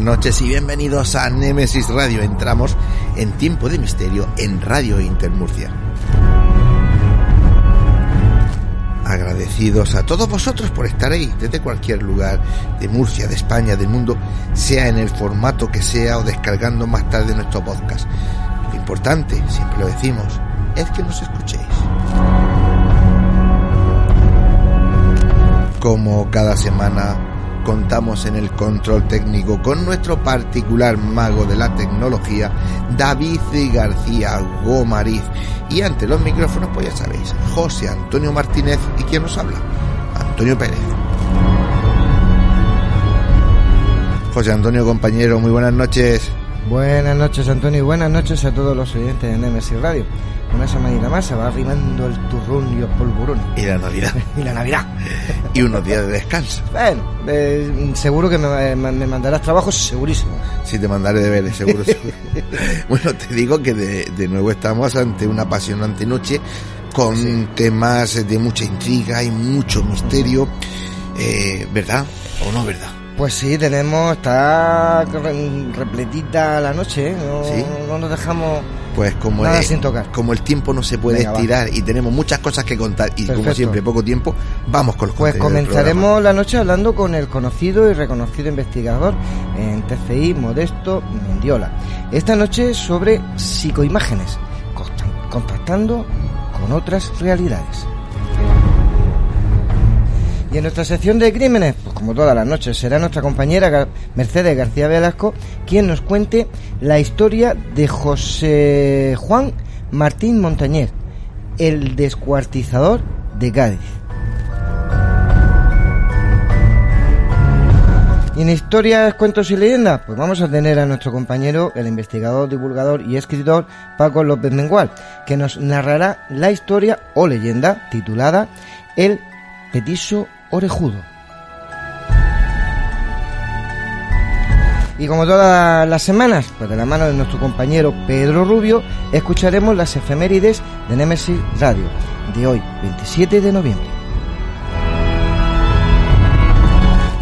Noches y bienvenidos a Nemesis Radio. Entramos en Tiempo de Misterio en Radio Intermurcia. Agradecidos a todos vosotros por estar ahí desde cualquier lugar de Murcia, de España, del mundo, sea en el formato que sea o descargando más tarde nuestro podcast. Lo importante, siempre lo decimos, es que nos escuchéis. Como cada semana contamos en el control técnico con nuestro particular mago de la tecnología, David García Gomariz. Y ante los micrófonos, pues ya sabéis, José Antonio Martínez y quien nos habla, Antonio Pérez. José Antonio, compañero, muy buenas noches. Buenas noches, Antonio, y buenas noches a todos los oyentes de Nemesis Radio. Una semanita más se va arrimando el turrón y los polvorones. Y la Navidad. y la Navidad. y unos días de descanso. Bueno, eh, seguro que me, me, mandarás trabajos, segurísimo. Sí, te mandaré deberes, seguro, seguro. bueno, te digo que de, de, nuevo estamos ante una apasionante noche con sí. temas de mucha intriga y mucho misterio. Eh, ¿Verdad o no verdad? Pues sí, tenemos, está repletita la noche, ¿eh? no, ¿Sí? no nos dejamos pues como nada el, sin tocar. como el tiempo no se puede Venga, estirar y tenemos muchas cosas que contar y como siempre poco tiempo, vamos con los Pues comenzaremos la noche hablando con el conocido y reconocido investigador en TCI, Modesto Mendiola. Esta noche sobre psicoimágenes, contactando con otras realidades. Y en nuestra sección de crímenes, pues como todas las noches, será nuestra compañera Mercedes García Velasco quien nos cuente la historia de José Juan Martín Montañez, el descuartizador de Cádiz. Y en historias, cuentos y leyendas, pues vamos a tener a nuestro compañero, el investigador, divulgador y escritor Paco López Mengual, que nos narrará la historia o leyenda titulada El Petiso Orejudo. Y como todas las semanas, pues de la mano de nuestro compañero Pedro Rubio, escucharemos las efemérides de Nemesis Radio de hoy, 27 de noviembre.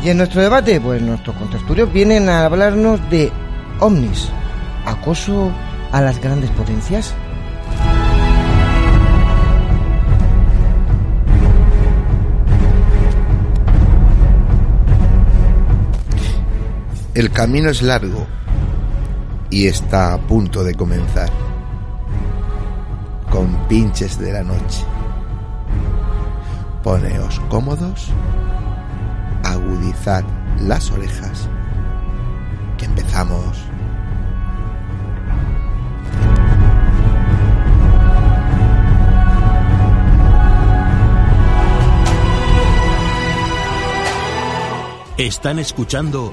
Y en nuestro debate, pues nuestros contertulios vienen a hablarnos de ovnis, acoso a las grandes potencias. El camino es largo y está a punto de comenzar. Con pinches de la noche. Poneos cómodos, agudizad las orejas, que empezamos. Están escuchando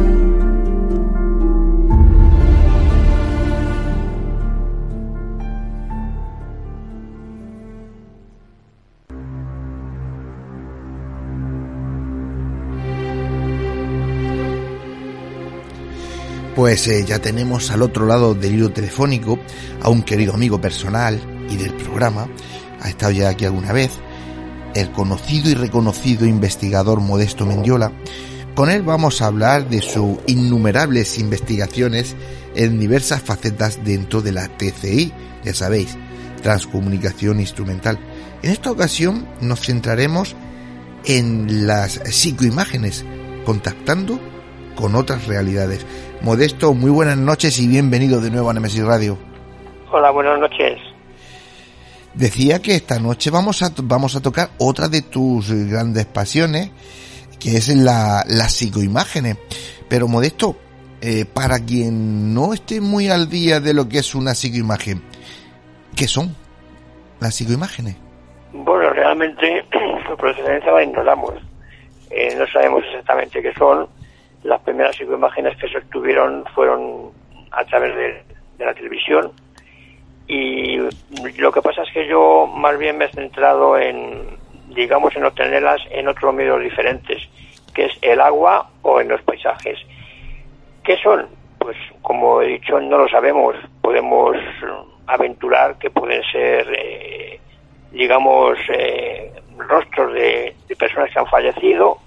Pues eh, ya tenemos al otro lado del hilo telefónico a un querido amigo personal y del programa, ha estado ya aquí alguna vez, el conocido y reconocido investigador Modesto Mendiola. Con él vamos a hablar de sus innumerables investigaciones en diversas facetas dentro de la TCI, ya sabéis, transcomunicación instrumental. En esta ocasión nos centraremos en las psicoimágenes, contactando con otras realidades. Modesto, muy buenas noches y bienvenido de nuevo a Nemesis Radio. Hola, buenas noches. Decía que esta noche vamos a, vamos a tocar otra de tus grandes pasiones, que es la, las psicoimágenes. Pero Modesto, eh, para quien no esté muy al día de lo que es una psicoimagen, ¿qué son las psicoimágenes? Bueno, realmente su procedencia la ignoramos. Eh, no sabemos exactamente qué son. Las primeras psicoimágenes que se obtuvieron fueron a través de, la televisión y lo que pasa es que yo más bien me he centrado en, digamos, en obtenerlas en otros medios diferentes, que es el agua o en los paisajes. ¿Qué son? Pues como he dicho, no lo sabemos. Podemos aventurar que pueden ser, eh, digamos, eh, rostros de, personas que han fallecido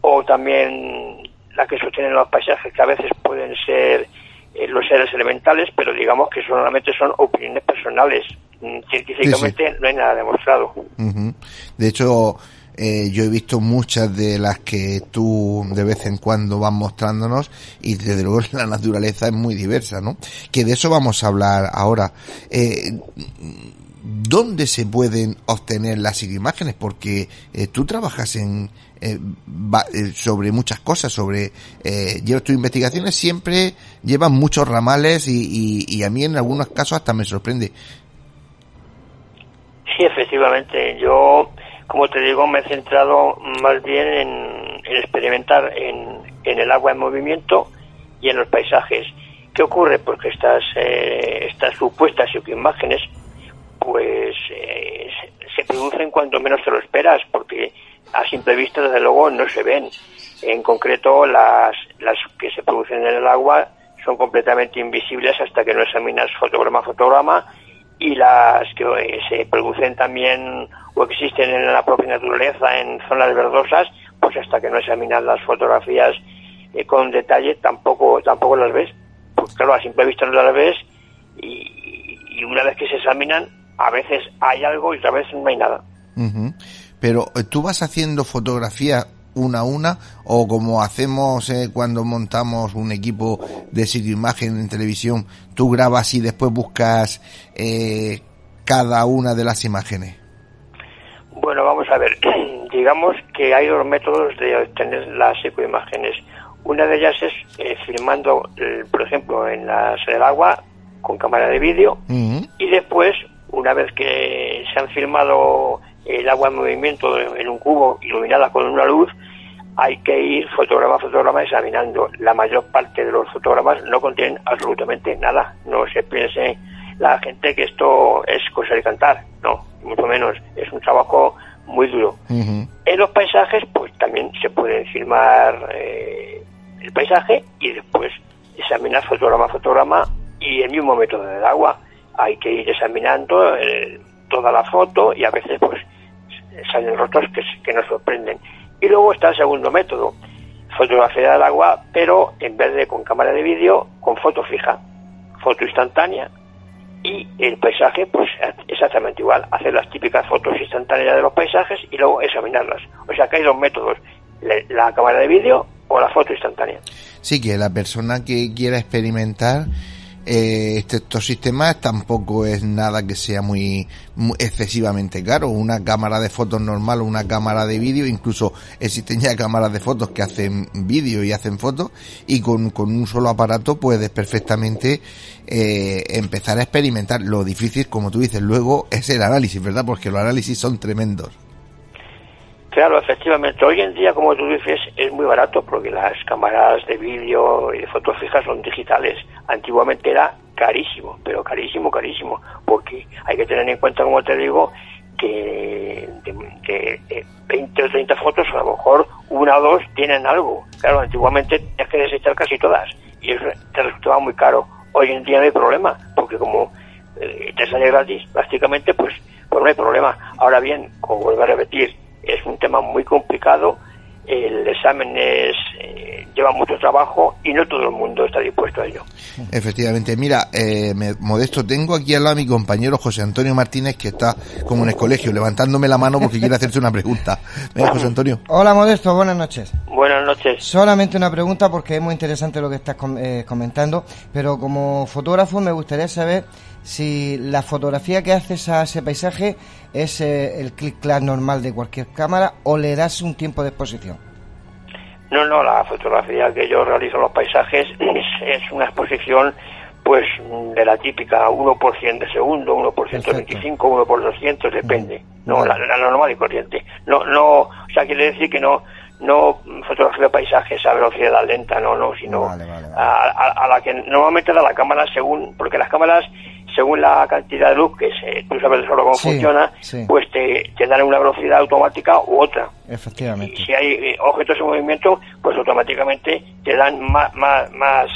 o también la que sostienen los paisajes, que a veces pueden ser eh, los seres elementales, pero digamos que solamente son opiniones personales. Mm, científicamente sí, sí. no hay nada demostrado. Uh -huh. De hecho, eh, yo he visto muchas de las que tú de vez en cuando vas mostrándonos y desde luego la naturaleza es muy diversa, ¿no? Que de eso vamos a hablar ahora. Eh, ¿Dónde se pueden obtener las imágenes? Porque eh, tú trabajas en eh, va, eh, sobre muchas cosas, sobre eh, llevas tus investigaciones siempre llevan muchos ramales y, y, y, a mí en algunos casos hasta me sorprende. Sí, efectivamente. Yo, como te digo, me he centrado más bien en, en experimentar en, en, el agua en movimiento y en los paisajes. ¿Qué ocurre? Porque estas, eh, estas supuestas imágenes pues eh, se, producen cuando menos te lo esperas, porque a simple vista desde luego no se ven. En concreto, las, las que se producen en el agua son completamente invisibles hasta que no examinas fotograma a fotograma y las que eh, se producen también o existen en la propia naturaleza en zonas verdosas, pues hasta que no examinas las fotografías eh, con detalle tampoco tampoco las ves. Pues claro, a simple vista no las ves y una vez que se examinan a veces hay algo y otra vez no hay nada. Uh -huh. Pero tú vas haciendo fotografía una a una o como hacemos eh, cuando montamos un equipo de imagen en televisión, tú grabas y después buscas eh, cada una de las imágenes. Bueno, vamos a ver. Digamos que hay dos métodos de obtener las imágenes. Una de ellas es eh, filmando, por ejemplo, en, las, en el agua con cámara de vídeo uh -huh. y después una vez que se han filmado el agua en movimiento en un cubo iluminada con una luz, hay que ir fotograma a fotograma examinando. La mayor parte de los fotogramas no contienen absolutamente nada. No se piense la gente que esto es cosa de cantar. No, mucho menos. Es un trabajo muy duro. Uh -huh. En los paisajes, pues también se puede filmar eh, el paisaje y después examinar fotograma a fotograma y el mismo método del agua hay que ir examinando eh, toda la foto y a veces pues salen rostros que, que nos sorprenden. Y luego está el segundo método, fotografía del agua, pero en vez de con cámara de vídeo, con foto fija, foto instantánea y el paisaje pues exactamente igual, hacer las típicas fotos instantáneas de los paisajes y luego examinarlas. O sea que hay dos métodos, la, la cámara de vídeo o la foto instantánea. Sí, que la persona que quiera experimentar eh, este, estos sistemas tampoco es nada que sea muy, muy, excesivamente caro. Una cámara de fotos normal o una cámara de vídeo, incluso existen ya cámaras de fotos que hacen vídeo y hacen fotos y con, con un solo aparato puedes perfectamente eh, empezar a experimentar. Lo difícil, como tú dices, luego es el análisis, ¿verdad? Porque los análisis son tremendos. Claro, efectivamente. Hoy en día, como tú dices, es muy barato porque las cámaras de vídeo y de fotos fijas son digitales. Antiguamente era carísimo, pero carísimo, carísimo, porque hay que tener en cuenta, como te digo, que de, 20 o 30 fotos, a lo mejor una o dos tienen algo. Claro, antiguamente tenías que desechar casi todas y eso te resultaba muy caro. Hoy en día no hay problema, porque como eh, te sale gratis, prácticamente, pues, pues no hay problema. Ahora bien, como vuelvo a repetir, es un tema muy complicado el examen es, eh, lleva mucho trabajo y no todo el mundo está dispuesto a ello. Efectivamente, mira, eh, Modesto, tengo aquí al lado a mi compañero José Antonio Martínez que está como en el colegio levantándome la mano porque quiere hacerte una pregunta. Venga, José Antonio. Hola, Modesto, buenas noches. Buenas noches. Solamente una pregunta porque es muy interesante lo que estás eh, comentando, pero como fotógrafo me gustaría saber si la fotografía que haces a ese paisaje es eh, el click-clack normal de cualquier cámara o le das un tiempo de exposición. No, no, la fotografía que yo realizo en los paisajes es, una exposición pues de la típica 1 por 100 de segundo, 1 por 125, 1 por 200, depende. No, la, normal y corriente. No, no, o sea, quiere decir que no no fotografía paisajes a velocidad lenta, no, no, sino a, la que normalmente da la cámara según, porque las cámaras según la cantidad de luz que se, tú sabes solo cómo funciona, pues te, te, dan una velocidad automática u otra. Efectivamente. Y si hay eh, objetos en movimiento, pues automáticamente te dan más, más, más,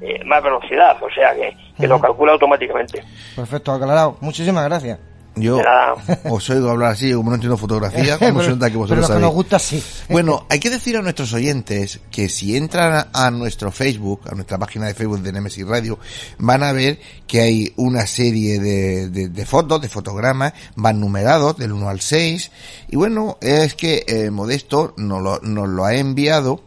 eh, más velocidad, o sea que, que lo calcula automáticamente. Perfecto, aclarado. Muchísimas gracias. Yo os oigo hablar así, como no entiendo fotografía, como se nota que vosotros pero que nos gusta sí. Bueno, hay que decir a nuestros oyentes que si entran a nuestro Facebook, a nuestra página de Facebook de Nemesis Radio, van a ver que hay una serie de, de, fotos, de fotogramas, van numerados del 1 al 6, y bueno, es que eh, Modesto nos lo, nos lo ha enviado,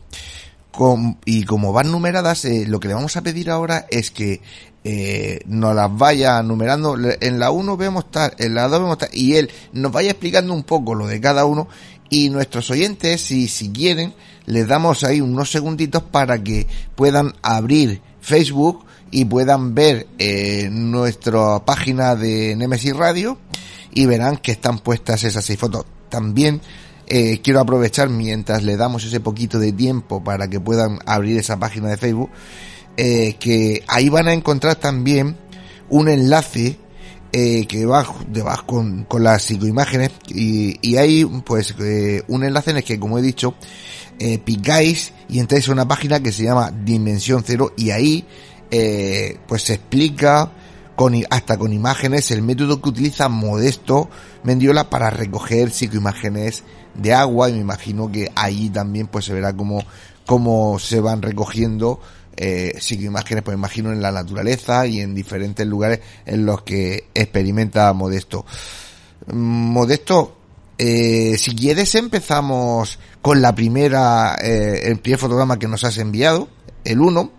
con, y como van numeradas, eh, lo que le vamos a pedir ahora es que eh, nos las vaya numerando. En la 1 vemos tal, en la 2 vemos tal, y él nos vaya explicando un poco lo de cada uno. Y nuestros oyentes, si, si quieren, les damos ahí unos segunditos para que puedan abrir Facebook y puedan ver eh, nuestra página de Nemesis Radio y verán que están puestas esas seis fotos. También eh, quiero aprovechar mientras le damos ese poquito de tiempo para que puedan abrir esa página de Facebook eh, que ahí van a encontrar también un enlace eh, que va debajo con, con las psicoimágenes y, y hay pues eh, un enlace en el que como he dicho eh, picáis y entráis a una página que se llama Dimensión Cero y ahí eh, pues se explica con, hasta con imágenes el método que utiliza Modesto Mendiola para recoger psicoimágenes de agua y me imagino que ahí también pues se verá cómo, cómo se van recogiendo eh, imágenes, pues imagino en la naturaleza y en diferentes lugares en los que experimenta Modesto. Modesto, eh, si quieres empezamos con la primera, eh, el primer fotograma que nos has enviado, el 1.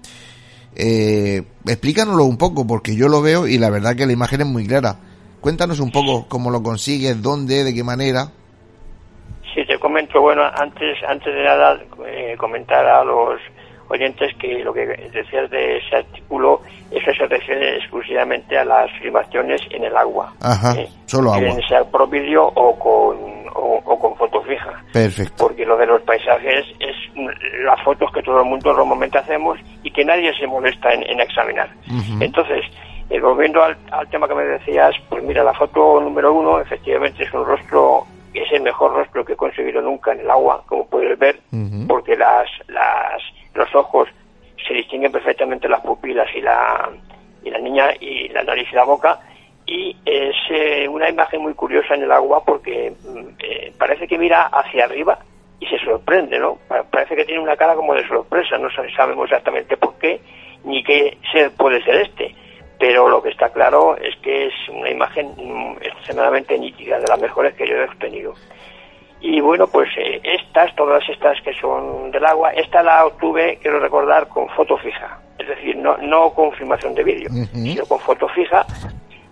Eh, explícanoslo un poco porque yo lo veo y la verdad que la imagen es muy clara. Cuéntanos un poco cómo lo consigues, dónde, de qué manera. Sí, te comento, bueno, antes, antes de nada, eh, comentar a los oyentes que lo que decías de ese artículo, eso se refiere exclusivamente a las filmaciones en el agua. Ajá, ¿eh? solo agua. Quieren ser pro vídeo o con, o, con foto fija. Perfecto. Porque lo de los paisajes es las fotos que todo el mundo normalmente hacemos y que nadie se molesta en, examinar. Entonces, eh, volviendo al, tema que me decías, pues mira, la foto número uno efectivamente es un rostro es el mejor rostro que he conseguido nunca en el agua, como puedes ver, porque las, las los ojos se distinguen perfectamente las pupilas y la, y la niña y la nariz y la boca y es eh, una imagen muy curiosa en el agua porque mm, eh, parece que mira hacia arriba y se sorprende, ¿no? Parece que tiene una cara como de sorpresa, no sabemos exactamente por qué ni qué ser puede ser este, pero lo que está claro es que es una imagen mm, extremadamente nítida, de las mejores que yo he obtenido. Y bueno, pues eh, estas, todas estas que son del agua, esta la obtuve, quiero recordar, con foto fija. Es decir, no, no con filmación de vídeo, sino con foto fija.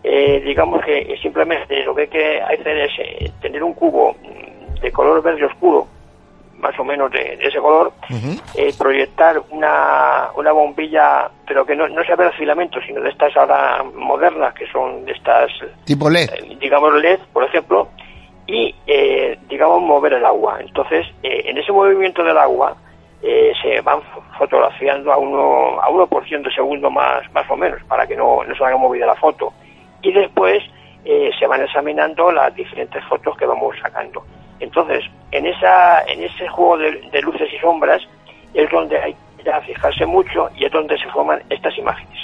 Eh, digamos que simplemente lo que hay que hacer es eh, tener un cubo de color verde oscuro, más o menos de, ese color, proyectar una, una bombilla, pero que no, no sea de filamento, sino de estas ahora modernas, que son de estas... Tipo LED. digamos LED, por ejemplo, y, eh, digamos, mover el agua. Entonces, eh, en ese movimiento del agua eh, se van fotografiando a uno, a uno por ciento de segundo más, más o menos, para que no, no se haga movida la foto. Y después, eh, se van examinando las diferentes fotos que vamos sacando. Entonces, en, esa, en ese juego de, luces y sombras es donde hay que fijarse mucho y es donde se forman estas imágenes.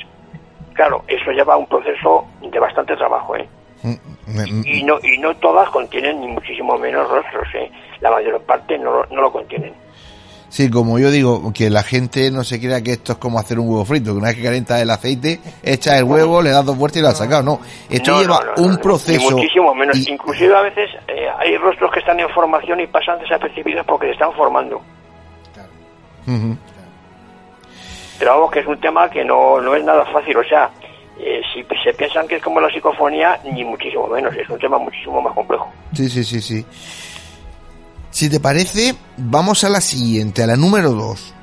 Claro, eso lleva un proceso de bastante trabajo, ¿eh? Y, no y no todas contienen ni muchísimo menos rostros, ¿eh? La mayor parte no, no lo contienen. Sí, como yo digo, que la gente no se crea que esto es como hacer un huevo frito, que una vez que calienta el aceite, echa el huevo, le das dos vueltas y lo has sacado. No, esto lleva un proceso. muchísimo menos. Inclusive a veces eh, hay rostros que están en formación y pasan desapercibidos porque se están formando. Pero vamos, que es un tema que no, no es nada fácil. O sea, eh, si se piensan que es como la psicofonía, ni muchísimo menos. Es un tema muchísimo más complejo. Sí, sí, sí, sí. Si te parece, vamos a la siguiente, a la número 2.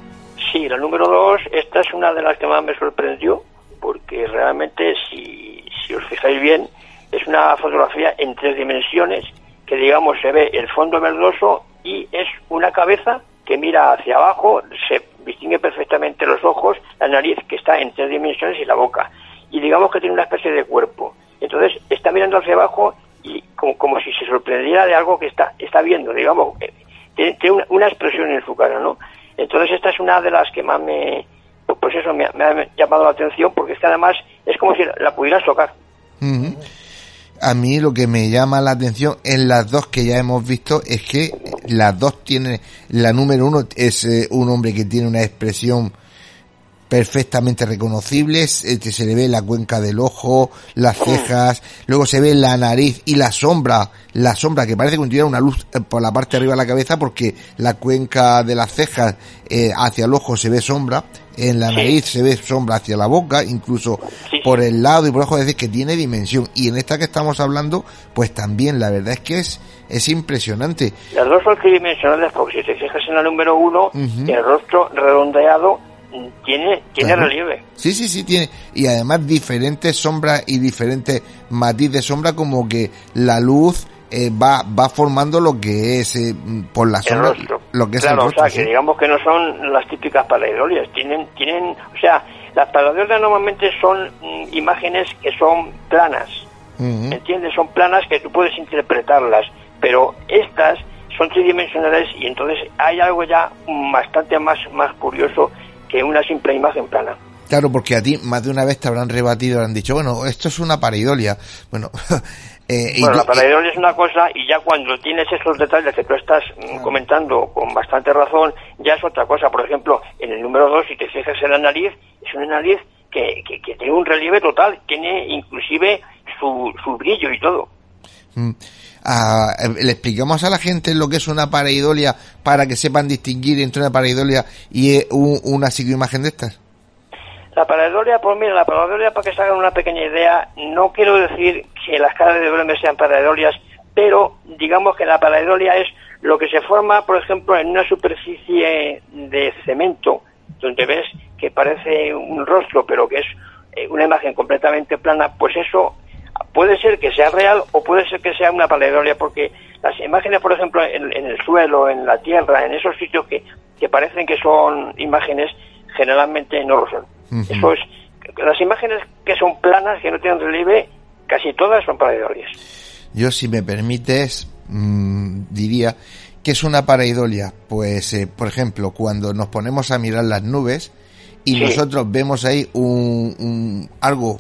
Sí, la número 2, esta es una de las que más me sorprendió, porque realmente, si, si os fijáis bien, es una fotografía en tres dimensiones, que digamos se ve el fondo verdoso y es una cabeza que mira hacia abajo, se distingue perfectamente los ojos, la nariz que está en tres dimensiones y la boca. Y digamos que tiene una especie de cuerpo. Entonces está mirando hacia abajo y como, como si se sorprendiera de algo que está, está viendo, digamos, eh, tiene, una, expresión en su cara, ¿no? Entonces esta es una de las que más me, pues eso me, ha llamado la atención porque es que además es como si la pudieras tocar. A mí lo que me llama la atención en las dos que ya hemos visto es que las dos tienen, la número uno es eh, un hombre que tiene una expresión perfectamente reconocibles, este, se le ve la cuenca del ojo, las cejas, luego se ve la nariz y la sombra, la sombra que parece que tuviera una luz eh, por la parte de arriba de la cabeza porque la cuenca de las cejas eh, hacia el ojo se ve sombra, en la nariz se ve sombra hacia la boca, incluso por el lado y por abajo, es decir, que tiene dimensión. Y en esta que estamos hablando, pues también la verdad es que es, es impresionante. Las dos son tridimensionales porque si te fijas en la número uno, el rostro redondeado tiene, tiene relieve. Sí, sí, sí, tiene. Y además diferentes sombras y diferentes matices de sombra, como que la luz eh, va, va formando lo que es eh, por la sombra. Lo que es claro, o sea, que digamos que no son las típicas pareidolias. Tienen, tienen, o sea, las pareidolias normalmente son mm, imágenes que son planas. ¿Entiendes? Son planas que tú puedes interpretarlas. Pero estas son tridimensionales y entonces hay algo ya bastante más, más curioso que una simple imagen plana. Claro, porque a ti más de una vez te habrán rebatido, han dicho, bueno, esto es una pareidolia. Bueno, eh, bueno la pareidolia es una cosa y ya cuando tienes esos detalles que tú estás mm, comentando con bastante razón, ya es otra cosa. Por ejemplo, en el número 2, si te fijas en la nariz, es una nariz que, que, tiene un relieve total, tiene inclusive su, su brillo y todo. Mm. Ah, le explicamos a la gente lo que es una pareidolia para que sepan distinguir entre una pareidolia y eh, una psicoimagen de estas? La pareidolia, pues mira, la pareidolia, para que se hagan una pequeña idea, no quiero decir que las caras de Breme sean pareidolias, pero digamos que la pareidolia es lo que se forma, por ejemplo, en una superficie de cemento, donde ves que parece un rostro, pero que es eh, una imagen completamente plana, pues eso puede ser que sea real o puede ser que sea una pareidolia, porque las imágenes, por ejemplo, en, el suelo, en la tierra, en esos sitios que, que, parecen que son imágenes, generalmente no lo son. Eso es, las imágenes que son planas, que no tienen relieve, casi todas son pareidolias. Yo, si me permites, mm, diría que es una pareidolia. Pues, eh, por ejemplo, cuando nos ponemos a mirar las nubes y nosotros vemos ahí un, un, algo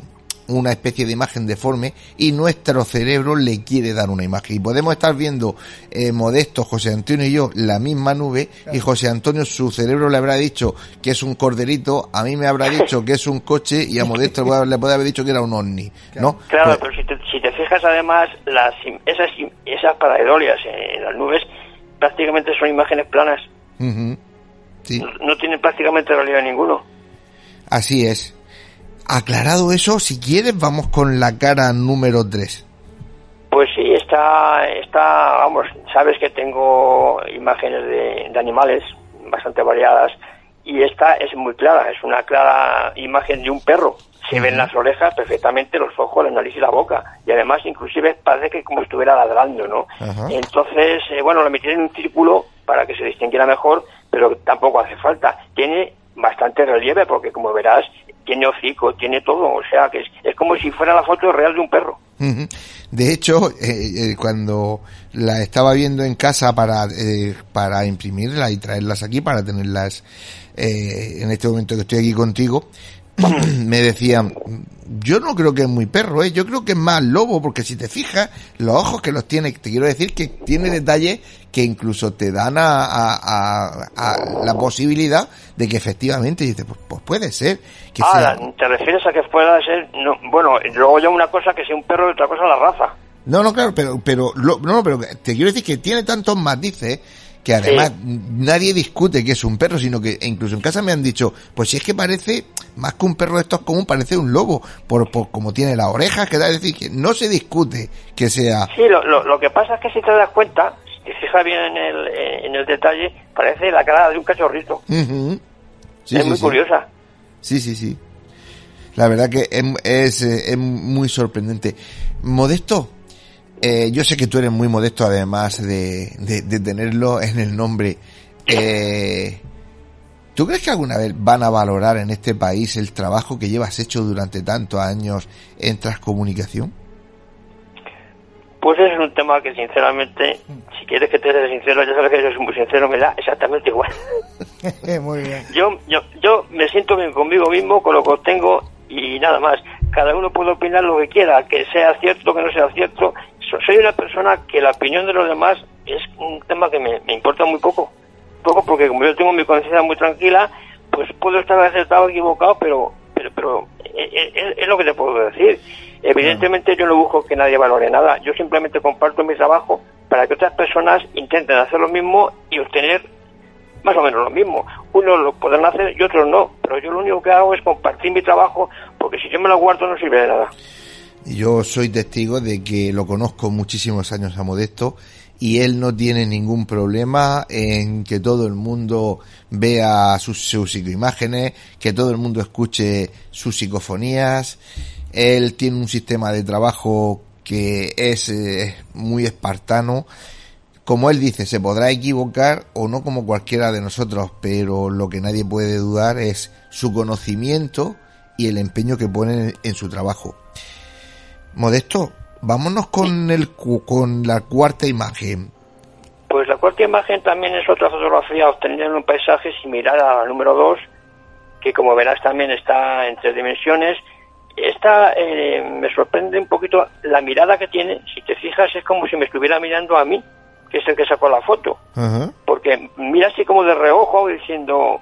una especie de imagen deforme y nuestro cerebro le quiere dar una imagen. Y podemos estar viendo eh, Modesto, José Antonio y yo la misma nube y José Antonio su cerebro le habrá dicho que es un corderito, a mí me habrá dicho que es un coche y a Modesto le puede haber dicho que era un ovni, ¿no? Claro, pues pero si te, fijas además, las, esas, esas en las nubes prácticamente son imágenes planas. sí. no, no tienen prácticamente realidad ninguno. Así es. Aclarado eso, si quieres, vamos con la cara número 3. Pues sí, está, está, vamos, sabes que tengo imágenes de, animales bastante variadas y esta es muy clara, es una clara imagen de un perro. Se ven las orejas perfectamente, los ojos, la nariz y la boca. Y además, inclusive, parece que como estuviera ladrando, ¿no? Entonces, eh, bueno, lo metí en un círculo para que se distinguiera mejor, pero tampoco hace falta. Tiene bastante relieve porque, como verás, tiene hocico, tiene todo, o sea que es, es como si fuera la foto real de un perro. De hecho, eh, eh, cuando la estaba viendo en casa para, eh, para imprimirla y traerlas aquí, para tenerlas en este momento que estoy aquí contigo, me decían, yo no creo que es muy perro, ¿eh? yo creo que es más lobo, porque si te fijas, los ojos que los tiene, te quiero decir que tiene detalles que incluso te dan a, a, la posibilidad de que efectivamente, dices, pues, pues, puede ser. Que ah, ¿te refieres a que pueda ser? No, bueno, luego ya una cosa que sea un perro y otra cosa la raza. No, no, claro, pero, pero, no, pero te quiero decir que tiene tantos matices que además nadie discute que es un perro, sino que incluso en casa me han dicho, pues si es que parece, más que un perro de estos común, parece un lobo, por, por como tiene las orejas, que da decir que no se discute que sea... Sí, lo, lo, que pasa es que si te das cuenta, si te fijas bien en el, en el detalle, parece la cara de un cachorrito. es muy curiosa. Sí, sí, sí. La verdad que es, es, es muy sorprendente. Modesto, eh, yo sé que tú eres muy modesto además de, de, tenerlo en el nombre. Eh, ¿Tú crees que alguna vez van a valorar en este país el trabajo que llevas hecho durante tantos años en transcomunicación? Pues es un tema que sinceramente, si quieres que te sea sincero, ya sabes que yo soy muy sincero, me da exactamente igual. muy bien. Yo, yo, yo me siento bien conmigo mismo, con lo que tengo y nada más. Cada uno puede opinar lo que quiera, que sea cierto, que no sea cierto, soy una persona que la opinión de los demás es un tema que me, importa muy poco. Poco porque como yo tengo mi conciencia muy tranquila, pues puedo estar acertado o equivocado, pero, pero, pero eh, eh, es, lo que te puedo decir. Evidentemente yo no busco que nadie valore nada, yo simplemente comparto mi trabajo para que otras personas intenten hacer lo mismo y obtener más o menos lo mismo. Unos lo podrán hacer y otros no, pero yo lo único que hago es compartir mi trabajo porque si yo me lo guardo no sirve de nada. Yo soy testigo de que lo conozco muchísimos años a Modesto y él no tiene ningún problema en que todo el mundo vea sus, sus psicoimágenes, que todo el mundo escuche sus psicofonías. Él tiene un sistema de trabajo que es eh, muy espartano. Como él dice, se podrá equivocar o no como cualquiera de nosotros, pero lo que nadie puede dudar es su conocimiento y el empeño que pone en su trabajo. Modesto, vámonos con, el, con la cuarta imagen. Pues la cuarta imagen también es otra fotografía obtenida en un paisaje similar a la número 2, que como verás también está en tres dimensiones. Esta eh, me sorprende un poquito la mirada que tiene. Si te fijas, es como si me estuviera mirando a mí, que es el que sacó la foto. Porque mira así como de reojo, diciendo,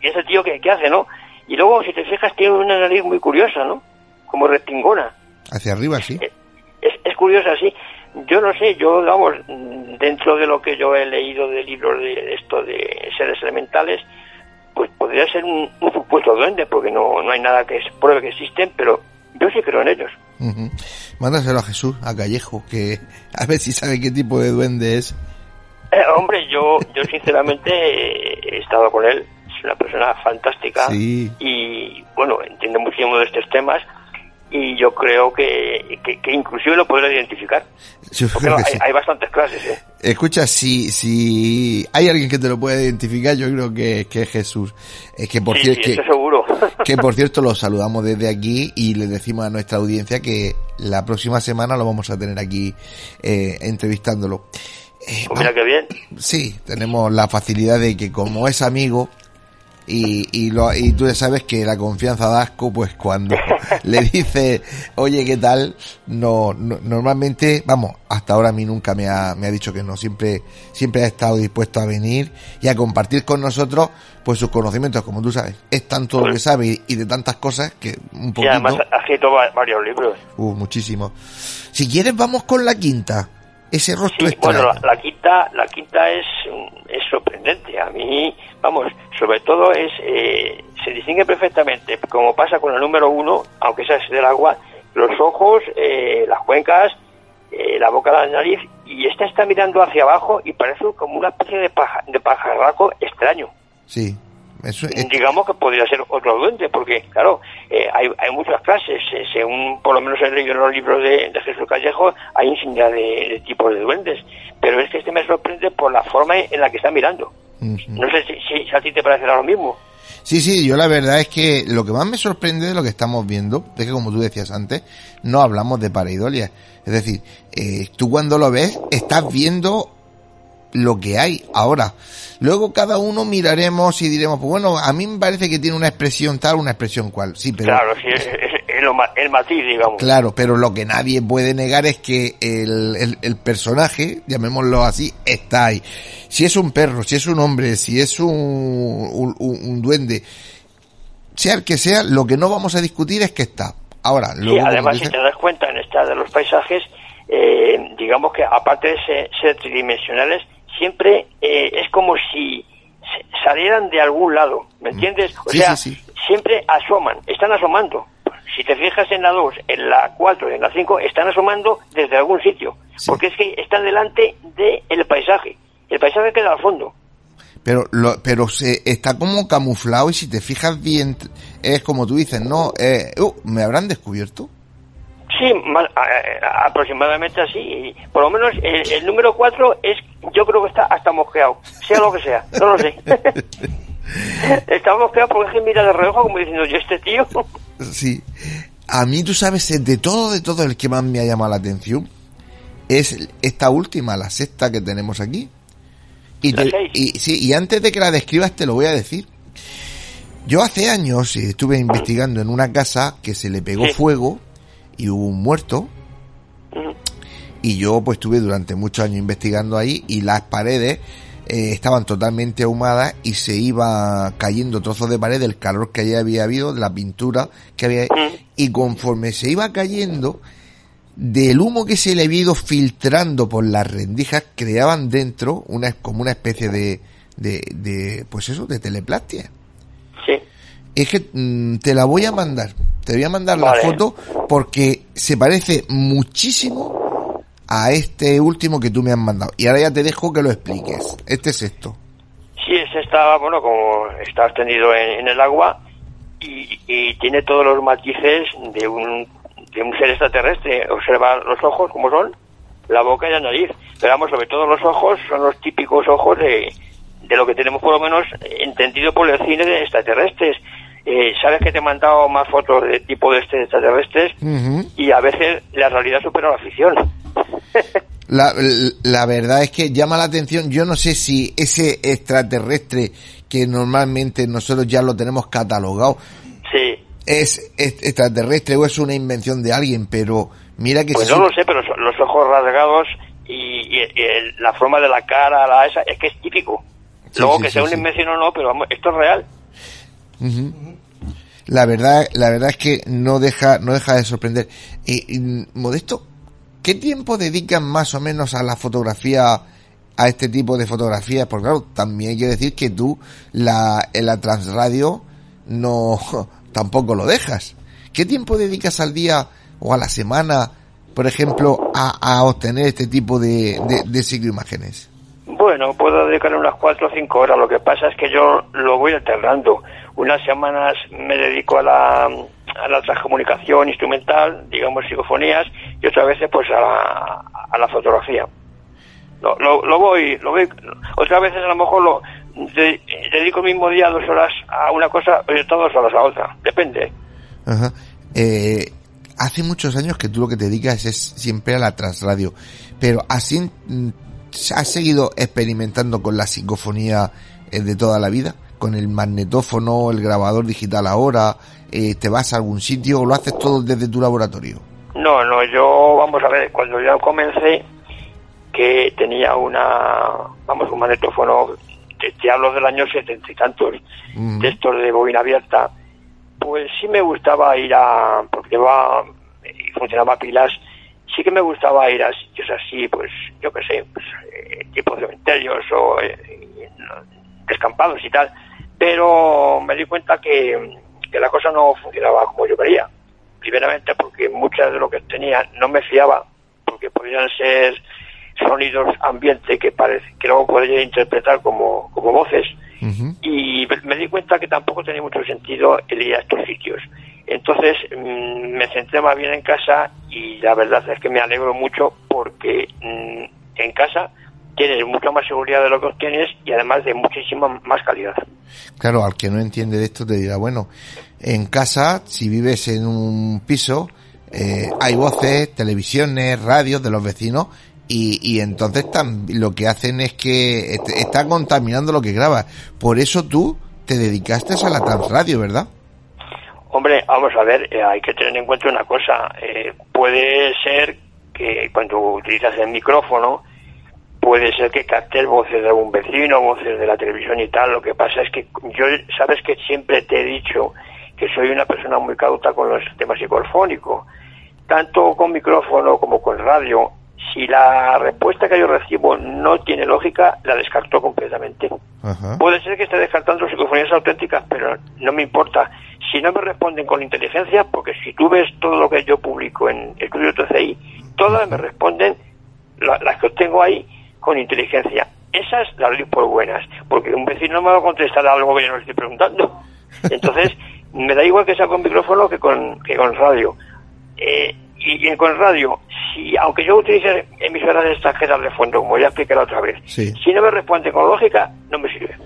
ese tío qué hace, ¿no? Y luego, si te fijas, tiene una nariz muy curiosa, ¿no? como retingona. Hacia arriba, sí. Eh, es, es curioso así. Yo no sé, yo, vamos, dentro de lo que yo he leído de libros de esto de seres elementales, pues podría ser un, supuesto duende, porque no, no hay nada que pruebe que existen, pero yo sí creo en ellos. Mándaselo a Jesús, a Callejo, que a ver si sabe qué tipo de duende es. Eh, hombre, yo, yo sinceramente he estado con él, es una persona fantástica y, bueno, entiende muchísimo de estos temas y yo creo que, que, inclusive lo podrá identificar. hay, bastantes clases. ¿eh? Escucha, si, si hay alguien que te lo puede identificar, yo creo que, que es Jesús. Es que por cierto, que, seguro. que por cierto lo saludamos desde aquí y le decimos a nuestra audiencia que la próxima semana lo vamos a tener aquí eh, entrevistándolo. Eh, pues mira qué bien. Sí, tenemos la facilidad de que como es amigo, y, y, lo, y tú ya sabes que la confianza da asco, pues cuando le dice, oye, ¿qué tal? No, normalmente, vamos, hasta ahora a mí nunca me ha, me ha dicho que no, siempre, siempre ha estado dispuesto a venir y a compartir con nosotros, pues sus conocimientos, como tú sabes, es tanto lo que pues sabe y, de tantas cosas que un poquito... Y además ha escrito varios libros. Uh, muchísimo. Si quieres, vamos con la quinta. Ese rostro sí, Bueno, la, quinta, la quinta es, es sorprendente. A mí, vamos, sobre todo es eh, se distingue perfectamente, como pasa con el número uno, aunque sea del agua, los ojos, eh, las cuencas, eh, la boca, la nariz, y esta está mirando hacia abajo y parece como una especie de, paja, de pajarraco extraño. Sí. Digamos que podría ser otro duende, porque, claro, hay, hay muchas clases. según, por lo menos he leído en los libros de, Jesús Callejo, hay infinidad de, de tipos de duendes. Pero es que este me sorprende por la forma en la que está mirando. No sé si, a ti te parece lo mismo. Sí, sí, yo la verdad es que lo que más me sorprende de lo que estamos viendo es que, como tú decías antes, no hablamos de pareidolia. Es decir, eh, tú cuando lo ves, estás viendo lo que hay ahora. Luego cada uno miraremos y diremos, pues bueno, a mí me parece que tiene una expresión tal, una expresión cual. Sí, pero... Claro, sí, es, el matiz, digamos. Claro, pero lo que nadie puede negar es que el, el, personaje, llamémoslo así, está ahí. Si es un perro, si es un hombre, si es un, un, un duende, sea el que sea, lo que no vamos a discutir es que está. Ahora, luego, además, si te das cuenta en esta de los paisajes, eh, digamos que aparte de ser, tridimensionales, siempre eh, es como si salieran de algún lado, ¿me mm. entiendes? O sea, siempre asoman, están asomando. Si te fijas en la 2, en la 4 y en la 5, están asomando desde algún sitio, porque es que están delante del paisaje. El paisaje queda al fondo. Pero, lo, pero se está como camuflado y si te fijas bien, es como tú dices, ¿no? Eh, uh, ¿Me habrán descubierto? Sí, aproximadamente así. Por lo menos el, número 4 es, yo creo que está hasta mosqueado, sea lo que sea, no lo sé. está mosqueado porque es que mira de reojo como diciendo, yo este tío. sí. A mí, tú sabes, de todo, de todo, el que más me ha llamado la atención es esta última, la sexta que tenemos aquí. Y, y, sí, y antes de que la describas te lo voy a decir. Yo hace años estuve investigando en una casa que se le pegó fuego y hubo un muerto. Y yo pues estuve durante muchos años investigando ahí y las paredes eh, estaban totalmente ahumadas y se iba cayendo trozos de pared del calor que había habido, de la pintura que había. Y conforme se iba cayendo, del humo que se le había ido filtrando por las rendijas, creaban dentro una, como una especie de, de, de pues eso, de teleplastia. Sí. Es que mm, te la voy a mandar. Te voy a mandar la foto porque se parece muchísimo a este último que tú me has mandado. Y ahora ya te dejo que lo expliques. Este es esto. Sí, ese está, bueno, como está extendido en, el agua y, tiene todos los matices de un, de un ser extraterrestre. Observa los ojos como son, la boca y la nariz. Pero vamos, sobre todo los ojos son los típicos ojos de, de lo que tenemos por lo menos entendido por el cine de extraterrestres. Eh, sabes que te he mandado más fotos de tipo de este extraterrestres y a veces la realidad supera la ficción. la, la verdad es que llama la atención, yo no sé si ese extraterrestre que normalmente nosotros ya lo tenemos catalogado sí. es, extraterrestre o es una invención de alguien, pero mira que... Pues no lo sé, pero los ojos rasgados y, la forma de la cara, la esa, es que es típico. Luego que sea una invención o no, pero vamos, esto es real. La verdad, la verdad es que no deja, no deja de sorprender. Y, Modesto, ¿qué tiempo dedican más o menos a la fotografía, a este tipo de fotografías? Porque claro, también hay que decir que tú, la, en la transradio, no, tampoco lo dejas. ¿Qué tiempo dedicas al día o a la semana, por ejemplo, a, obtener este tipo de, de, de cicloimágenes? Bueno, puedo dedicarle unas cuatro o cinco horas. Lo que pasa es que yo lo voy alternando. Unas semanas me dedico a la, a la transcomunicación instrumental, digamos psicofonías, y otras veces pues a la, a la fotografía. Lo, lo, voy, lo voy, otras veces a lo mejor lo dedico el mismo día dos horas a una cosa y dos horas a otra, depende. Eh, hace muchos años que tú lo que te dedicas es siempre a la transradio, pero así has seguido experimentando con la psicofonía eh, de toda la vida, con el magnetófono, el grabador digital ahora, eh, te vas a algún sitio o lo haces todo desde tu laboratorio. No, no, yo, vamos a ver, cuando ya comencé, que tenía una, vamos, un magnetófono, te, hablo del año setenta y tantos, de estos de bobina abierta, pues sí me gustaba ir a, porque va y funcionaba pilas, sí que me gustaba ir a sitios así, pues yo qué sé, pues, eh, tipo cementerios o eh, descampados y tal, pero me di cuenta que, que la cosa no funcionaba como yo quería. Primeramente porque muchas de lo que tenía no me fiaba, porque podían ser sonidos ambiente que parece que luego podría interpretar como, como voces. Y me di cuenta que tampoco tenía mucho sentido el ir a estos sitios. Entonces mm, me centré más bien en casa y la verdad es que me alegro mucho porque mm, en casa tienes mucha más seguridad de lo que obtienes y además de muchísima más calidad. Claro, al que no entiende de esto te dirá, bueno, en casa, si vives en un piso, eh, hay voces, televisiones, radios de los vecinos y, y entonces lo que hacen es que está contaminando lo que grabas. Por eso tú te dedicaste a la transradio, ¿verdad? Hombre, vamos a ver, eh, hay que tener en cuenta una cosa. Eh, puede ser que cuando utilizas el micrófono, puede ser que captes voces de algún vecino, voces de la televisión y tal. Lo que pasa es que yo, sabes que siempre te he dicho que soy una persona muy cauta con los temas psicolfónicos, tanto con micrófono como con radio. Si la respuesta que yo recibo no tiene lógica, la descarto completamente. Puede ser que esté descartando psicofonías auténticas, pero no me importa. Si no me responden con inteligencia, porque si tú ves todo lo que yo publico en Estudio TCI, todas me responden, las que obtengo ahí, con inteligencia. Esas las doy por buenas, porque un vecino me va a contestar algo que yo no le estoy preguntando. Entonces, me da igual que sea con micrófono que con, que con radio. Eh, y, con radio, si aunque yo utilice emisoras extranjeras de fondo, como ya expliqué la otra vez, si no me responde con lógica, no me sirve.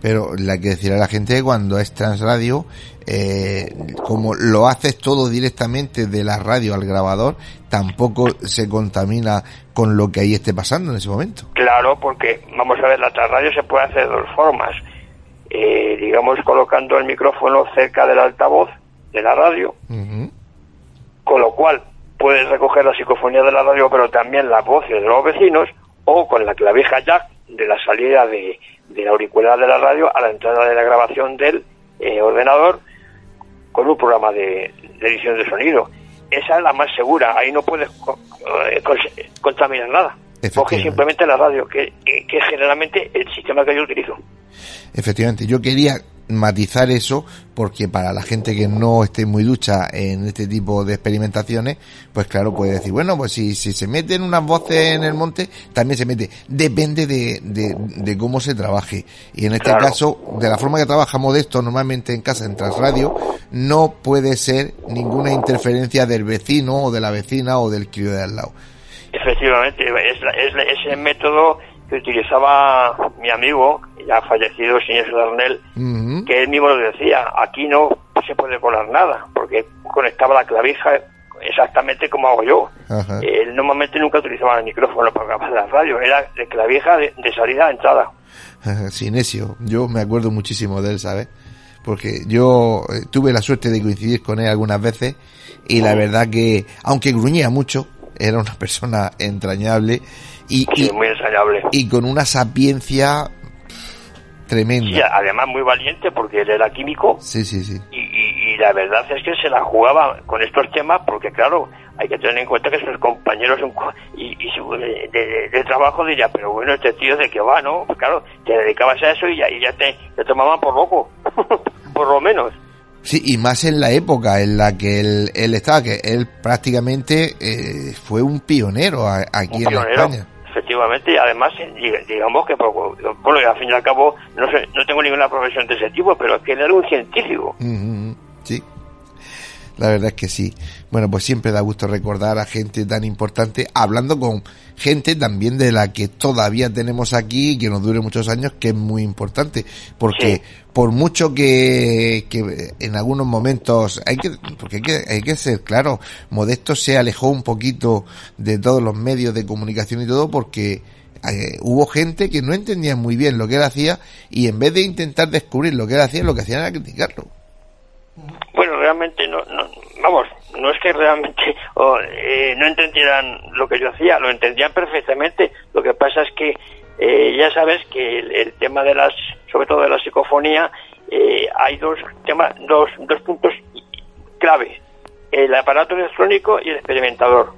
Pero la que decir a la gente cuando es transradio, eh, como lo haces todo directamente de la radio al grabador, tampoco se contamina con lo que ahí esté pasando en ese momento. Claro, porque vamos a ver, la transradio se puede hacer de dos formas. Eh, digamos, colocando el micrófono cerca del altavoz de la radio, con lo cual puedes recoger la psicofonía de la radio, pero también las voces de los vecinos, o con la clavija jack de la salida de, la auricular de la radio a la entrada de la grabación del eh, ordenador con un programa de, edición de sonido. Esa es la más segura, ahí no puedes eh, contaminar nada. Coge simplemente la radio, que, que, es generalmente el sistema que yo utilizo. Efectivamente, yo quería matizar eso porque para la gente que no esté muy ducha en este tipo de experimentaciones, pues claro, puede decir, bueno, pues si, si se meten unas voces en el monte, también se mete. Depende de, de, cómo se trabaje. Y en este caso, de la forma que trabaja Modesto normalmente en casa, en Transradio, no puede ser ninguna interferencia del vecino o de la vecina o del crío de al lado. Efectivamente, es, es ese método que utilizaba mi amigo, ya fallecido, el señor Darnell, que él mismo lo decía, aquí no se puede colar nada, porque conectaba la clavija exactamente como hago yo. Él normalmente nunca utilizaba el micrófono para grabar la radio, era de clavija de, salida a entrada. Sinesio, yo me acuerdo muchísimo de él, ¿sabes? Porque yo eh, tuve la suerte de coincidir con él algunas veces y la verdad que, aunque gruñía mucho, era una persona entrañable y, muy ensañable. y con una sapiencia tremenda. además muy valiente porque él era químico. Sí, sí, sí. Y, la verdad es que se la jugaba con estos temas porque, claro, hay que tener en cuenta que sus compañeros y, de, trabajo dirían, pero bueno, este tío de qué va, ¿no? Pues claro, te dedicabas a eso y ya, y ya te, te tomaban por loco, por lo menos. Sí, y más en la época en la que él, él estaba, que él prácticamente eh, fue un pionero aquí en España efectivamente, y además, digamos que, bueno, al fin y al cabo, no, sé, no tengo ninguna profesión de ese tipo, pero es que era un científico. Sí, la verdad es que sí. Bueno, pues siempre da gusto recordar a gente tan importante, hablando con gente también de la que todavía tenemos aquí y que nos dure muchos años, que es muy importante, porque por mucho que, que en algunos momentos hay que, porque hay que, hay que ser claro, Modesto se alejó un poquito de todos los medios de comunicación y todo porque eh, hubo gente que no entendía muy bien lo que él hacía y en vez de intentar descubrir lo que él hacía, lo que hacían era criticarlo. Realmente no, no vamos, no es que realmente eh, no entendieran lo que yo hacía, lo entendían perfectamente. Lo que pasa es que eh, ya sabes que el, tema de las, sobre todo de la psicofonía, eh, hay dos temas, dos, dos puntos clave: el aparato electrónico y el experimentador.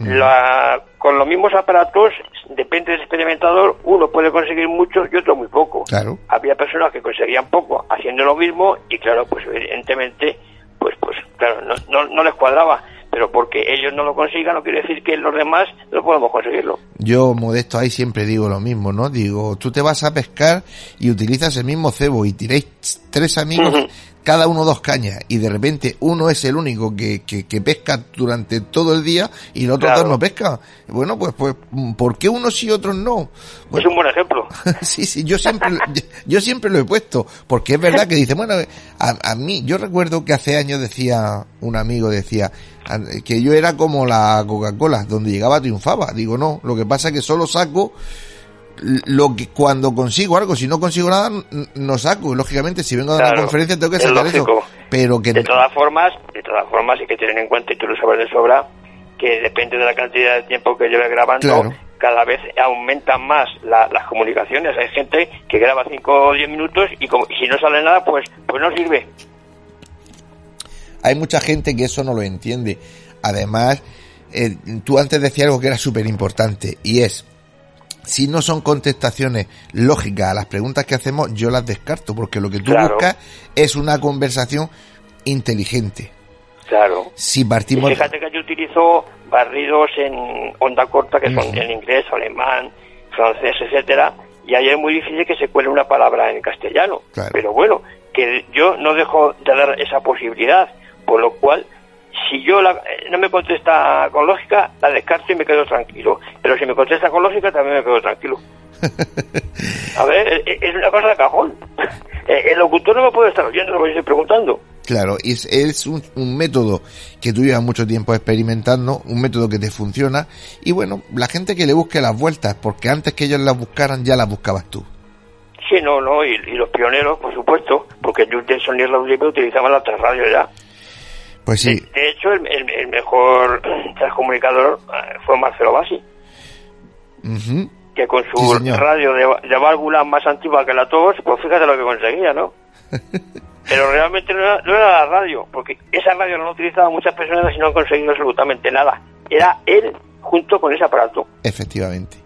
La, con los mismos aparatos, depende del experimentador, uno puede conseguir mucho y otro muy poco. Había personas que conseguían poco haciendo lo mismo y claro, pues evidentemente pues pues claro, no, no, les cuadraba pero porque ellos no lo consigan no quiere decir que los demás no podemos conseguirlo. Yo, Modesto, ahí siempre digo lo mismo, ¿no? Digo, tú te vas a pescar y utilizas el mismo cebo y tiréis tres amigos, cada uno dos cañas y de repente uno es el único que, que, que pesca durante todo el día y los otros Claro. dos no pescan. Bueno, pues, pues, ¿por qué unos sí y otros no? Es un buen ejemplo. sí, sí, yo siempre, yo, yo siempre lo he puesto, porque es verdad que dice, bueno, a, a mí, yo recuerdo que hace años decía, un amigo decía, que yo era como la Coca-Cola, donde llegaba triunfaba. Digo, no, lo que pasa es que solo saco lo que cuando consigo algo, si no consigo nada, no saco. Lógicamente, si vengo a dar una Claro, conferencia, tengo que es sacar lógico. eso. Pero que De todas formas, de todas formas hay que tener en cuenta, y tú lo sabes de sobra, que depende de la cantidad de tiempo que lleve grabando, Claro. cada vez aumentan más la- las comunicaciones. Hay gente que graba 5 o 10 minutos y, como- si no sale nada, pues, pues no sirve. hay mucha gente que eso no lo entiende. Además, eh, tú antes decías algo que era súper importante y es, si no son contestaciones lógicas a las preguntas que hacemos, yo las descarto porque lo que tú Claro. buscas es una conversación inteligente. Claro. Si Y partimos... fíjate que yo utilizo barridos en onda corta, que son en inglés, alemán, francés, etcétera, y ahí es muy difícil que se cuele una palabra en castellano. Claro. Pero bueno, que yo no dejo de dar esa posibilidad, por lo cual, si yo la- eh, no me contesta con lógica, la descarto y me quedo tranquilo. Pero si me contesta con lógica, también me quedo tranquilo. A ver, eh, eh, es una cosa de cajón. El locutor no me puede estar oyendo lo que yo estoy preguntando. Claro, es, es un, un método que tú llevas mucho tiempo experimentando, un método que te funciona y bueno, la gente que le busque las vueltas, porque antes que ellos las buscaran ya las buscabas tú. Sí, no, no, y, y los pioneros, por supuesto, porque Jules Denson y Libre utilizaban la radio ya. Pues sí, De, de hecho, el, el- el mejor transcomunicador eh, fue Marcelo Bassi, que con su Sí, radio de, de válvula más antigua que la TOS, pues fíjate lo que conseguía, ¿no? Pero realmente no era, no era la radio, porque esa radio no la utilizaban muchas personas y no han conseguido absolutamente nada. Era él junto con ese aparato. efectivamente.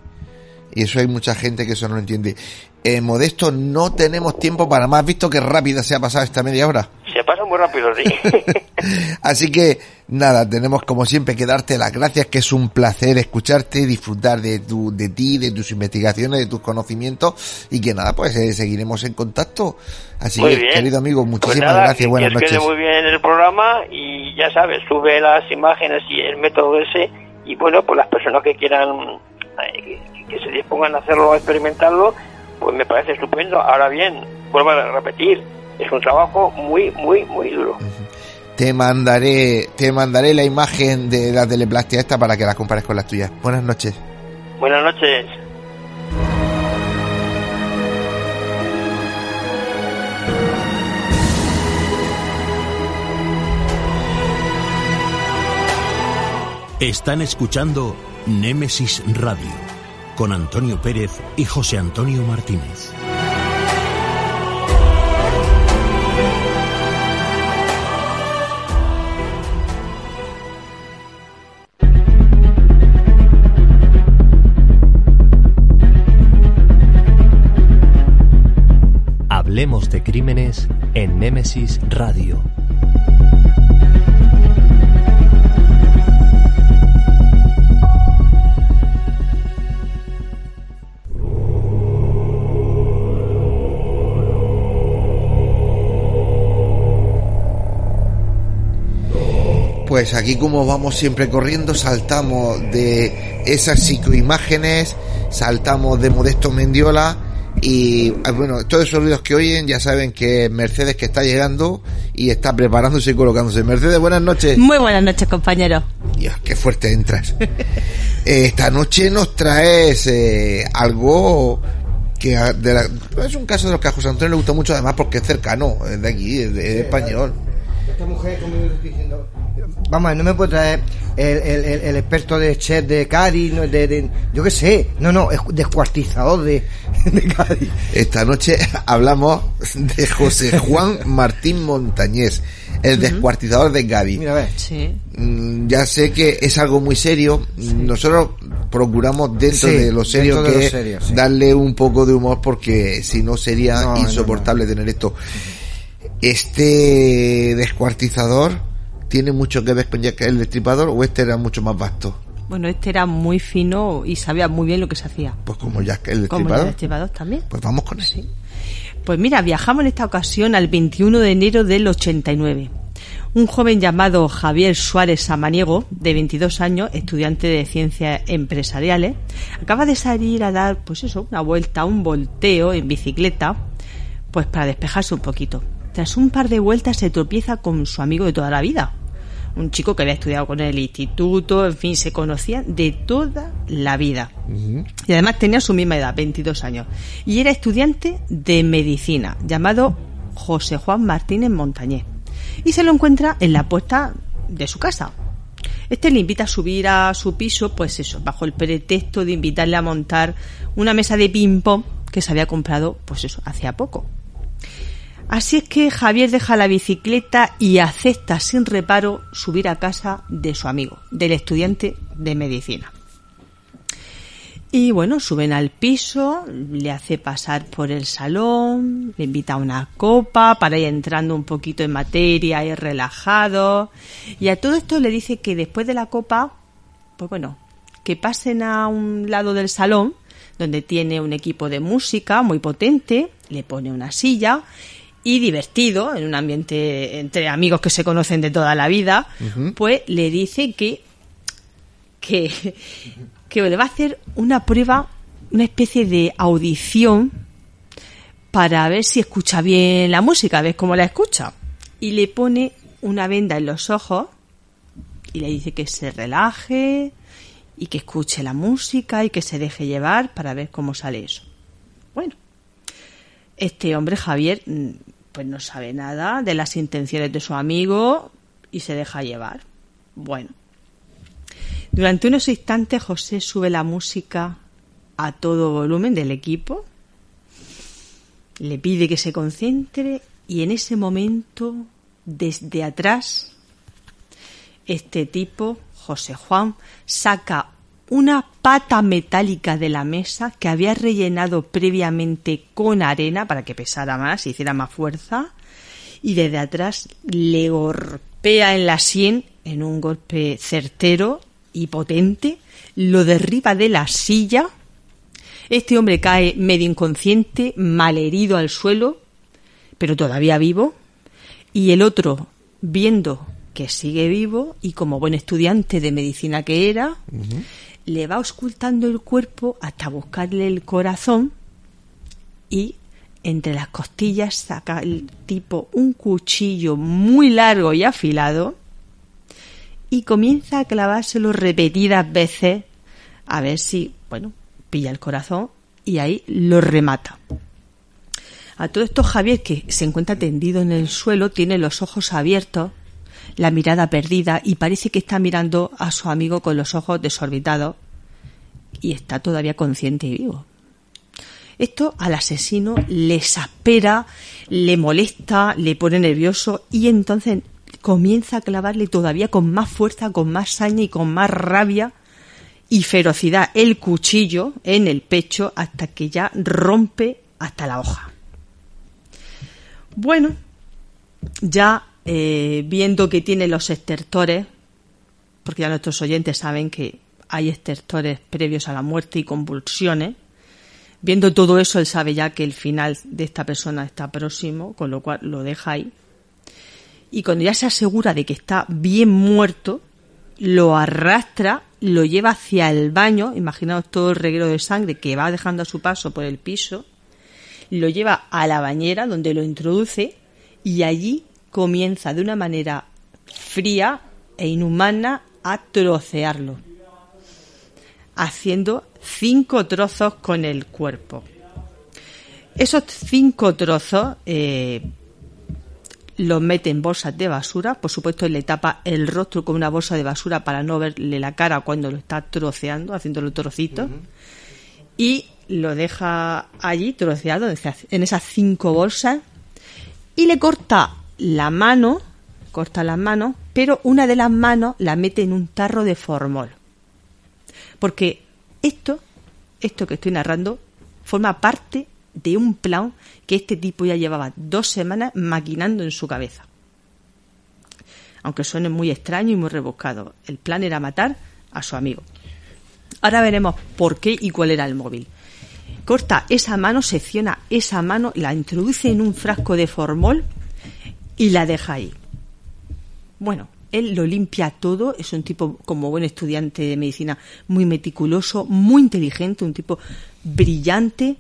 Y eso hay mucha gente que eso no lo entiende. Eh, Modesto, no tenemos tiempo para más, visto que rápida se ha pasado esta media hora. Pasa muy rápido, sí. Así que nada, tenemos como siempre que darte las gracias, que es un placer escucharte, disfrutar de tu, de ti, de tus investigaciones, de tus conocimientos y que nada, pues eh, seguiremos en contacto. Así Muy que, bien. querido amigo, Pues muchísimas nada, gracias, que- buenas que noches. muy bien el programa y ya sabes, sube las imágenes y el método ese y bueno, pues las personas que quieran, eh, que, que se dispongan a hacerlo, a experimentarlo, pues me parece estupendo. Ahora bien, vuelvo a repetir, es un trabajo muy, muy, muy duro. Te mandaré, te mandaré la imagen de la teleplastia esta para que la compares con las tuyas. Buenas noches. Buenas noches. Están escuchando Némesis Radio con Antonio Pérez y José Antonio Martínez. De crímenes en Némesis Radio. Pues aquí como vamos siempre corriendo, saltamos de esas psicoimágenes, saltamos de Modesto Mendiola y ah, bueno, todos esos ruidos que oyen ya saben que Mercedes que está llegando y está preparándose y colocándose. Mercedes, buenas noches. Muy buenas noches, compañero. Dios, qué fuerte entras. Eh, Esta noche nos traes eh, algo que a- de la- es un caso de los que a José Antonio le gusta mucho además porque es cercano, es de aquí, es, de- es español. Esta mujer, como yo le estoy diciendo, vamos, a ver, no me puede traer el, el- el- el experto de chef de Cádiz, no, de, de- yo qué sé, no, no, es descuartizador de, de Cádiz. Esta noche hablamos de José Juan Martín Montañés, el descuartizador de Cádiz. Mira, a ver. Sí. Mm, Ya sé que es algo muy serio. Nosotros procuramos dentro Sí, de lo serio que lo es serio, sí. darle un poco de humor porque si no sería No, insoportable tener esto. Este descuartizador tiene mucho que ver con Jack el Destripador o este era mucho más vasto. Bueno, este era muy fino y sabía muy bien lo que se hacía. Pues como Jack el Como el Destripador. destripador también. Pues vamos con él. Sí. Pues mira, viajamos en esta ocasión al 21 de enero del 89. Un joven llamado Javier Suárez Samaniego, de 22 años, estudiante de ciencias empresariales, acaba de salir a dar, pues eso, una vuelta, un volteo en bicicleta, pues para despejarse un poquito. Tras un par de vueltas se tropieza con su amigo de toda la vida, un chico que había estudiado con el instituto, en fin, se conocían de toda la vida. Y además tenía su misma edad, 22 años. Y era estudiante de medicina, llamado José Juan Martínez Montañés. Y se lo encuentra en la puerta de su casa. Este le invita a subir a su piso, pues eso, bajo el pretexto de invitarle a montar una mesa de ping-pong que se había comprado, pues eso, hacía poco. Así es que Javier deja la bicicleta y acepta sin reparo subir a casa de su amigo, del estudiante de medicina. Y bueno, suben al piso, le hace pasar por el salón, le invita a una copa para ir entrando un poquito en materia y relajado. Y a todo esto le dice que después de la copa, pues bueno, que pasen a un lado del salón, donde tiene un equipo de música muy potente, le pone una silla y divertido, en un ambiente entre amigos que se conocen de toda la vida, pues le dice que, que, que le va a hacer una prueba, una especie de audición para ver si escucha bien la música, a ver cómo la escucha. Y le pone una venda en los ojos y le dice que se relaje y que escuche la música y que se deje llevar para ver cómo sale eso. Bueno, este hombre, Javier, mm, pues no sabe nada de las intenciones de su amigo y se deja llevar. Bueno, durante unos instantes José sube la música a todo volumen del equipo, le pide que se concentre y en ese momento, desde atrás, este tipo, José Juan, saca una pata metálica de la mesa que había rellenado previamente con arena para que pesara más y hiciera más fuerza y desde atrás le golpea en la sien en un golpe certero y potente, lo derriba de la silla. Este hombre cae medio inconsciente, malherido al suelo, pero todavía vivo. Y el otro, viendo que sigue vivo y como buen estudiante de medicina que era, le va auscultando el cuerpo hasta buscarle el corazón y entre las costillas saca el tipo un cuchillo muy largo y afilado y comienza a clavárselo repetidas veces a ver si, bueno, pilla el corazón y ahí lo remata. A todo esto Javier, que se encuentra tendido en el suelo, tiene los ojos abiertos, la mirada perdida y parece que está mirando a su amigo con los ojos desorbitados y está todavía consciente y vivo. Esto al asesino le exaspera, le molesta, le pone nervioso y entonces comienza a clavarle todavía con más fuerza, con más saña y con más rabia y ferocidad el cuchillo en el pecho hasta que ya rompe hasta la hoja. Bueno, ya eh, viendo que tiene los estertores, porque ya nuestros oyentes saben que hay estertores previos a la muerte y convulsiones, viendo todo eso, él sabe ya que el final de esta persona está próximo, con lo cual lo deja ahí. Y cuando ya se asegura de que está bien muerto, lo arrastra, lo lleva hacia el baño, imaginaos todo el reguero de sangre que va dejando a su paso por el piso, lo lleva a la bañera donde lo introduce y allí comienza de una manera fría e inhumana a trocearlo, haciendo cinco trozos con el cuerpo. Esos cinco trozos eh, los mete en bolsas de basura, por supuesto le tapa el rostro con una bolsa de basura para no verle la cara cuando lo está troceando, haciéndolo trocitos, y lo deja allí troceado en esas cinco bolsas y le corta la mano, corta las manos, pero una de las manos la mete en un tarro de formol. Porque esto, esto que estoy narrando, forma parte de un plan que este tipo ya llevaba dos semanas maquinando en su cabeza. Aunque suene muy extraño y muy rebuscado, el plan era matar a su amigo. Ahora veremos por qué y cuál era el móvil. corta esa mano, secciona esa mano, la introduce en un frasco de formol y la deja ahí. Bueno, él lo limpia todo, es un tipo como buen estudiante de medicina muy meticuloso, muy inteligente, un tipo brillante.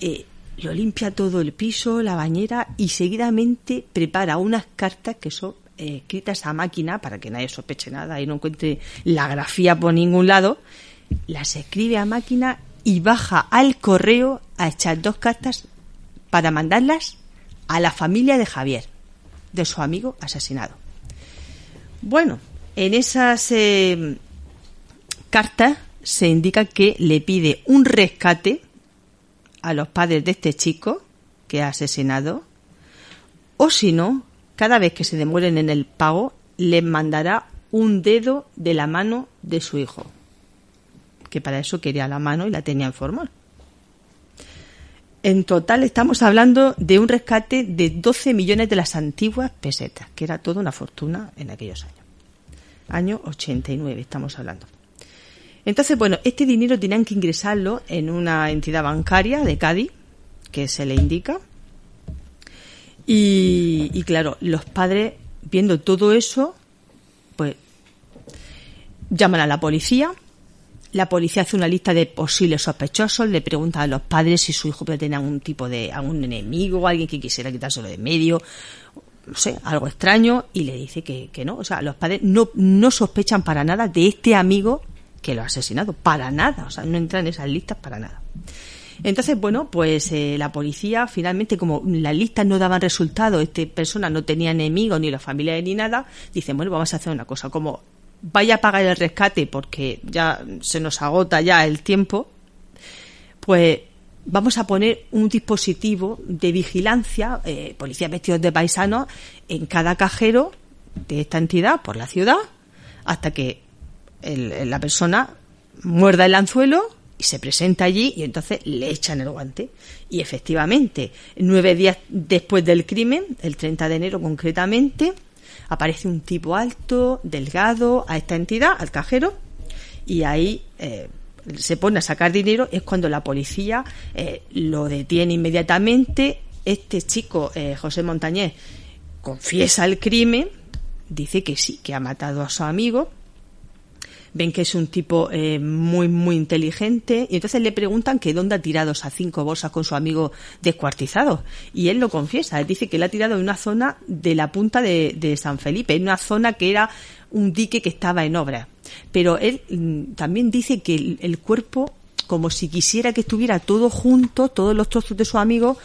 Eh, lo limpia todo el piso, la bañera y seguidamente prepara unas cartas que son eh, escritas a máquina para que nadie sospeche nada y no encuentre la grafía por ningún lado. Las escribe a máquina y baja al correo a echar dos cartas para mandarlas a la familia de Javier, de su amigo asesinado. Bueno, en esas eh, cartas se indica que le pide un rescate a los padres de este chico que ha asesinado, o si no, cada vez que se demoren en el pago, les mandará un dedo de la mano de su hijo, que para eso quería la mano y la tenía en formal. En total estamos hablando de un rescate de 12 millones de las antiguas pesetas, que era toda una fortuna en aquellos años. Año 89 estamos hablando. Entonces, bueno, este dinero tenían que ingresarlo en una entidad bancaria de Cádiz, que se le indica. Y, y claro, los padres, viendo todo eso, pues llaman a la policía. La policía hace una lista de posibles sospechosos, le pregunta a los padres si su hijo puede tener algún tipo de, algún enemigo, alguien que quisiera quitárselo de medio, no sé, algo extraño, y le dice que, que no. O sea, los padres no, no sospechan para nada de este amigo que lo ha asesinado, para nada, o sea, no entra en esas listas para nada. Entonces, bueno, pues eh, la policía finalmente, como las listas no daban resultado, esta persona no tenía enemigos ni la familia ni nada, dicen, bueno, vamos a hacer una cosa, como vaya a pagar el rescate porque ya se nos agota ya el tiempo, pues vamos a poner un dispositivo de vigilancia, eh, policías vestidos de paisanos, en cada cajero de esta entidad por la ciudad, hasta que la persona muerda el anzuelo y se presenta allí y entonces le echan el guante. Y efectivamente, nueve días después del crimen, el 30 de enero concretamente, aparece un tipo alto, delgado, a esta entidad, al cajero, y ahí eh, se pone a sacar dinero. Es cuando la policía eh, lo detiene inmediatamente. Este chico, eh, José Montañés, confiesa el crimen, dice que sí, que ha matado a su amigo, ven que es un tipo eh, muy, muy inteligente y entonces le preguntan que dónde ha tirado esas cinco bolsas con su amigo descuartizado. Y él lo confiesa, él dice que le ha tirado en una zona de la punta de, de San Felipe, en una zona que era un dique que estaba en obra. Pero él mm, también dice que el, el cuerpo como si quisiera que estuviera todo junto, todos los trozos de su amigo,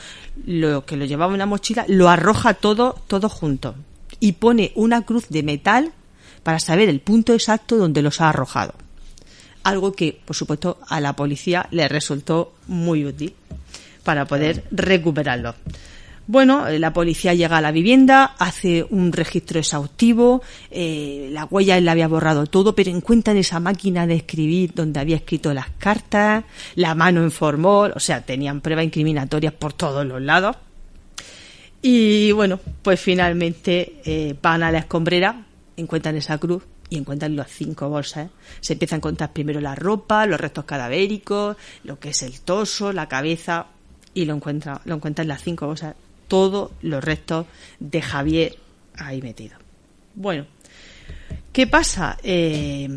lo que lo llevaba en una mochila, lo arroja todo, todo junto. Y pone una cruz de metal para saber el punto exacto donde los ha arrojado. Algo que, por supuesto, a la policía le resultó muy útil para poder recuperarlo. Bueno, eh, la policía llega a la vivienda, hace un registro exhaustivo, eh, la huella él la había borrado todo, pero encuentran esa máquina de escribir donde había escrito las cartas, la mano en o sea, tenían pruebas incriminatorias por todos los lados. Y bueno, pues finalmente eh, van a la escombrera encuentran esa cruz y encuentran las cinco bolsas. Se empiezan a contar primero la ropa, los restos cadavéricos, lo que es el torso, la cabeza, y lo encuentran, lo encuentran las cinco bolsas, todos los restos de Javier ahí metidos. Bueno, ¿qué pasa? Eh,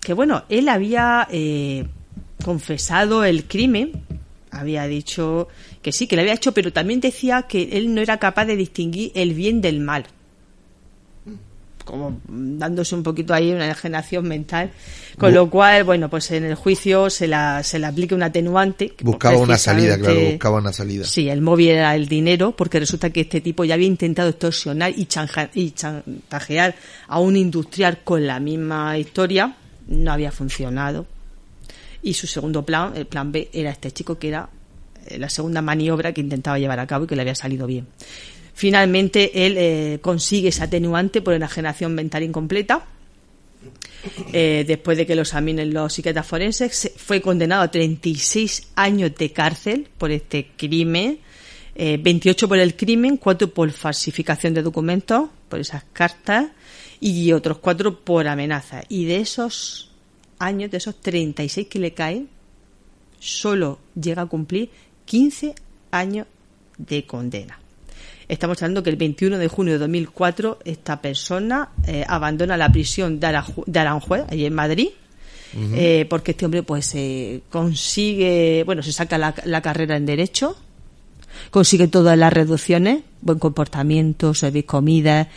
que bueno, él había eh, confesado el crimen, había dicho que sí, que lo había hecho, pero también decía que él no era capaz de distinguir el bien del mal como dándose un poquito ahí una degeneración mental, con lo cual, bueno, pues en el juicio se la, se le aplica un atentuante. Buscaba una salida, claro, buscaba una salida. Sí, el móvil era el dinero, porque resulta que este tipo ya había intentado extorsionar y, y chantajear a un industrial con la misma historia, no había funcionado. Y su segundo plan, el plan B, era este chico que era eh, la segunda maniobra que intentaba llevar a cabo y que le había salido bien. Finalmente, él eh, consigue ese atenuante por enajenación mental incompleta. Eh, después de que lo examinen los psiquiatras forenses, fue condenado a 36 años de cárcel por este crimen, 28 eh, por el crimen, 4 por falsificación de documentos, por esas cartas, y otros 4 por amenaza. Y de esos años, de esos 36 que le caen, solo llega a cumplir 15 años de condena. Estamos hablando que el 21 de junio de 2004 esta persona eh, abandona la prisión de, Aranjuez, allí en Madrid, eh, porque este hombre pues eh, consigue, bueno, se saca la, carrera en Derecho, consigue todas las reducciones, buen comportamiento, servir comida,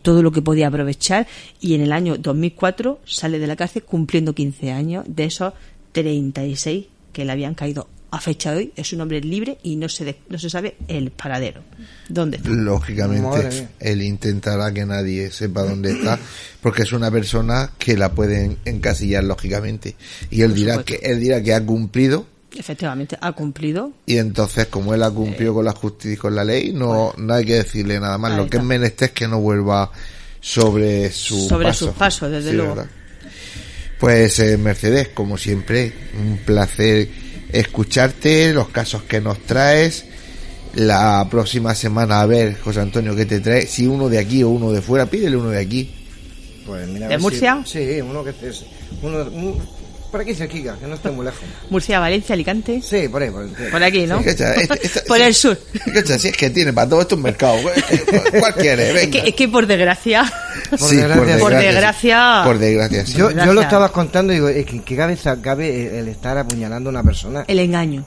todo lo que podía aprovechar y en el año 2004 sale de la cárcel cumpliendo 15 años de esos 36 que le habían caído a fecha de hoy es un hombre libre y no se no se sabe el paradero. ¿Dónde está? Lógicamente, él intentará que nadie sepa dónde está, porque es una persona que la pueden encasillar lógicamente. Y él dirá que él dirá que ha cumplido. Efectivamente, ha cumplido. Y entonces, como él ha cumplido con la justicia y con la ley, no, no hay que decirle nada más. Lo que es menester es que no vuelva sobre su sobre sus pasos, desde luego. Pues eh, Mercedes, como siempre, un placer escucharte, los casos que nos traes. La próxima semana a ver, José Antonio, qué te trae. Si uno de aquí o uno de fuera, pídele uno de aquí. Pues mira, ¿De Murcia? sí, uno que es uno, por aquí cerquita, que no esté muy lejos. Murcia, Valencia, Alicante. Sí, por ahí. Por, aquí, ¿no? por el sur. si es que tiene para todo esto un mercado. ¿Cuál quiere? Es, que, por desgracia. Por, desgracia, por desgracia. Por desgracia. Yo, yo, lo estaba contando y digo, es que qué cabeza cabe el estar apuñalando a una persona. El engaño.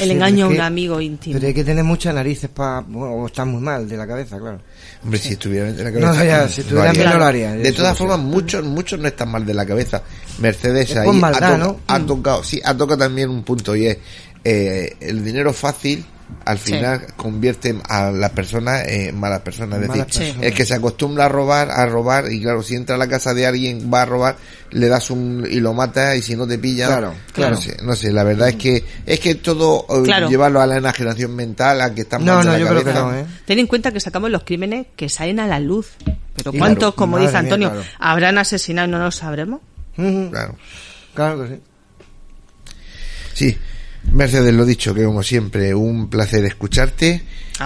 el engaño a un amigo íntimo. Pero hay que tener muchas narices para. Bueno, o estar muy mal de la cabeza, claro. Hombre, si estuviera en la cabeza. No, ya, si estuviera bien no lo haría. De todas formas, muchos, muchos no están mal de la cabeza. Mercedes ahí ha, tocado, sí, ha tocado también un punto y es eh, el dinero fácil al final convierte a las personas en malas personas. Es decir, el que se acostumbra a robar, a robar, y claro, si entra a la casa de alguien, va a robar, le das un, y lo mata, y si no te pilla, claro, claro. No sé, no sé, la verdad es que, es que todo eh, llevarlo a la enajenación mental, a que estamos no, no, yo creo que no, ¿eh? Ten en cuenta que sacamos los crímenes que salen a la luz. Pero ¿cuántos, como dice Antonio, habrán asesinado y no lo sabremos? Claro. Claro que sí. Sí, Mercedes, lo dicho, que como siempre, un placer escucharte.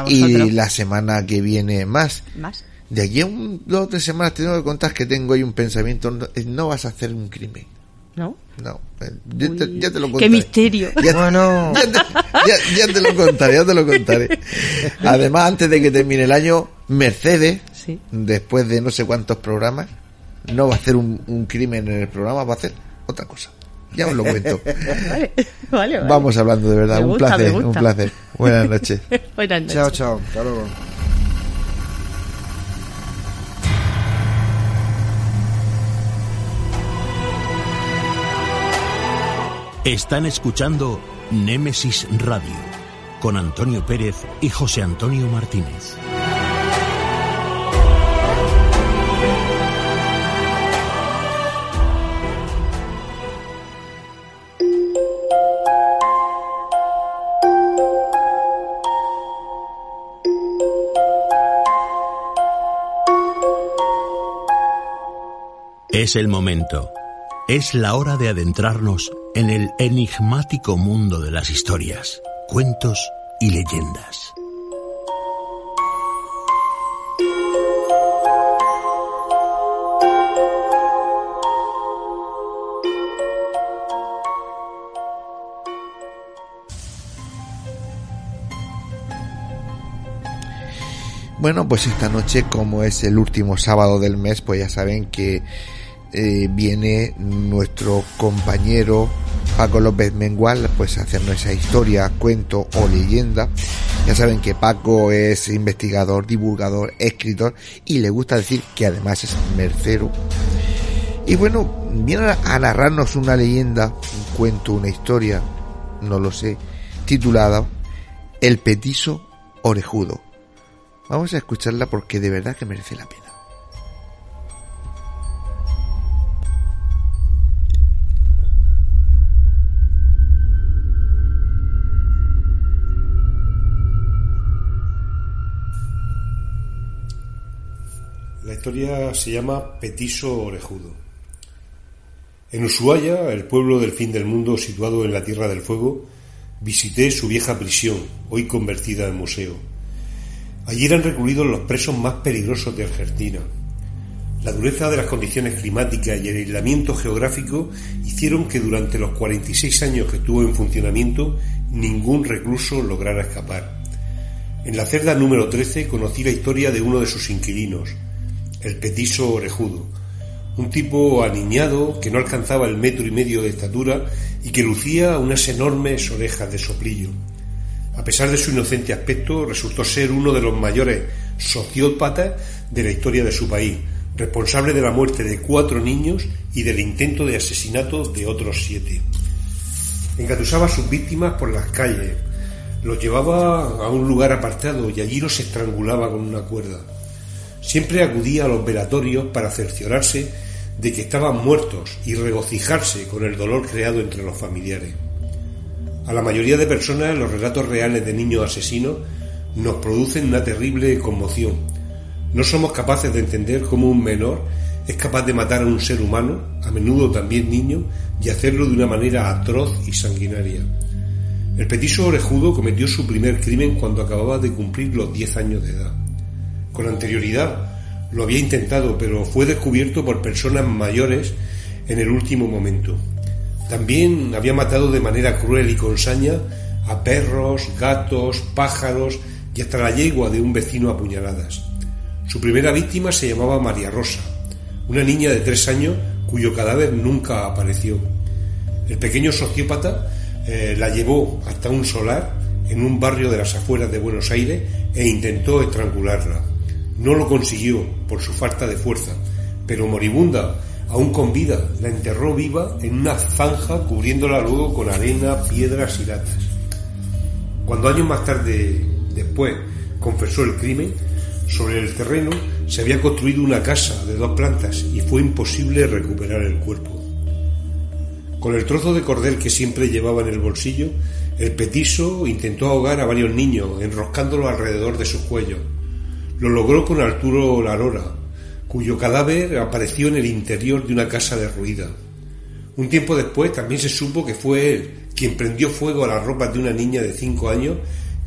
Y la semana que viene más. Más. De aquí a un, dos o tres semanas te tengo que contar que tengo ahí un pensamiento. No, vas a hacer un crimen. ¿No? No. Eh, ya, te, lo contaré. ¡Qué misterio! Ya, bueno. ya, te, lo contaré, ya te lo contaré. Además, antes de que termine el año, Mercedes, después de no sé cuántos programas, no va a hacer un, un crimen en el programa, va a hacer otra cosa. Ya os lo cuento. vale, Vamos hablando de verdad. un placer, un placer. Buenas noches. Buenas noches. Chao, chao. Hasta luego. Están escuchando Némesis Radio con Antonio Pérez y José Antonio Martínez. Es el momento. Es la hora de adentrarnos en el enigmático mundo de las historias, cuentos y leyendas. Bueno, pues esta noche, como es el último sábado del mes, pues ya saben que eh, viene nuestro compañero Paco López Mengual pues hacernos esa historia, cuento o leyenda. Ya saben que Paco es investigador, divulgador, escritor y le gusta decir que además es mercero. Y bueno, viene a narrarnos una leyenda, un cuento, una historia, no lo sé, titulada El petiso orejudo. Vamos a escucharla porque de verdad que merece la pena. Historia se llama Petiso Orejudo. En Ushuaia, el pueblo del fin del mundo situado en la Tierra del Fuego, visité su vieja prisión, hoy convertida en museo. Allí eran recluidos los presos más peligrosos de Argentina. La dureza de las condiciones climáticas y el aislamiento geográfico hicieron que durante los 46 años que estuvo en funcionamiento ningún recluso lograra escapar. En la celda número 13 conocí la historia de uno de sus inquilinos, el petiso orejudo, un tipo aniñado que no alcanzaba el metro y medio de estatura y que lucía unas enormes orejas de soplillo. A pesar de su inocente aspecto, resultó ser uno de los mayores sociópatas de la historia de su país, responsable de la muerte de cuatro niños y del intento de asesinato de otros siete. Engatusaba a sus víctimas por las calles, los llevaba a un lugar apartado y allí los estrangulaba con una cuerda. Siempre acudía a los velatorios para cerciorarse de que estaban muertos y regocijarse con el dolor creado entre los familiares. A la mayoría de personas los relatos reales de niños asesinos nos producen una terrible conmoción. No somos capaces de entender cómo un menor es capaz de matar a un ser humano, a menudo también niño, y hacerlo de una manera atroz y sanguinaria. El petiso orejudo cometió su primer crimen cuando acababa de cumplir los 10 años de edad. Con anterioridad lo había intentado, pero fue descubierto por personas mayores en el último momento. También había matado de manera cruel y con saña a perros, gatos, pájaros y hasta la yegua de un vecino a puñaladas. Su primera víctima se llamaba María Rosa, una niña de tres años cuyo cadáver nunca apareció. El pequeño sociópata eh, la llevó hasta un solar en un barrio de las afueras de Buenos Aires e intentó estrangularla. No lo consiguió por su falta de fuerza, pero moribunda, aún con vida, la enterró viva en una zanja cubriéndola luego con arena, piedras y latas. Cuando años más tarde, después, confesó el crimen, sobre el terreno se había construido una casa de dos plantas y fue imposible recuperar el cuerpo. Con el trozo de cordel que siempre llevaba en el bolsillo, el petiso intentó ahogar a varios niños, enroscándolo alrededor de su cuello. Lo logró con Arturo Larora, cuyo cadáver apareció en el interior de una casa derruida. Un tiempo después también se supo que fue él quien prendió fuego a las ropas de una niña de cinco años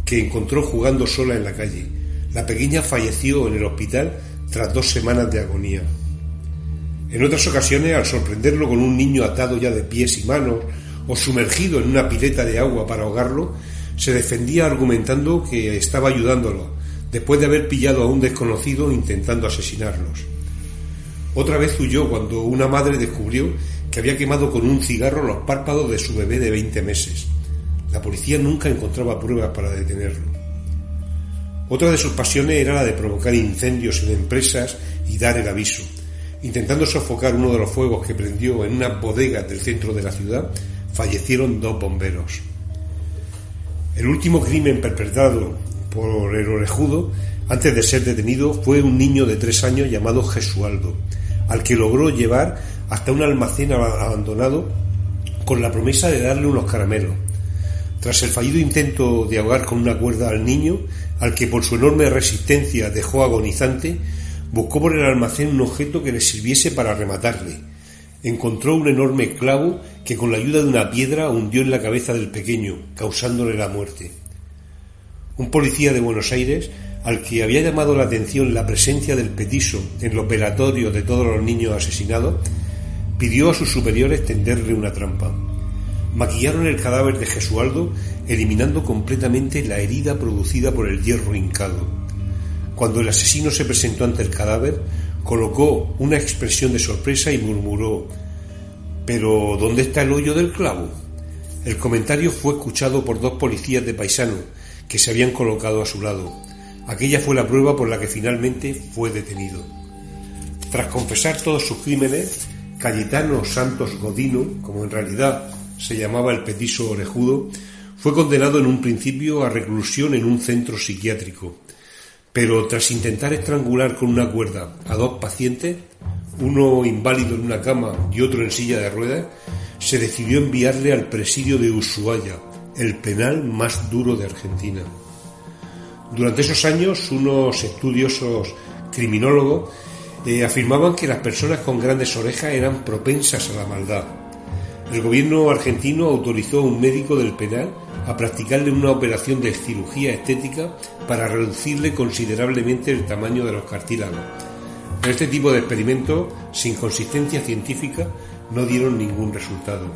que encontró jugando sola en la calle. La pequeña falleció en el hospital tras dos semanas de agonía. En otras ocasiones, al sorprenderlo con un niño atado ya de pies y manos o sumergido en una pileta de agua para ahogarlo, se defendía argumentando que estaba ayudándolo, después de haber pillado a un desconocido intentando asesinarlos. Otra vez huyó cuando una madre descubrió que había quemado con un cigarro los párpados de su bebé de 20 meses. La policía nunca encontraba pruebas para detenerlo. Otra de sus pasiones era la de provocar incendios en empresas y dar el aviso. Intentando sofocar uno de los fuegos que prendió en una bodega del centro de la ciudad, fallecieron dos bomberos. El último crimen perpetrado por el orejudo, antes de ser detenido, fue un niño de tres años llamado Jesualdo, al que logró llevar hasta un almacén abandonado con la promesa de darle unos caramelos. Tras el fallido intento de ahogar con una cuerda al niño, al que por su enorme resistencia dejó agonizante, Buscó por el almacén un objeto que le sirviese para rematarle. Encontró un enorme clavo que con la ayuda de una piedra hundió en la cabeza del pequeño, causándole la muerte. Un policía de Buenos Aires, al que había llamado la atención la presencia del petiso en los velatorios de todos los niños asesinados, pidió a sus superiores tenderle una trampa. Maquillaron el cadáver de Jesualdo, eliminando completamente la herida producida por el hierro hincado. Cuando el asesino se presentó ante el cadáver, colocó una expresión de sorpresa y murmuró ¿Pero dónde está el hoyo del clavo? El comentario fue escuchado por dos policías de paisano que se habían colocado a su lado. Aquella fue la prueba por la que finalmente fue detenido. Tras confesar todos sus crímenes, Cayetano Santos Godino, como en realidad se llamaba el petiso orejudo, fue condenado en un principio a reclusión en un centro psiquiátrico pero tras intentar estrangular con una cuerda a dos pacientes, uno inválido en una cama y otro en silla de ruedas, se decidió enviarle al presidio de Ushuaia, el penal más duro de Argentina. Durante esos años, unos estudiosos criminólogos eh, afirmaban que las personas con grandes orejas eran propensas a la maldad. El gobierno argentino autorizó a un médico del penal a practicarle una operación de cirugía estética para reducirle considerablemente el tamaño de los cartílagos. Este tipo de experimentos, sin consistencia científica, no dieron ningún resultado.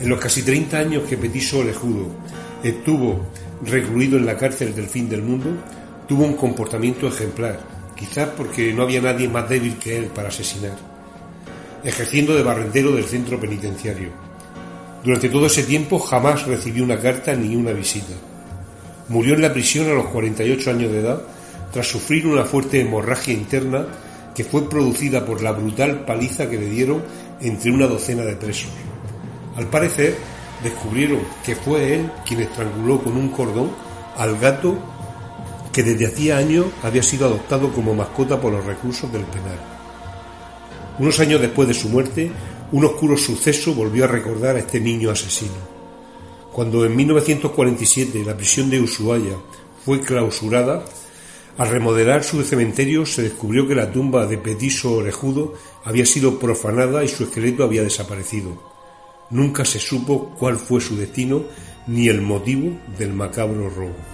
En los casi 30 años que Petiso Olejudo estuvo recluido en la cárcel del fin del mundo, tuvo un comportamiento ejemplar, quizás porque no había nadie más débil que él para asesinar, ejerciendo de barrendero del centro penitenciario. Durante todo ese tiempo jamás recibió una carta ni una visita. Murió en la prisión a los 48 años de edad tras sufrir una fuerte hemorragia interna que fue producida por la brutal paliza que le dieron entre una docena de presos. Al parecer, descubrieron que fue él quien estranguló con un cordón al gato que desde hacía años había sido adoptado como mascota por los recursos del penal. Unos años después de su muerte, un oscuro suceso volvió a recordar a este niño asesino. Cuando en 1947 la prisión de Ushuaia fue clausurada, al remodelar su cementerio se descubrió que la tumba de Petiso Orejudo había sido profanada y su esqueleto había desaparecido. Nunca se supo cuál fue su destino ni el motivo del macabro robo.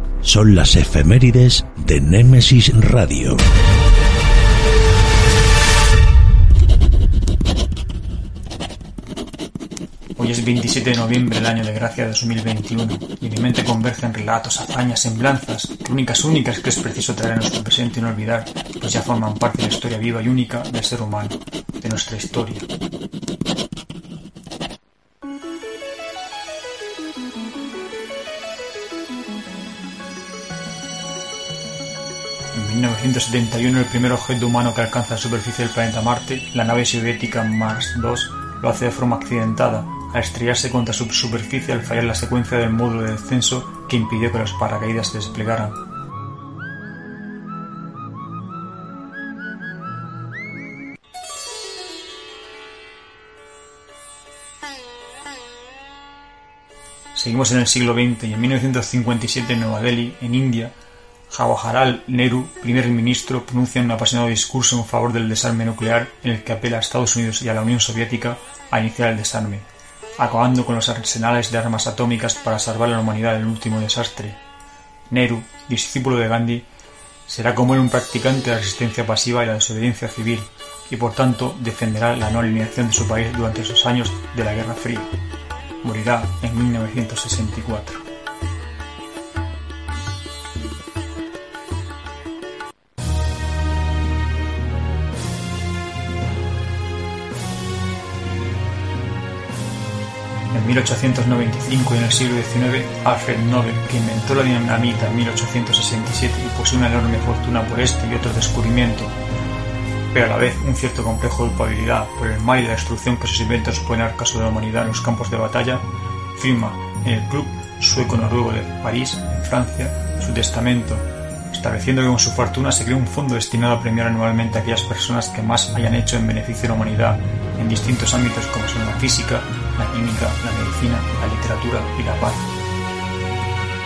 son las efemérides de Némesis Radio. Hoy es 27 de noviembre del año de gracia 2021 y mi mente converge en relatos, hazañas, semblanzas, únicas únicas que es preciso traer a nuestro presente y no olvidar, pues ya forman parte de la historia viva y única del ser humano, de nuestra historia. 1971, el primer objeto humano que alcanza la superficie del planeta Marte, la nave soviética Mars 2, lo hace de forma accidentada, al estrellarse contra su superficie al fallar la secuencia del módulo de descenso que impidió que los paracaídas se desplegaran. Seguimos en el siglo XX y en 1957 en Nueva Delhi, en India, Jawaharlal Nehru, primer ministro, pronuncia un apasionado discurso en favor del desarme nuclear en el que apela a Estados Unidos y a la Unión Soviética a iniciar el desarme, acabando con los arsenales de armas atómicas para salvar a la humanidad del último desastre. Nehru, discípulo de Gandhi, será como él un practicante de la resistencia pasiva y la desobediencia civil, y por tanto defenderá la no alineación de su país durante esos años de la Guerra Fría. Morirá en 1964. En 1895 y en el siglo XIX, Alfred Nobel, que inventó la dinamita en 1867 y posee una enorme fortuna por este y otro descubrimiento, pero a la vez un cierto complejo de culpabilidad por el mal y la destrucción que sus inventos pueden dar caso de la humanidad en los campos de batalla, firma en el Club Sueco-Noruego de París, en Francia, su testamento, estableciendo que con su fortuna se creó un fondo destinado a premiar anualmente a aquellas personas que más hayan hecho en beneficio de la humanidad en distintos ámbitos como son la física, la química, la medicina, la literatura y la paz.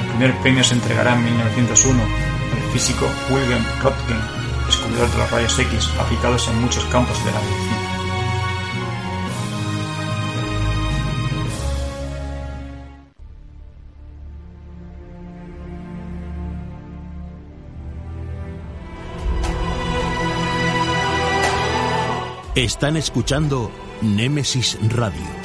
El primer premio se entregará en 1901 al físico Wilhelm Röntgen, descubridor de los rayos X aplicados en muchos campos de la medicina. Están escuchando Némesis Radio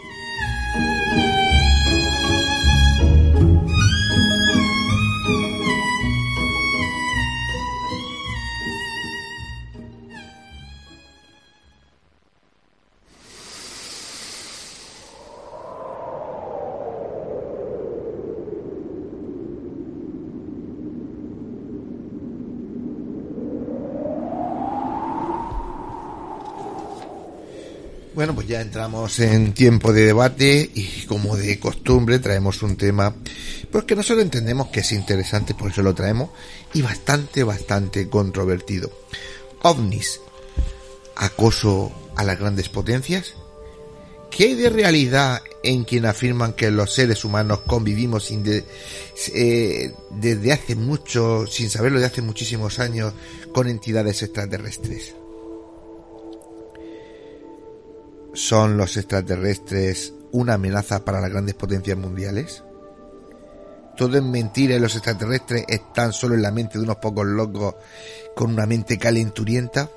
Bueno, pues ya entramos en tiempo de debate y como de costumbre traemos un tema pues que nosotros entendemos que es interesante, por eso lo traemos y bastante, bastante controvertido. OVNIs, acoso a las grandes potencias. ¿Qué hay de realidad en quien afirman que los seres humanos convivimos sin eh, desde hace mucho, sin saberlo de hace muchísimos años, con entidades extraterrestres? ¿Son los extraterrestres una amenaza para las grandes potencias mundiales? ¿Todo es mentira y los extraterrestres están solo en la mente de unos pocos locos con una mente calenturienta?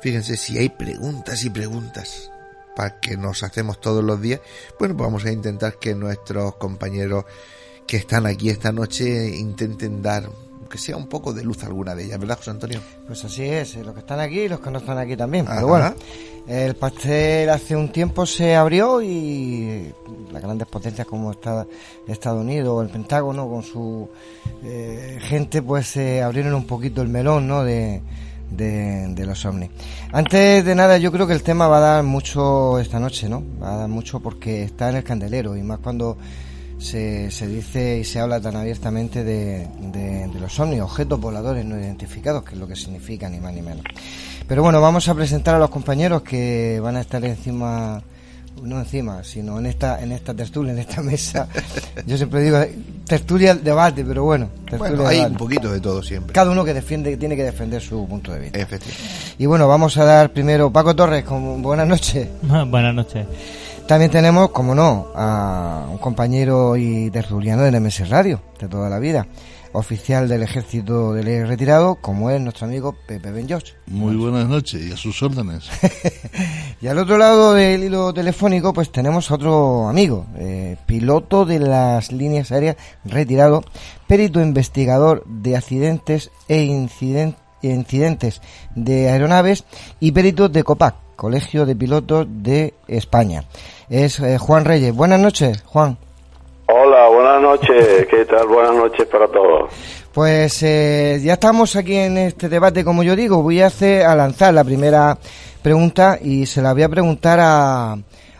Fíjense si hay preguntas y preguntas para que nos hacemos todos los días. Bueno, pues vamos a intentar que nuestros compañeros que están aquí esta noche intenten dar, que sea un poco de luz alguna de ellas, ¿verdad, José Antonio? Pues así es, eh, los que están aquí y los que no están aquí también. Ajá. Pero bueno, el pastel hace un tiempo se abrió y las grandes potencias como Estados Unidos o el Pentágono con su eh, gente pues se abrieron un poquito el melón, ¿no? De, de, de los ovnis. Antes de nada, yo creo que el tema va a dar mucho esta noche, ¿no? Va a dar mucho porque está en el candelero y más cuando se, se dice y se habla tan abiertamente de, de, de los ovnis, objetos voladores no identificados, que es lo que significa ni más ni menos. Pero bueno, vamos a presentar a los compañeros que van a estar encima, no encima, sino en esta, en esta tertulia, en esta mesa. Yo siempre digo tertulia debate, pero bueno, tertulia Bueno, hay debate. un poquito de todo siempre. Cada uno que defiende, tiene que defender su punto de vista. Efectivamente. Y bueno, vamos a dar primero Paco Torres, como buenas noches. Buenas noches. También tenemos, como no, a un compañero y tertuliano de NMS Radio, de toda la vida, oficial del ejército del retirado, como es nuestro amigo Pepe Ben George. Muy buenas noches y a sus órdenes. Y al otro lado del hilo telefónico, pues tenemos a otro amigo, eh, piloto de las líneas aéreas retirado, perito investigador de accidentes e inciden- incidentes de aeronaves y perito de COPAC, Colegio de Pilotos de España. Es eh, Juan Reyes. Buenas noches, Juan. Hola, buenas noches. ¿Qué tal? Buenas noches para todos. Pues eh, ya estamos aquí en este debate, como yo digo. Voy a hacer a lanzar la primera pregunta y se la voy a preguntar a,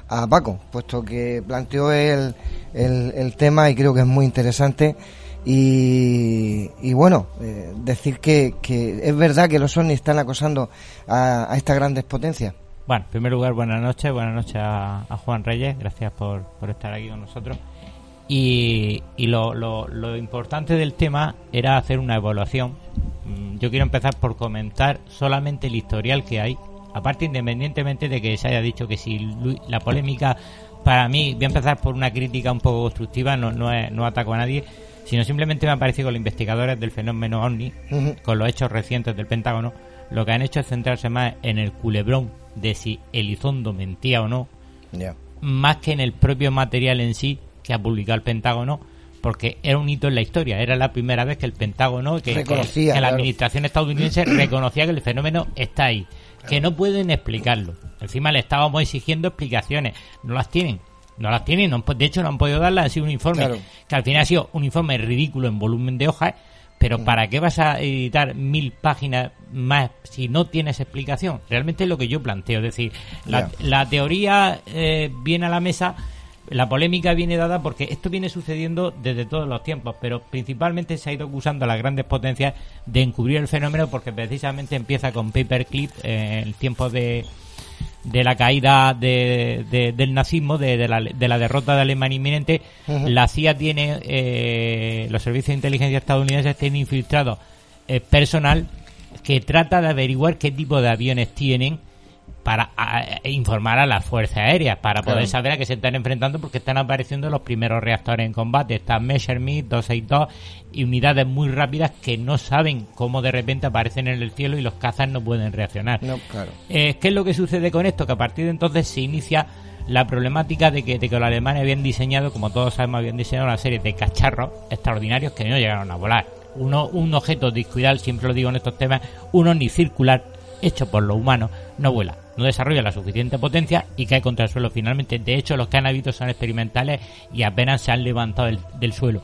a Paco, puesto que planteó el, el, el tema y creo que es muy interesante. Y, y bueno, eh, decir que, que es verdad que los ovnis están acosando a, a estas grandes potencias. Bueno, en primer lugar, buenas noches. Buenas noches a, a Juan Reyes. Gracias por, por estar aquí con nosotros. Y, y lo, lo, lo importante del tema era hacer una evaluación. Mm, Yo quiero empezar por comentar solamente el historial que hay. Aparte, independientemente de que se haya dicho que si la polémica, para mí, voy a empezar por una crítica un poco constructiva, no, no, es- no ataco a nadie, sino simplemente me ha parecido que los investigadores del fenómeno OVNI, con los hechos recientes del Pentágono, lo que han hecho es centrarse más en el culebrón de si Elizondo mentía o no, más que en el propio material en sí que ha publicado el Pentágono, porque era un hito en la historia. Era la primera vez que el Pentágono, que, Reconocía, que la claro. administración estadounidense reconocía que el fenómeno está ahí, que no pueden explicarlo. Encima le estábamos exigiendo explicaciones, no las tienen. No las tienen, no de hecho no han podido darlas, ha sido un informe Claro. que al final ha sido un informe ridículo en volumen de hojas, pero ¿para qué vas a editar mil páginas más si no tienes explicación? Realmente es lo que yo planteo, es decir, la, la teoría eh, viene a la mesa, la polémica viene dada porque esto viene sucediendo desde todos los tiempos, pero principalmente se ha ido acusando a las grandes potencias de encubrir el fenómeno porque precisamente empieza con Paperclip eh, en el tiempo de, de la caída de, de- del nazismo, de, la, de la derrota de Alemania inminente, la CIA tiene, eh, los servicios de inteligencia estadounidenses tienen infiltrado eh, personal que trata de averiguar qué tipo de aviones tienen para a- a- informar a las fuerzas aéreas, para poder Claro. saber a qué se están enfrentando, porque están apareciendo los primeros reactores en combate. Están Messerschmitt, 262 y unidades muy rápidas que no saben cómo de repente aparecen en el cielo y los cazas no pueden reaccionar. No, claro. Eh, ¿Qué es lo que sucede con esto? Que a partir de entonces se inicia la problemática de que, de que los alemanes habían diseñado, como todos sabemos, habían diseñado una serie de cacharros extraordinarios que no llegaron a volar. Uno, un objeto discoidal, siempre lo digo en estos temas, uno ni circular, hecho por los humanos, no vuela, no desarrolla la suficiente potencia y cae contra el suelo finalmente. De hecho, los que han habido son experimentales y apenas se han levantado del, del suelo.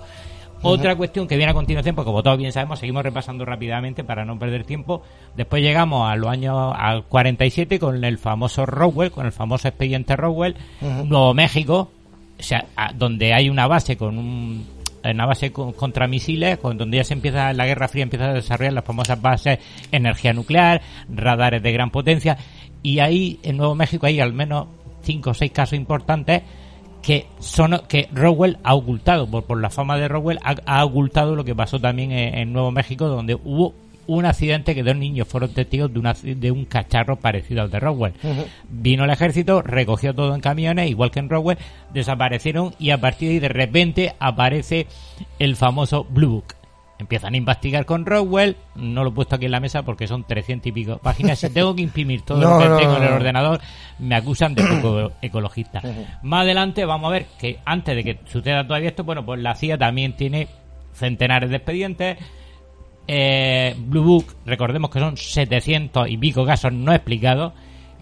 Otra cuestión que viene a continuación, porque como todos bien sabemos, seguimos repasando rápidamente para no perder tiempo. Después llegamos a los años al 47 con el famoso Roswell, con el famoso expediente Roswell, Ujú. Nuevo México, o sea, a- donde hay una base con un una base con- contra misiles, con donde ya se empieza la Guerra Fría empieza a desarrollar las famosas bases energía nuclear, radares de gran potencia y ahí en Nuevo México hay al menos cinco o seis casos importantes que son que Rowell ha ocultado por, por la fama de Rowell ha, ha ocultado lo que pasó también en, en Nuevo México donde hubo un accidente que dos niños fueron testigos de, una, de un cacharro parecido al de Rowell. Vino el ejército, recogió todo en camiones, igual que en Rowell, desaparecieron y a partir de ahí de repente aparece el famoso Blue Book. Empiezan a investigar con Rowell, no lo he puesto aquí en la mesa porque son 300 y pico páginas. Si tengo que imprimir todo No, lo que no, tengo en el ordenador, me acusan de poco ecologista. Más adelante vamos a ver que antes de que suceda todavía esto, bueno, pues la CIA también tiene centenares de expedientes. Eh, Blue Book, recordemos que son 700 y pico casos no explicados.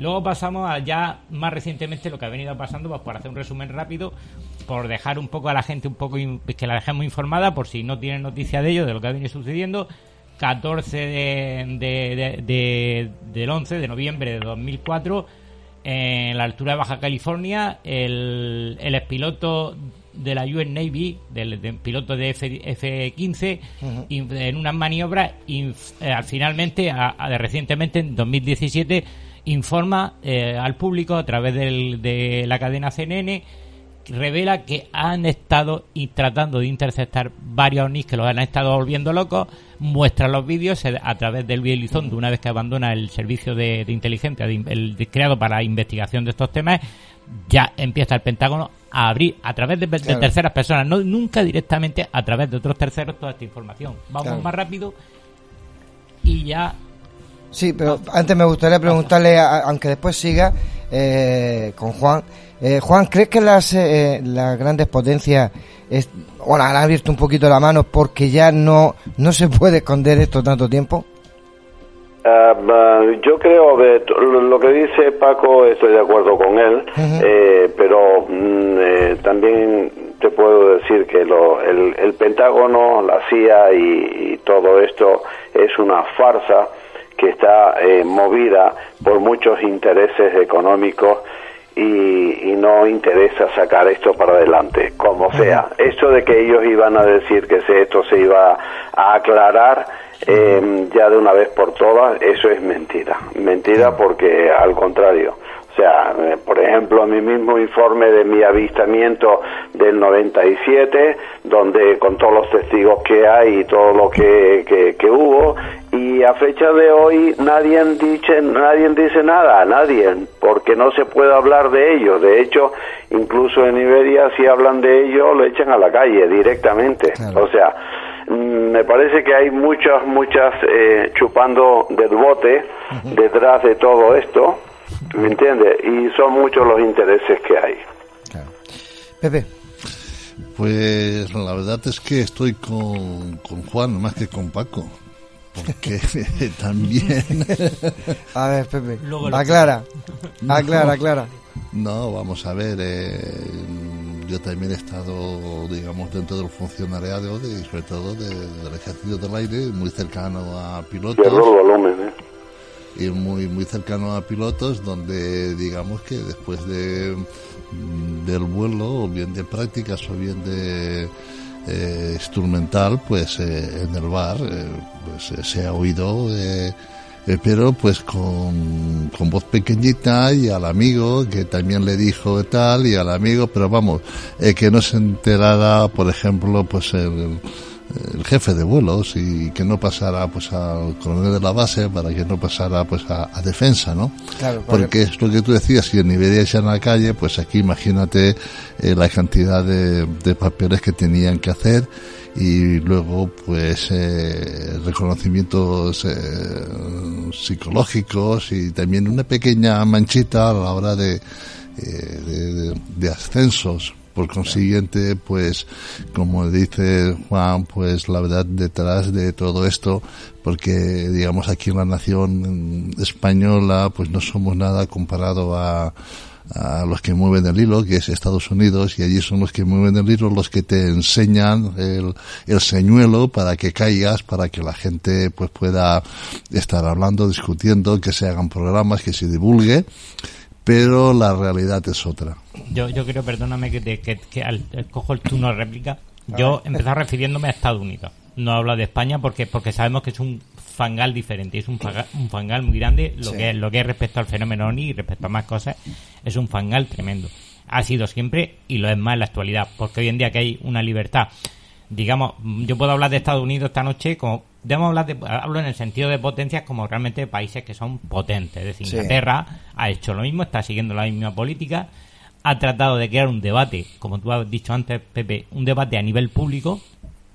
Luego pasamos a ya más recientemente lo que ha venido pasando, pues por hacer un resumen rápido, por dejar un poco a la gente un poco in- que la dejemos informada, por si no tienen noticia de ello, de lo que ha venido sucediendo. 14 de, de- de- de- del 11 de noviembre de 2004, en la altura de Baja California, el, el expiloto de la US Navy, del, del piloto de F, F-15, Ujú. in- en unas maniobras, eh, finalmente, a- a- recientemente, en 2017, informa eh, al público a través del- de la cadena CNN revela que han estado y tratando de interceptar varios ovnis que los han estado volviendo locos, muestra los vídeos eh, a través del Bielizondo una vez que abandona el servicio de, de inteligencia de el de- creado para la investigación de estos temas, ya empieza el Pentágono a abrir a través de, de Claro. terceras personas, no nunca directamente a través de otros terceros toda esta información. Vamos Claro. más rápido y ya Sí, pero antes me gustaría preguntarle, aunque después siga eh, con Juan. Eh, Juan, ¿crees que las, eh, las grandes potencias es- bueno, han abierto un poquito la mano porque ya no, no se puede esconder esto tanto tiempo? Ah, yo creo que lo que dice Paco estoy de acuerdo con él, eh, pero mm, eh, también te puedo decir que lo, el, el Pentágono, la CIA y, y todo esto es una farsa que está eh, movida por muchos intereses económicos y, y no interesa sacar esto para adelante, como sea. Esto de que ellos iban a decir que se- esto se iba a aclarar eh, ya de una vez por todas, eso es mentira. Mentira porque al contrario. O sea, eh, por ejemplo, mi mismo informe de mi avistamiento del 97, donde con todos los testigos que hay y todo lo que, que, que hubo, y a fecha de hoy nadie dice, nadie dice nada, nadie, porque no se puede hablar de ello. De hecho, incluso en Iberia, si hablan de ello, lo echan a la calle directamente. O sea, mm, me parece que hay muchas, muchas eh, chupando del bote detrás de todo esto, ¿me entiendes? Y son muchos los intereses que hay. Pepe. Pues la verdad es que estoy con, con Juan más que con Paco. Porque también... A ver, Pepe, aclara, aclara, aclara. No, vamos a ver. eh, yo también he estado, digamos, dentro del funcionariado y sobre todo de- del ejército del aire, muy cercano a pilotos. Volumen, ¿eh? y muy muy cercano a pilotos donde digamos que después de mm, del vuelo o bien de prácticas o bien de eh, instrumental pues eh, en el bar eh, pues eh, se ha oído eh, pero pues con, con voz pequeñita y al amigo que también le dijo tal y al amigo pero vamos que no se enterara por ejemplo pues el el jefe de vuelos y que no pasara pues al coronel de la base para que no pasara pues a, defensa, ¿no? Porque es lo que tú decías, si en Nigeria en la calle, pues aquí imagínate eh, la cantidad de, papeles que tenían que hacer y luego pues eh, reconocimientos eh, psicológicos y también una pequeña manchita a la hora de, de, de ascensos por consiguiente, pues, como dice Juan, pues la verdad detrás de todo esto, porque digamos aquí en la nación española, pues no somos nada comparado a, a los que mueven el hilo, que es Estados Unidos, y allí son los que mueven el hilo los que te enseñan el, el señuelo para que caigas, para que la gente pues pueda estar hablando, discutiendo, que se hagan programas, que se divulgue pero la realidad es otra. Yo, yo creo, perdóname que, que, que al, cojo el turno de réplica, yo empezar refiriéndome a Estados Unidos. No hablo de España porque porque sabemos que es un fangal diferente, es un fangal, un fangal muy grande lo que es, lo que es respecto al fenómeno ONI y respecto a más cosas, es un fangal tremendo. Ha sido siempre y lo es más en la actualidad, porque hoy en día que hay una libertad digamos, yo puedo hablar de Estados Unidos esta noche como debemos hablar de, hablo en el sentido de potencias como realmente países que son potentes. Es decir, Inglaterra ha hecho lo mismo, está siguiendo la misma política, ha tratado de crear un debate, como tú has dicho antes, Pepe, un debate a nivel público,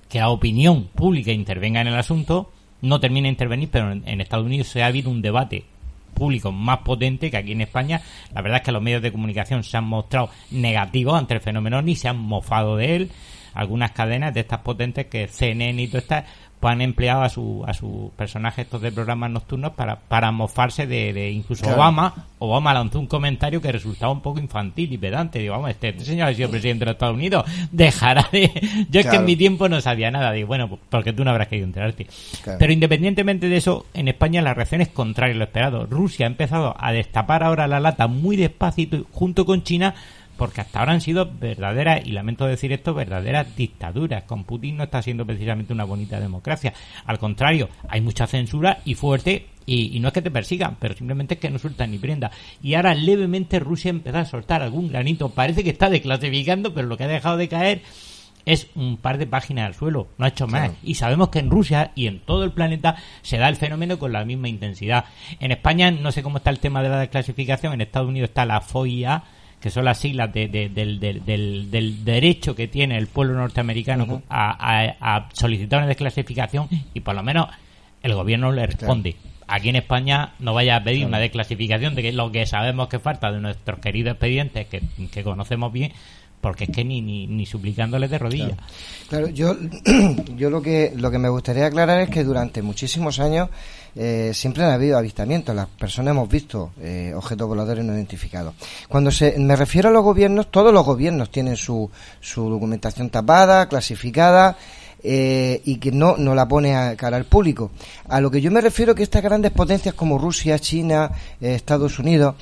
que la opinión pública intervenga en el asunto, no termina de intervenir, pero en, Estados Unidos se ha habido un debate público más potente que aquí en España. La verdad es que los medios de comunicación se han mostrado negativos ante el fenómeno ni se han mofado de él algunas cadenas de estas potentes que CNN y todo estas pues han empleado a su a sus personajes estos de programas nocturnos para para mofarse de, incluso Obama. Obama lanzó un comentario que resultaba un poco infantil y pedante. Digo vamos este, señor ha sido presidente de los Estados Unidos. Dejará de yo es que en mi tiempo no sabía nada digo bueno pues, porque tú no habrás querido enterarte pero independientemente de eso en España la reacción es contraria a lo esperado. Rusia ha empezado a destapar ahora la lata muy despacito junto con China porque hasta ahora han sido verdaderas, y lamento decir esto, verdaderas dictaduras. Con Putin no está siendo precisamente una bonita democracia. Al contrario, hay mucha censura y fuerte, y, no es que te persigan, pero simplemente es que no sueltan ni prenda. Y ahora levemente Rusia empieza a soltar algún granito. Parece que está desclasificando, pero lo que ha dejado de caer es un par de páginas al suelo, no ha hecho más. Y sabemos que en Rusia y en todo el planeta se da el fenómeno con la misma intensidad. En España no sé cómo está el tema de la desclasificación, en Estados Unidos está la FOIA, que son las siglas del, del, derecho que tiene el pueblo norteamericano a, solicitar una desclasificación y por lo menos el gobierno le responde. Aquí en España no vaya a pedir una desclasificación de que lo que sabemos que falta de nuestros queridos expedientes que, que conocemos bien porque es que ni, ni, ni suplicándole de rodillas. Claro, yo, yo lo que lo que me gustaría aclarar es que durante muchísimos años eh, siempre han habido avistamientos, las personas hemos visto eh, objetos voladores no identificados. Cuando se, me refiero a los gobiernos, todos los gobiernos tienen su, su documentación tapada, clasificada, eh, y que no, no la pone a cara al público. A lo que yo me refiero que estas grandes potencias como Rusia, China, Estados Unidos,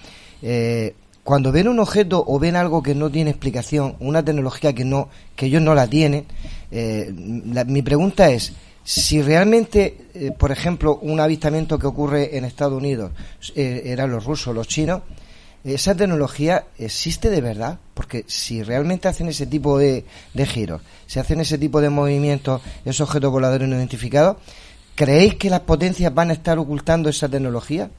cuando ven un objeto o ven algo que no tiene explicación, una tecnología que no, que ellos no la tienen, mi pregunta es si realmente, eh, por ejemplo, un avistamiento que ocurre en Estados Unidos eh, eran los rusos, los chinos, esa tecnología existe de verdad, porque si realmente hacen ese tipo de, de giros, si hacen ese tipo de movimientos, esos objetos voladores no identificados, ¿creéis que las potencias van a estar ocultando esa tecnología?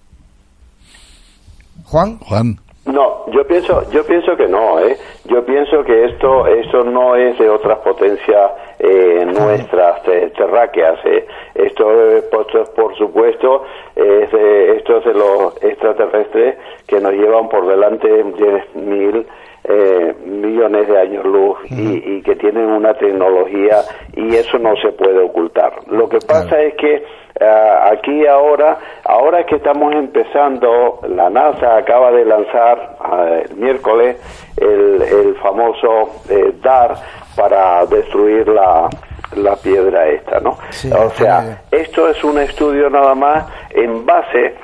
Juan. Juan. No, yo pienso, yo pienso que no, ¿eh? Yo pienso que esto, esto no es de otras potencias eh, nuestras terráqueas. ¿eh? Esto, por, por supuesto, es de, esto es de los extraterrestres que nos llevan por delante 10 mil eh, millones de años luz y, y, que tienen una tecnología y eso no se puede ocultar. Lo que pasa es que eh, aquí ahora, ahora que estamos empezando, la NASA acaba de lanzar eh, el miércoles el, el famoso eh, DAR para destruir la, la piedra esta, ¿no? o sea, esto es un estudio nada más en base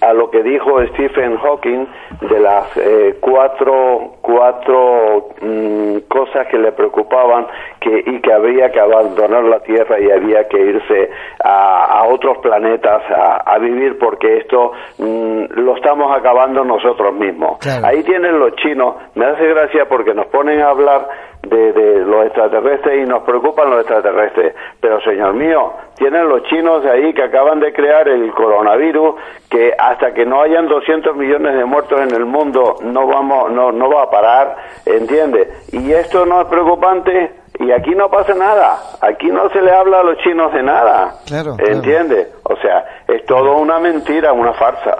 a lo que dijo Stephen Hawking de las eh, cuatro, cuatro mm, cosas que le preocupaban que, y que habría que abandonar la Tierra y había que irse a, otros planetas a, vivir porque esto mm, lo estamos acabando nosotros mismos. Ahí tienen los chinos, me hace gracia porque nos ponen a hablar de, de, los extraterrestres y nos preocupan los extraterrestres. Pero, señor mío, tienen los chinos ahí que acaban de crear el coronavirus, que hasta que no hayan 200 millones de muertos en el mundo no, vamos, no, no va a parar, ¿entiende? Y esto no es preocupante y aquí no pasa nada. Aquí no se le habla a los chinos de nada. Claro, ¿Entiende? O sea, es todo una mentira, una farsa.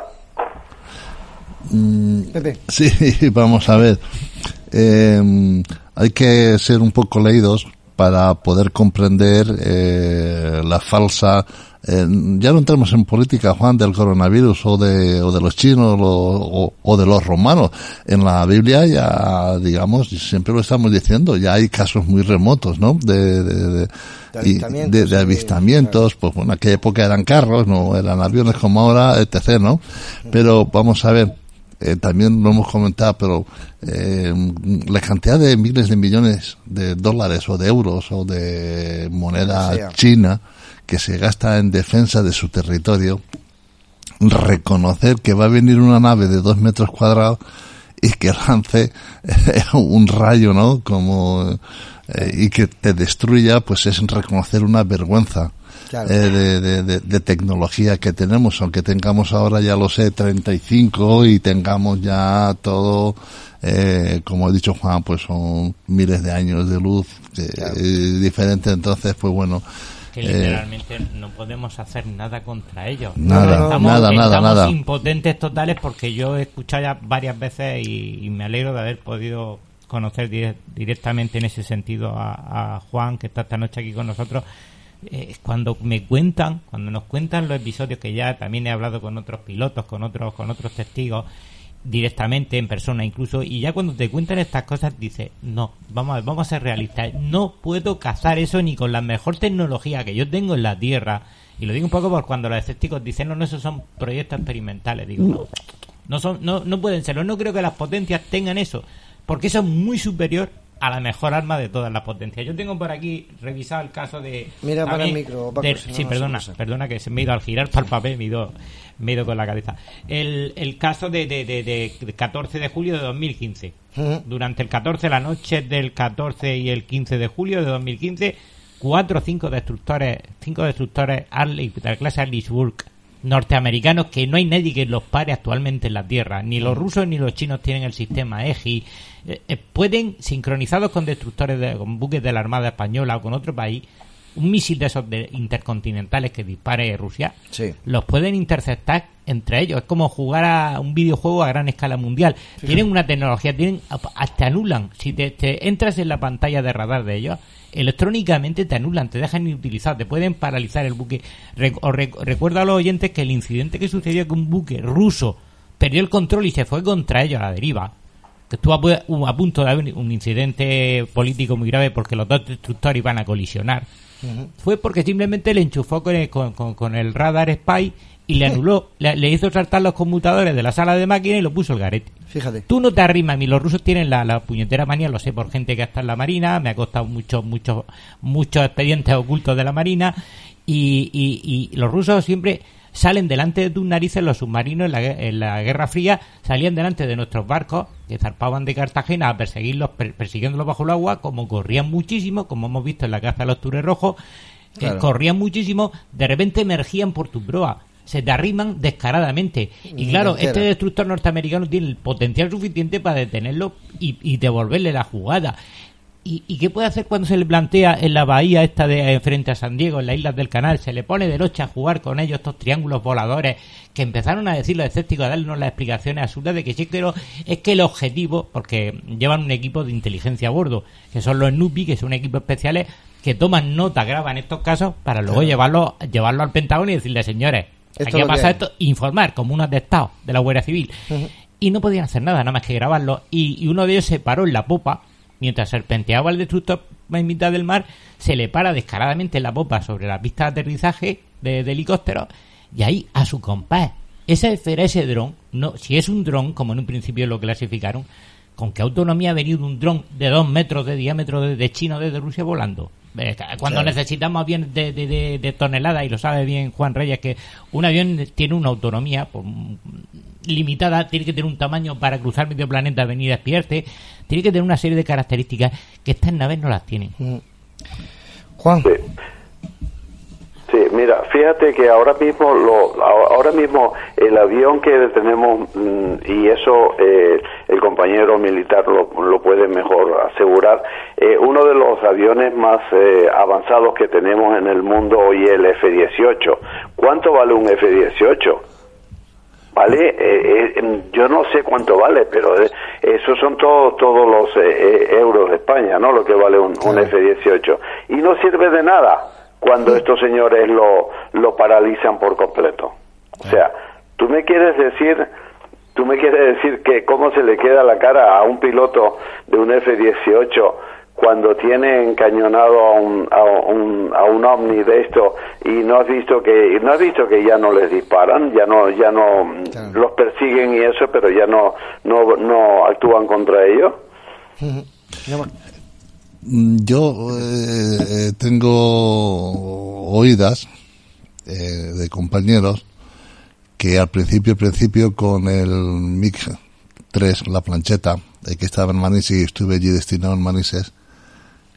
Mm, sí, vamos a ver. Eh, hay que ser un poco leídos para poder comprender eh, la falsa eh, ya no entramos en política, Juan, del coronavirus o de, o de los chinos o, o, de los romanos. En la Biblia ya, digamos, siempre lo estamos diciendo, ya hay casos muy remotos, ¿no? De, de, de, avistamientos, pues bueno, en aquella época eran carros, no eran aviones como ahora, etc., ¿no? Pero vamos a ver, eh, también lo hemos comentado, pero eh, la cantidad de miles de millones de dólares o de euros o de moneda china que se gasta en defensa de su territorio, reconocer que va a venir una nave de dos metros cuadrados y que lance un rayo, ¿no? Como, eh, y que te destruya, pues es reconocer una vergüenza eh, de, tecnología que tenemos, aunque tengamos ahora ya lo sé 35 y tengamos ya todo, eh, como he dicho Juan, pues son miles de años de luz eh, diferente, entonces pues bueno. Que literalmente no podemos hacer nada contra ellos. Nada, estamos, nada, nada, estamos impotentes totales porque yo he escuchado ya varias veces y, me alegro de haber podido conocer directamente en ese sentido a, a Juan, que está esta noche aquí con nosotros, eh, cuando me cuentan, cuando nos cuentan los episodios que ya también he hablado con otros pilotos, con otros, con otros testigos, directamente en persona incluso, y ya cuando te cuentan estas cosas dices, no, vamos a, ver, vamos a ser realistas, no puedo cazar eso ni con la mejor tecnología que yo tengo en la Tierra, y lo digo un poco por cuando los escépticos dicen, no, no, esos son proyectos experimentales, digo, no, no, son, no, no pueden serlo, no creo que las potencias tengan eso, porque eso es muy superior a la mejor arma de todas las potencias. Yo tengo por aquí revisado el caso de... Mira para el micro, Sí, perdona, perdona que se me ha ido al girar para el papel, me he ido, me he ido con la cabeza. El, el caso de, de, de, 14 de julio de 2015. Durante el 14, la noche del 14 y el 15 de julio de 2015, cuatro o cinco destructores, cinco destructores de la clase Harrisburg norteamericanos que no hay nadie que los pare actualmente en la Tierra. Ni los rusos ni los chinos tienen el sistema EGI eh, eh, pueden, sincronizados con destructores, de, con buques de la Armada Española o con otro país, un misil de esos intercontinentales que dispare Rusia, los pueden interceptar entre ellos. Es como jugar a un videojuego a gran escala mundial. Tienen una tecnología, tienen hasta anulan. Si te, entras en la pantalla de radar de ellos, electrónicamente te anulan, te dejan inutilizado, te pueden paralizar el buque. recuerdo a los oyentes que el incidente que sucedió con un buque ruso perdió el control y se fue contra ellos a la deriva que estuvo a, punto de haber un incidente político muy grave porque los dos destructores iban a colisionar, fue porque simplemente le enchufó con, el radar spy y le anuló, le, hizo saltar los conmutadores de la sala de máquina y lo puso el garete. Fíjate. Tú no te arrimas, a mí los rusos tienen la, puñetera manía, lo sé por gente que está en la marina, me ha costado muchos, muchos, muchos expedientes ocultos de la marina y, y, y los rusos siempre salen delante de tus narices los submarinos en la, en la, Guerra Fría, salían delante de nuestros barcos que zarpaban de Cartagena a perseguirlos, persiguiéndolos bajo el agua, como corrían muchísimo, como hemos visto en la caza de los Tures Rojos, corrían muchísimo, de repente emergían por tu proa se te arriman descaradamente. Y claro, este destructor norteamericano tiene el potencial suficiente para detenerlo y, y devolverle la jugada. ¿Y, qué puede hacer cuando se le plantea en la bahía esta de eh, frente a San Diego, en las islas del canal? Se le pone de noche a jugar con ellos estos triángulos voladores que empezaron a decir los escépticos, a darnos las explicaciones absurdas de que sí, pero es que el objetivo, porque llevan un equipo de inteligencia a bordo, que son los NUPI, que son equipos especiales que toman nota, graban estos casos para luego llevarlo, llevarlo al Pentágono y decirle, señores, aquí ha pasado esto, informar como un atestado de la Guardia Civil. Y no podían hacer nada, nada más que grabarlo. y uno de ellos se paró en la popa Mientras serpenteaba el destructor en mitad del mar, se le para descaradamente la popa sobre la pista de aterrizaje de, helicóptero y ahí a su compás esa esfera, ese dron, no, si es un dron, como en un principio lo clasificaron, ¿con qué autonomía ha venido un dron de dos metros de diámetro desde China o desde Rusia volando? Cuando Claro. necesitamos aviones de, de, de- de toneladas, y lo sabe bien Juan Reyes, que un avión tiene una autonomía por- limitada, tiene que tener un tamaño para cruzar medio planeta, venir a espiarte, tiene que tener una serie de características que estas naves no las tienen. Juan. Sí, mira, fíjate que ahora mismo, lo, ahora mismo el avión que tenemos, mm, y eso eh, el compañero militar lo, lo puede mejor asegurar, eh, uno de los aviones más eh, avanzados que tenemos en el mundo hoy es el F-18. ¿Cuánto vale un F-18? Vale, eh, eh, yo no sé cuánto vale, pero eh, esos son todos todos los eh, eh, euros de España, ¿no? Lo que vale un, un F-18. Y no sirve de nada cuando estos señores lo, lo paralizan por completo. O sea, tú me quieres decir, tú me quieres decir que cómo se le queda la cara a un piloto de un F-18 cuando tiene encañonado a un, a un, a un ovni de esto y no has visto que no has visto que ya no les disparan ya no ya no los persiguen y eso pero ya no no no actúan contra ellos Yo eh, eh, tengo oídas eh, de compañeros que al principio, principio con el MiG 3, la plancheta, eh, que estaba en Manises y estuve allí destinado en Manises,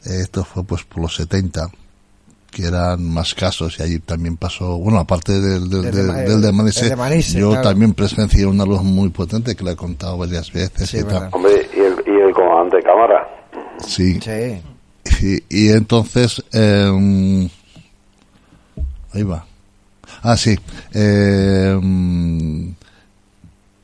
eh, esto fue pues por los 70, que eran más casos y allí también pasó, bueno, aparte del, del, El de del- Ma- del de el Manises, de Manises, yo claro. también presencié una luz muy potente que le he contado varias veces y tal. hombre y el, y el comandante de cámara Sí. Y, y entonces, eh, ahí va. Ah, sí. Eh,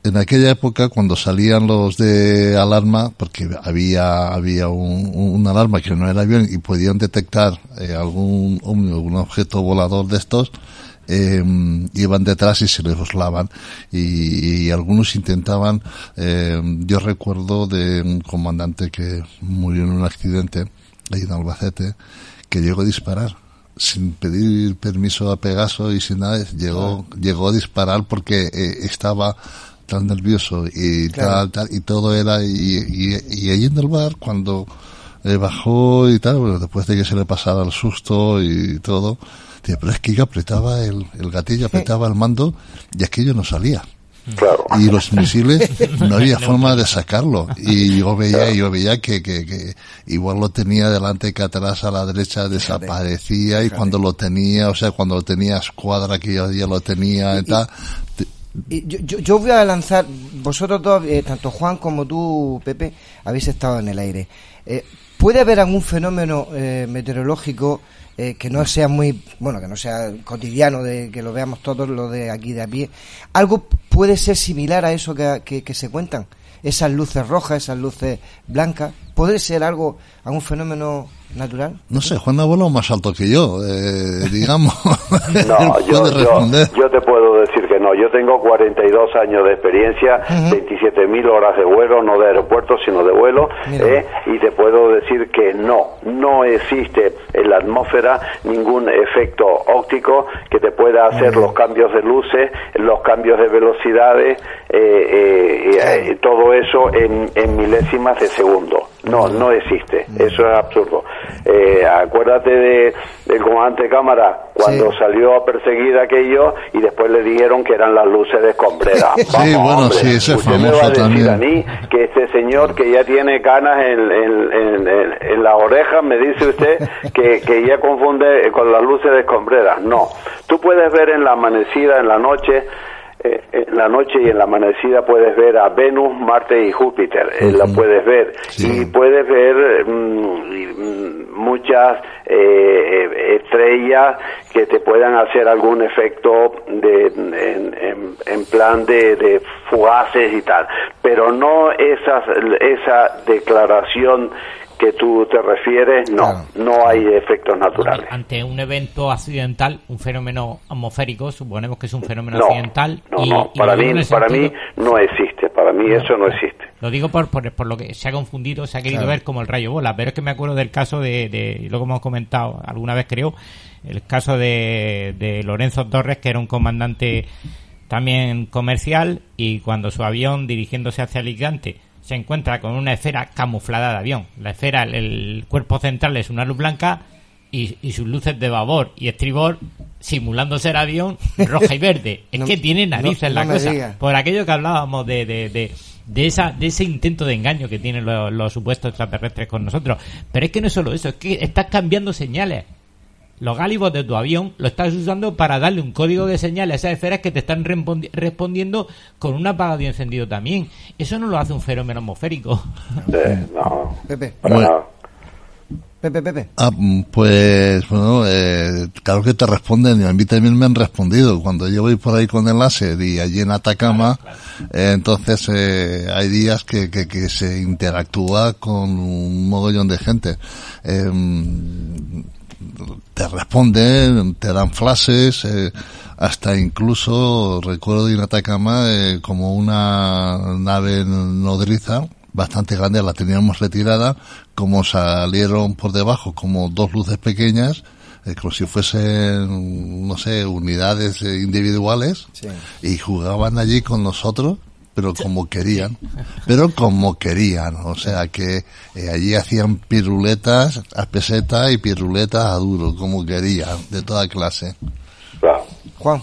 en aquella época, cuando salían los de alarma, porque había había un, un- una alarma que no era avión y podían detectar eh, algún algún objeto volador de estos, eh, iban detrás y se les oslaban y, y algunos intentaban eh, yo recuerdo de un comandante que murió en un accidente ahí en Albacete que llegó a disparar. Sin pedir permiso a Pegaso y sin nada llegó llegó a disparar porque eh, estaba tan nervioso y Claro. tal tal y todo era y, y, y ahí en el bar cuando eh, bajó y tal, bueno, después de que se le pasara el susto y todo, dice, pero es que yo apretaba el, el gatillo, apretaba el mando y aquello no salía. Y los misiles no había forma de sacarlo. Y yo veía, yo veía que, que, que igual lo tenía delante que atrás a la derecha desaparecía y cuando lo tenía, o sea, cuando lo tenía a escuadra que yo ya lo tenía y tal, te- Y yo, yo, yo voy a lanzar, vosotros dos, eh, tanto Juan como tú, Pepe, habéis estado en el aire. Eh, ¿Puede haber algún fenómeno eh, meteorológico eh, que no sea muy, bueno, que no sea cotidiano, de que lo veamos todos lo de aquí de a pie? ¿Algo puede ser similar a eso que, que, que se cuentan? Esas luces rojas, esas luces blancas, ¿puede ser algo, algún fenómeno natural? no sé, Juan Abuelo más alto que yo, eh, digamos. No, yo, puede yo, responder. yo te puedo decir que no. Yo tengo 42 años de experiencia, 27.000 horas de vuelo, no de aeropuerto, sino de vuelo. ¿eh? y te puedo decir que no, no existe en la atmósfera ningún efecto óptico que te pueda hacer los cambios de luces, los cambios de velocidades, eh, eh, todo eso en, en milésimas de segundo. No, no existe. Eso es absurdo. Eh, acuérdate de, del comandante de cámara cuando salió a perseguir aquello y después le dijeron que eran las luces de escombrera. Sí, bueno, sí, ese es Usted me va famoso a decir también. a mí que este señor que ya tiene canas en, en, en, en- en las orejas, me dice usted que, que ya confunde con las luces de escombrera. No, tú puedes ver en la amanecida, en la noche, eh, en la noche y en la amanecida puedes ver a Venus, Marte y Júpiter, eh, la puedes ver. Y puedes ver mm, mm, muchas eh, eh, estrellas que te puedan hacer algún efecto de, en, en- en plan de, de fugaces y tal, pero no esas, esa declaración que tú te refieres, no, no hay efectos naturales. Ante un evento accidental, un fenómeno atmosférico, suponemos que es un fenómeno No, accidental. No, y, no, y para lo digo en mí, para sentido- mí no existe, para mí eso no existe. Lo digo por, por, por lo que se ha confundido, se ha querido Claro. ver como el rayo bola, pero es que me acuerdo del caso de, de lo que hemos comentado alguna vez creo, el caso de, de Lorenzo Torres, que era un comandante también comercial y cuando su avión dirigiéndose hacia Alicante se encuentra con una esfera camuflada de avión. La esfera, el cuerpo central es una luz blanca y, y sus luces de babor y estribor simulando ser avión roja y verde. Es No- que tiene narices no- la no me cosa. Por aquello que hablábamos de, de, de, de esa, de ese intento de engaño que tienen los, los supuestos extraterrestres con nosotros. Pero es que no es solo eso, es que estás cambiando señales. Los gálibos de tu avión lo estás usando para darle un código de señales a esas esferas que te están respondi- respondiendo con un apagado y encendido también. Eso no lo hace un fenómeno atmosférico. Eh, no, Pepe, para Bueno. nada. Pepe, Pepe. Ah, pues bueno, eh, claro que te responden y a mí también me han respondido. Cuando yo voy por ahí con el láser y allí en Atacama, eh, entonces eh, hay días que, que, que se interactúa con un mogollón de gente. Eh, te responden, te dan flashes, eh, hasta incluso recuerdo de en Atacama eh, como una nave nodriza bastante grande, la teníamos retirada, como salieron por debajo como dos luces pequeñas, eh, como si fuesen, no sé, unidades eh, individuales, y jugaban allí con nosotros, pero como querían, pero como querían, o sea que eh, allí hacían piruletas a peseta y piruletas a duro, como querían, de toda clase. Claro. Juan.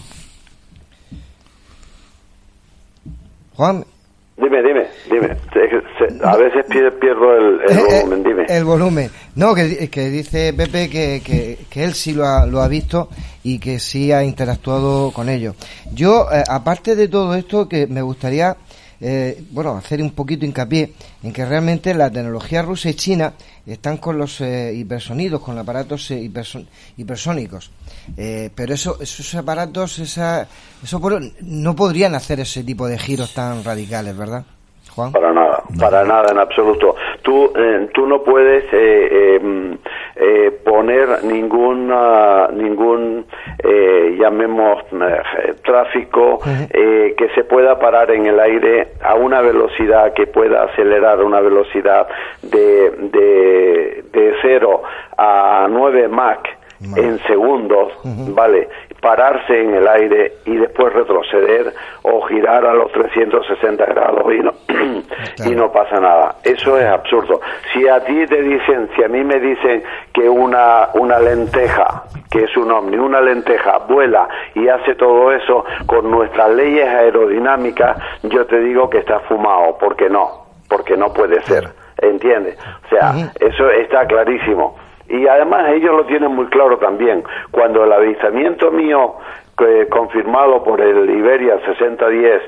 Juan. Dime, dime, dime. A veces pie- pierdo el, el Eh, eh, volumen, dime. El volumen. No, que, di- que dice Pepe que, que, que él sí lo ha, lo ha visto y que sí ha interactuado con ellos. Yo, eh, aparte de todo esto, que me gustaría, eh, bueno, hacer un poquito hincapié en que realmente la tecnología rusa y china están con los eh, hipersonidos, con aparatos eh, hiperson- hipersónicos. Eh, pero eso, esos aparatos, esa, eso por- no podrían hacer ese tipo de giros tan radicales, ¿verdad? Juan. Para nada, para nada en absoluto. Tú, eh, tú no puedes eh, eh, eh, poner ningún, ah, ningún eh, llamemos, eh, tráfico eh, que se pueda parar en el aire a una velocidad que pueda acelerar a una velocidad de, de, de 0 a 9 Mach en segundos, ¿vale? Pararse en el aire y después retroceder o girar a los 360 grados y no, y no pasa nada. Eso es absurdo. Si a ti te dicen, si a mí me dicen que una, una lenteja, que es un ovni, una lenteja vuela y hace todo eso con nuestras leyes aerodinámicas, yo te digo que está fumado, porque no, porque no puede ser, ¿entiendes? O sea, eso está clarísimo. Y además ellos lo tienen muy claro también. Cuando el avistamiento mío, eh, confirmado por el Iberia 6010,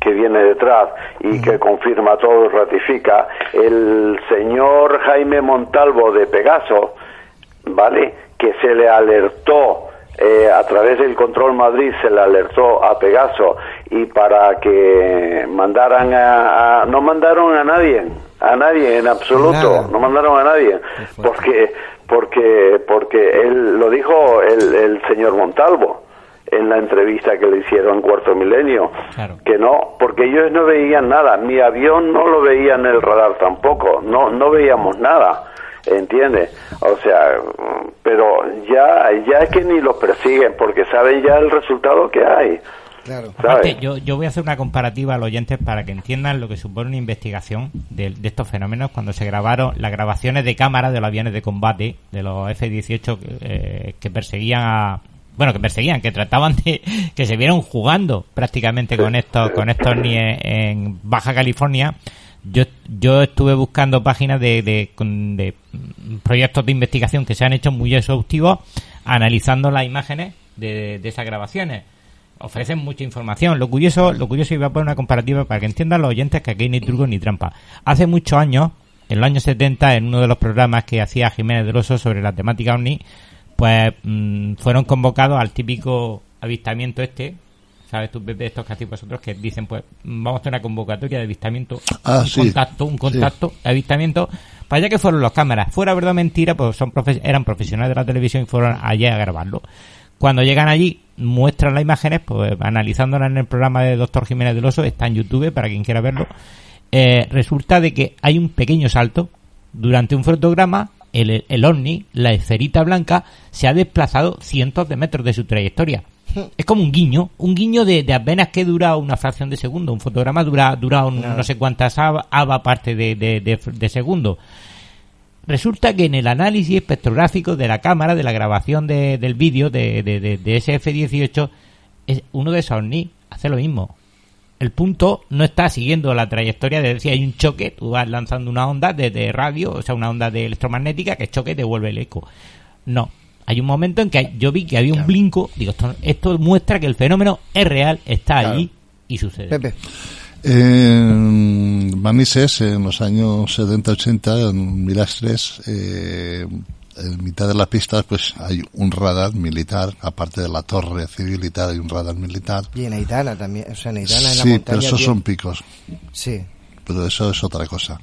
que viene detrás y que confirma todo y ratifica, el señor Jaime Montalvo de Pegaso, ¿vale? Que se le alertó eh, a través del Control Madrid, se le alertó a Pegaso y para que mandaran a, a- no mandaron a nadie, a nadie en absoluto, Nada. no mandaron a nadie, porque porque porque él lo dijo el, el señor Montalvo en la entrevista que le hicieron en Cuarto Milenio, Claro. que no, porque ellos no veían nada, mi avión no lo veía en el radar tampoco, no no veíamos nada, ¿entiendes? O sea, pero ya ya es que ni los persiguen porque saben ya el resultado que hay. Claro. Aparte, yo, yo voy a hacer una comparativa a los oyentes para que entiendan lo que supone una investigación de, de estos fenómenos cuando se grabaron las grabaciones de cámara de los aviones de combate de los F-18 eh, que perseguían a bueno que perseguían que trataban de que se vieron jugando prácticamente con estos con estos ni en, en Baja California. Yo yo estuve buscando páginas de, de, proyectos de investigación que se han hecho muy exhaustivos analizando las imágenes de, de esas grabaciones ofrecen mucha información. Lo curioso, lo curioso, y voy a poner una comparativa para que entiendan los oyentes que aquí ni truco ni trampa. Hace muchos años, en los años 70, en uno de los programas que hacía Jiménez del Oso sobre la temática OVNI, pues mm, fueron convocados al típico avistamiento este, ¿sabes tú, Pepe, estos que hacéis vosotros que dicen, pues mm, vamos a hacer una convocatoria de avistamiento, Ah, un sí. contacto, un contacto de avistamiento, para allá que fueron las cámaras. Fuera verdad o mentira, pues son profe- eran profesionales de la televisión y fueron allá a grabarlo. Cuando llegan allí, muestran las imágenes, pues analizándolas en el programa de Doctor Jiménez del Oso, está en YouTube para quien quiera verlo. Eh, resulta de que hay un pequeño salto. Durante un fotograma, el, el ovni, la esferita blanca, se ha desplazado cientos de metros de su trayectoria. Es como un guiño, un guiño de, de apenas que dura una fracción de segundo. Un fotograma dura, dura un- no sé cuántas ava, ava parte de, de, de- de segundo. Resulta que en el análisis espectrográfico de la cámara, de la grabación de- del vídeo de, de, de- de SF-18, es- uno de esos OVNI hace lo mismo. El punto no está siguiendo la trayectoria de si hay un choque, tú vas lanzando una onda de, de radio, o sea, una onda de electromagnética que choque y devuelve el eco. No. Hay un momento en que hay- yo vi que había un blinco, digo, esto, esto muestra que el fenómeno es real, está allí y sucede. Pepe. En Manises, en los años 70-80, en Milastres, eh, en mitad de las pistas, pues hay un radar militar, aparte de la torre civil y tal, hay un radar militar. Y en Aitana también. O sea, en Aitana en la Sí, montaña. pero esos son picos. Sí. pero eso es otra cosa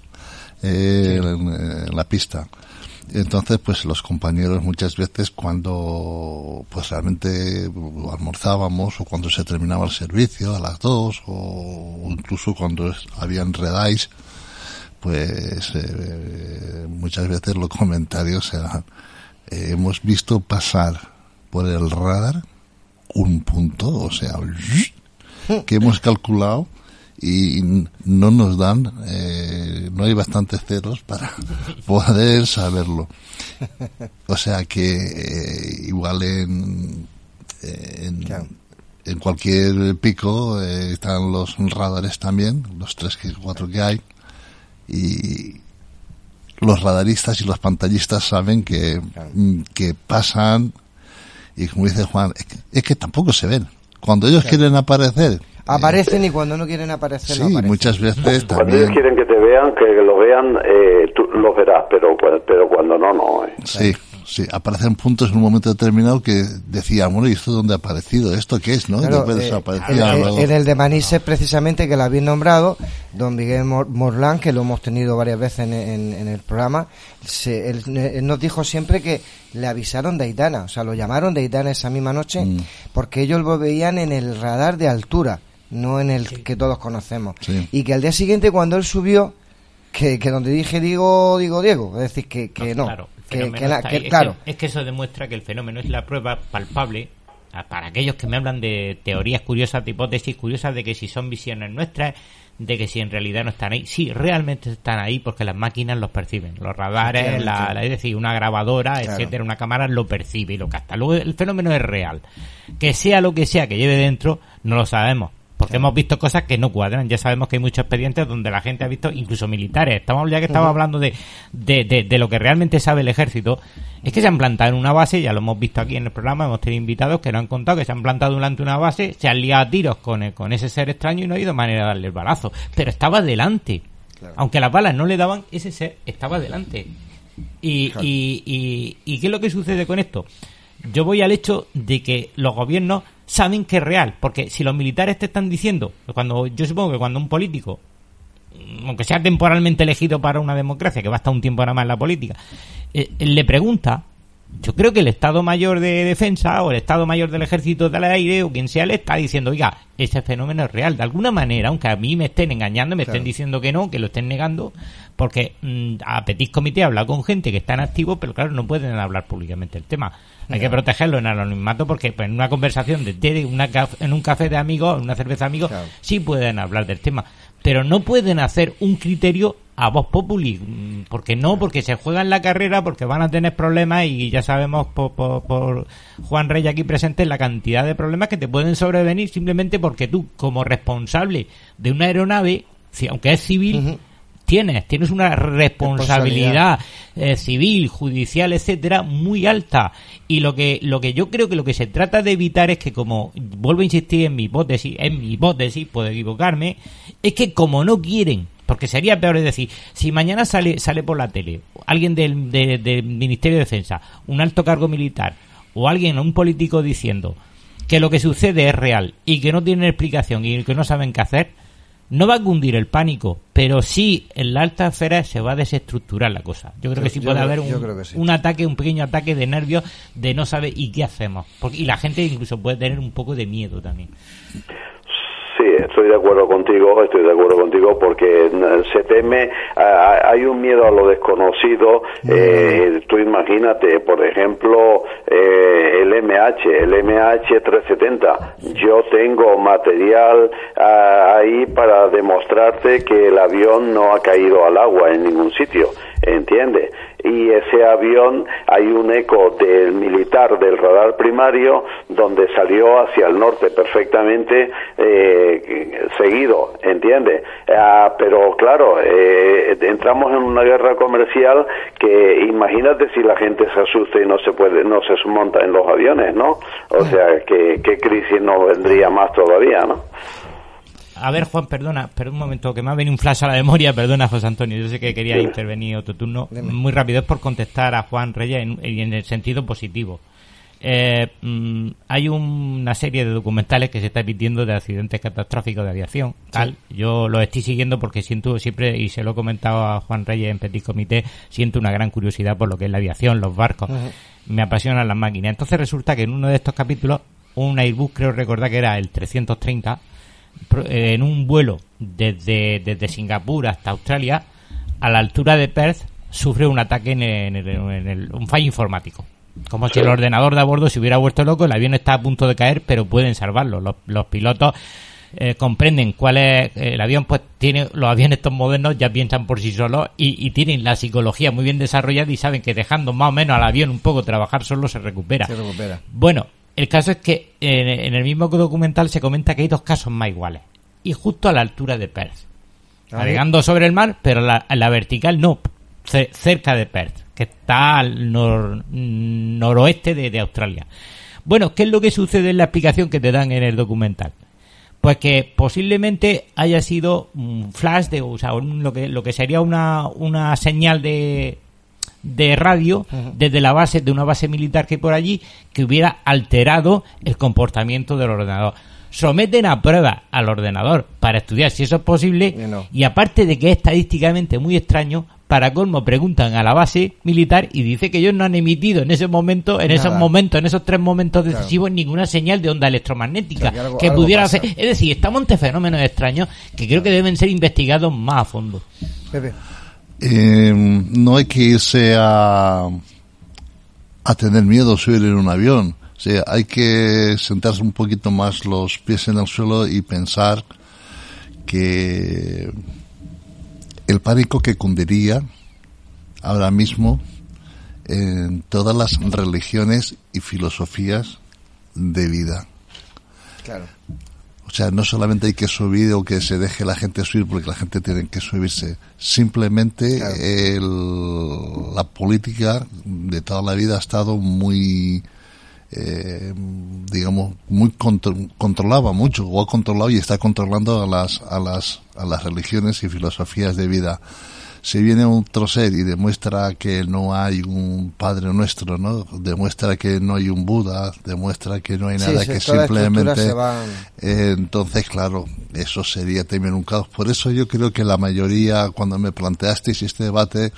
eh, en, en la pista entonces pues los compañeros muchas veces cuando pues realmente almorzábamos o cuando se terminaba el servicio a las dos o incluso cuando habían redais pues eh, muchas veces los comentarios eran eh, hemos visto pasar por el radar un punto o sea que hemos calculado y no nos dan, eh, no hay bastantes ceros para poder saberlo. O sea que eh, igual en, en, en cualquier pico eh, están los radares también, los tres que cuatro que hay, y los radaristas y los pantallistas saben que, mm, que pasan y como dice Juan, es que, es que tampoco se ven. Cuando ellos quieren aparecer, Aparecen y cuando no quieren aparecer, no Sí, aparecen. muchas veces Cuando ellos también. quieren que te vean, que lo vean, eh, tú los verás, pero, pero cuando no, no. eh. Sí, sí, aparecen puntos en un momento determinado que decían, bueno, ¿y esto dónde ha aparecido? ¿Esto qué es? ¿no? Claro, eh, en, el de Manises, precisamente, que lo habéis nombrado, don Miguel Mor- Morlán, que lo hemos tenido varias veces en, en- en el programa, se- él, él nos dijo siempre que le avisaron de Aitana, o sea, lo llamaron de Aitana esa misma noche, Mm. porque ellos lo veían en el radar de altura, no en el que todos conocemos. Sí. Y que al día siguiente, cuando él subió, que, que donde dije digo, digo Diego, es decir, que, que no, Claro, que, fenómeno que la- está que- ahí. Es claro. que- es que eso demuestra que el fenómeno es la prueba palpable para aquellos que me hablan de teorías curiosas, de hipótesis curiosas, de que si son visiones nuestras, de que si en realidad no están ahí. Sí, realmente están ahí porque las máquinas los perciben. Los radares, la, es decir, una grabadora, Claro. etcétera, una cámara lo percibe y lo capta. Luego el fenómeno es real. Que sea lo que sea que lleve dentro, no lo sabemos. Porque hemos visto cosas que no cuadran. Ya sabemos que hay muchos expedientes donde la gente ha visto, incluso militares. Estamos ya que estamos Ujú. hablando de, de, de, de lo que realmente sabe el ejército. Es que se han plantado en una base, ya lo hemos visto aquí en el programa, hemos tenido invitados que nos han contado que se han plantado delante de una base, se han liado a tiros con, el- con ese ser extraño y no ha habido manera de darle el balazo. Pero estaba delante. Aunque las balas no le daban, ese ser estaba delante. Y, Claro. y, y, ¿y qué es lo que sucede con esto? Yo voy al hecho de que los gobiernos saben que es real, porque si los militares te están diciendo, cuando yo supongo que cuando un político, mm, aunque sea temporalmente elegido para una democracia, que va a estar un tiempo nada más en la política, eh, le pregunta, yo creo que el Estado Mayor de Defensa o el Estado Mayor del Ejército del Aire o quien sea le está diciendo, oiga, ese fenómeno es real. De alguna manera, aunque a mí me estén engañando, me Claro. estén diciendo que no, que lo estén negando, porque mm, a Petit Comité habla con gente que está en activo, pero claro, no pueden hablar públicamente el tema. Hay que protegerlo en anonimato porque pues, en una conversación de té, una en un café de amigos, en una cerveza de amigos, Claro. sí pueden hablar del tema. Pero no pueden hacer un criterio a voz populi. mm, porque no, porque se juegan la carrera, porque van a tener problemas y ya sabemos por, por, Juan Rey aquí presente la cantidad de problemas que te pueden sobrevenir simplemente porque tú, como responsable de una aeronave, si- aunque es civil. Tienes, tienes una responsabilidad eh, civil, judicial, etcétera, muy alta. Y lo que, lo que yo creo que lo que se trata de evitar es que, como vuelvo a insistir en mi hipótesis, en mi hipótesis, puedo equivocarme, es que como no quieren, porque sería peor es decir, si mañana sale, sale por la tele alguien del, de- del Ministerio de Defensa, un alto cargo militar, o alguien, un político diciendo que lo que sucede es real y que no tienen explicación y que no saben qué hacer, no va a cundir el pánico, pero sí en la alta esfera se va a desestructurar la cosa. Yo creo que sí yo puede haber un, sí. un ataque, un pequeño ataque de nervios de no saber y qué hacemos. Porque, y la gente incluso puede tener un poco de miedo también. Estoy de acuerdo contigo, estoy de acuerdo contigo porque se teme, hay un miedo a lo desconocido. Eh, tú imagínate, por ejemplo, eh, el MH, el MH 370. Yo tengo material ahí para demostrarte que el avión no ha caído al agua en ningún sitio, ¿entiendes? Y ese avión hay un eco del militar del radar primario donde salió hacia el norte perfectamente eh, seguido, ¿entiende? Ah, pero claro, eh, entramos en una guerra comercial que imagínate si la gente se asusta y no se puede, no se monta en los aviones, ¿no? O sea, que qué crisis nos vendría más todavía, ¿no? A ver, Juan, perdona, pero un momento, que me ha venido un flash a la memoria, perdona, José Antonio, yo sé que quería intervenir otro turno. Muy rápido, es por contestar a Juan Reyes en, en el sentido positivo. Eh, mm, hay una serie de documentales que se está emitiendo de accidentes catastróficos de aviación. Tal. Yo lo estoy siguiendo porque siento siempre, y se lo he comentado a Juan Reyes en Petit Comité, siento una gran curiosidad por lo que es la aviación, los barcos. Me apasionan las máquinas. Entonces resulta que en uno de estos capítulos, un Airbus, creo recordar que era el 330, en un vuelo desde, desde Singapur hasta Australia, a la altura de Perth, sufre un ataque en, el, un fallo informático. Como si el ordenador de a bordo se hubiera vuelto loco, el avión está a punto de caer, pero pueden salvarlo. Los, pilotos eh, comprenden cuál es el avión, pues tiene los aviones estos modernos ya piensan por sí solos y, y, tienen la psicología muy bien desarrollada y saben que dejando más o menos al avión un poco trabajar solo se recupera. Se recupera. Bueno, el caso es que en, el mismo documental se comenta que hay dos casos más iguales. Y justo a la altura de Perth. Navegando sobre el mar, pero la, la vertical no, cerca de Perth, que está al noroeste de, Australia. Bueno, ¿qué es lo que sucede en la explicación que te dan en el documental? Pues que posiblemente haya sido un flash de, o sea, lo que, lo que sería una, una señal de, de radio desde la base de una base militar que hay por allí que hubiera alterado el comportamiento del ordenador. Someten a prueba al ordenador para estudiar si eso es posible y aparte de que es estadísticamente muy extraño, para colmo preguntan a la base militar y dice que ellos no han emitido en ese momento, en esos momentos, en esos tres momentos decisivos ninguna señal de onda electromagnética que, pudiera hacer. Es decir, estamos ante fenómenos extraños que creo que deben ser investigados más a fondo. Eh, no hay que irse a, a tener miedo subir en un avión. Sea, hay que sentarse un poquito más los pies en el suelo y pensar que el pánico que cundiría ahora mismo en todas las religiones y filosofías de vida. Claro. O sea, no solamente hay que subir o que se deje la gente subir porque la gente tiene que subirse. Simplemente la política de toda la vida ha estado muy, eh, digamos, muy controlaba mucho o ha controlado y está controlando a las, a las, a las religiones y filosofías de vida si viene un ser y demuestra que no hay un Padre Nuestro, ¿no? Demuestra que no hay un Buda, demuestra que no hay nada que simplemente... Eh, entonces, claro, eso sería también un caos. Por eso yo creo que la mayoría, cuando me planteasteis este debate,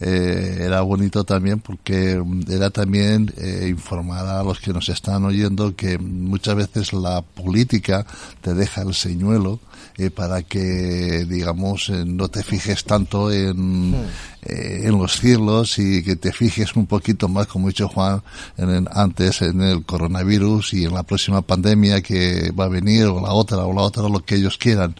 eh, era bonito también porque era también eh, informar a los que nos están oyendo que muchas veces la política te deja el señuelo eh, para que, digamos, eh, no te fijes tanto en, eh, en los cielos y que te fijes un poquito más, como ha dicho Juan en antes, en el coronavirus y en la próxima pandemia que va a venir o la otra o la otra, lo que ellos quieran.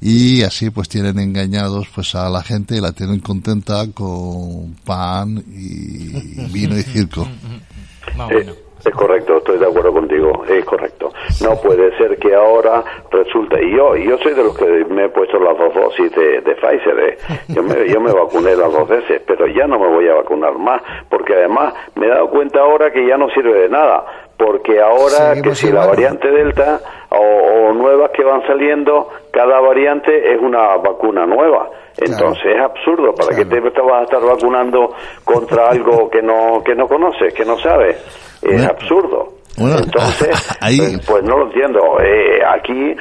Y así pues tienen engañados pues a la gente y la tienen contenta con pan y vino y circo. Es correcto, estoy de acuerdo contigo, es correcto. No puede ser que ahora resulte, y yo, yo soy de los que me he puesto las dos dosis de, Pfizer, ¿eh? yo, me, yo me vacuné las dos veces, pero ya no me voy a vacunar más, porque además me he dado cuenta ahora que ya no sirve de nada, porque ahora que si la variante Delta o, nuevas que van saliendo, cada variante es una vacuna nueva. Entonces es absurdo, ¿para qué te, te, vas a estar vacunando contra algo que no, que no conoces, que no sabes? Es absurdo. Entonces, pues, pues, no lo entiendo. Eh, aquí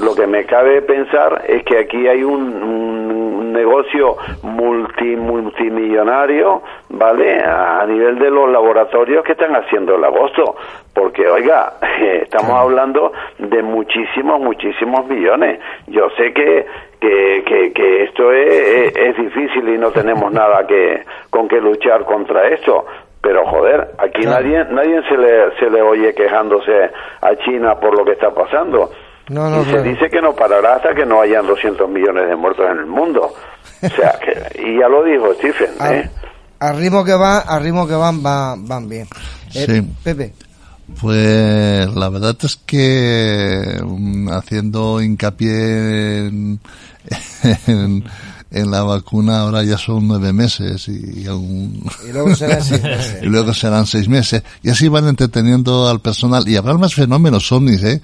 lo que me cabe pensar es que aquí hay un, negocio multi, multimillonario, ¿vale? A, nivel de los laboratorios que están haciendo el agosto. porque oiga, estamos hablando de muchísimos, muchísimos millones. Yo sé que, que, que, esto es, es, difícil y no tenemos nada que con que luchar contra esto, pero joder, aquí nadie nadie se le, se le oye quejándose a China por lo que está pasando. y se dice que no parará hasta que no hayan 200 millones de muertos en el mundo. O sea, que, y ya lo dijo Stephen, ¿eh? Al ritmo que va, al ritmo que van, van, van bien. Eh, sí. Pepe. Pues la verdad es que mm, haciendo hincapié en, en, la vacuna ahora ya son nueve meses y, y luego serán seis meses. y luego serán seis meses y así van entreteniendo al personal y habrá más fenómenos ovnis, ¿eh?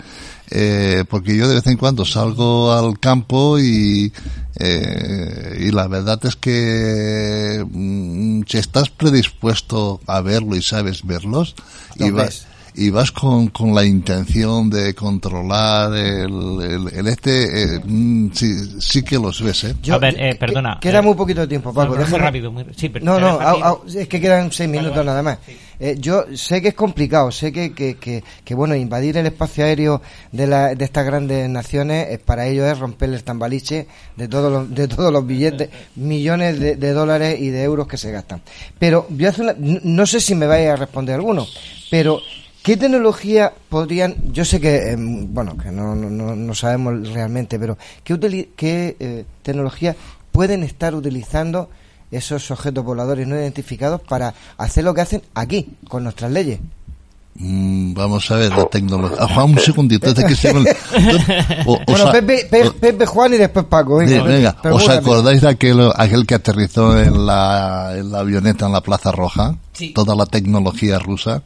eh porque yo de vez en cuando salgo al campo y eh, y la verdad es que mm, si estás predispuesto a verlo y sabes verlos y vas y vas con, con la intención de controlar el, el, este, eh, mm, sí, sí que los ves, ¿eh? a ver, eh, perdona. queda eh, muy poquito tiempo, Paco. No, muy rápido, muy, sí, pero, no, no, es que quedan seis minutos nada más. Eh, yo sé que es complicado, sé que, que, que, que, bueno, invadir el espacio aéreo de, la, de estas grandes naciones, eh, para ello es romper el tambaliche de todos los, de todos los billetes, millones de, de dólares y de euros que se gastan. Pero yo hace una, no sé si me vais a responder alguno, pero ¿Qué tecnología podrían, yo sé que, em, bueno, que no, no, no, sabemos realmente, pero ¿qué, qué eh, tecnología pueden estar utilizando esos objetos voladores no identificados para hacer lo que hacen aquí, con nuestras leyes? Mm, vamos a ver la tecnología. Ah, Juan, un segundito. que se... bueno, Pepe, Pepe, Juan y después Paco. Venga, venga. ¿Os acordáis de aquel, aquel que aterrizó en la, en la avioneta en la Plaza Roja? Toda la tecnología rusa.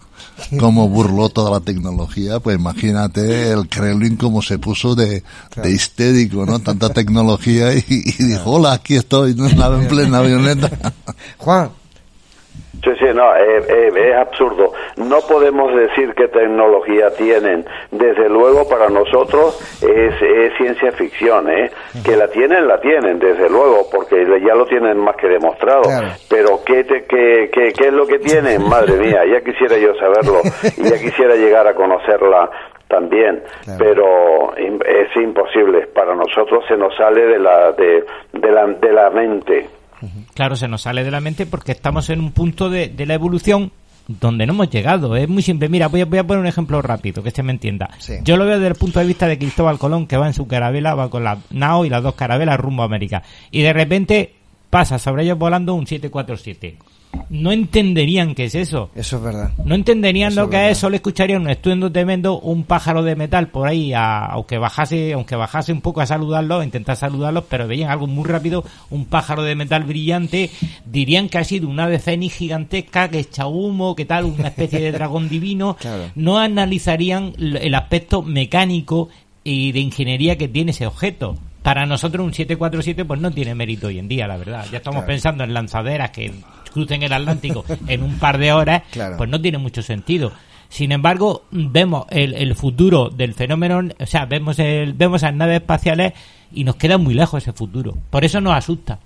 Cómo burló toda la tecnología. Pues imagínate el Kremlin como se puso de, de histérico, ¿no? Tanta tecnología y, y dijo, hola, aquí estoy en plena avioneta. Juan, Sí, sí, no, eh, eh, es absurdo. No podemos decir qué tecnología tienen. Desde luego, para nosotros es, ciencia ficción, ¿eh? Que la tienen, la tienen, desde luego, porque ya lo tienen más que demostrado. Pero ¿qué, qué, qué, ¿qué es lo que tienen? Madre mía, ya quisiera yo saberlo y ya quisiera llegar a conocerla también, pero es imposible. Para nosotros se nos sale de la, de, de la, de la mente. Claro, se nos sale de la mente porque estamos en un punto de, la evolución donde no hemos llegado. Es muy simple. Mira, voy a, poner un ejemplo rápido, que se me entienda. Yo lo veo desde el punto de vista de Cristóbal Colón, que va en su carabela, va con la nao y las dos carabelas rumbo a América. Y de repente pasa sobre ellos volando un 747 no entenderían qué es eso. Eso es verdad. No entenderían lo que es, solo escucharían un estuendo tremendo, un pájaro de metal por ahí, aunque bajase, aunque bajase un poco a saludarlos, a intentar saludarlos, pero veían algo muy rápido, un pájaro de metal brillante, dirían que ha sido una ave fénix gigantesca, que echa humo, que tal, una especie de dragón divino. No analizarían el aspecto mecánico y de ingeniería que tiene ese objeto para nosotros un 747 pues no tiene mérito hoy en día, la verdad. Ya estamos pensando en lanzaderas que crucen el Atlántico en un par de horas, pues no tiene mucho sentido. Sin embargo, vemos el, futuro del fenómeno, o sea, vemos el, vemos las naves espaciales y nos queda muy lejos ese futuro. Por eso nos asusta.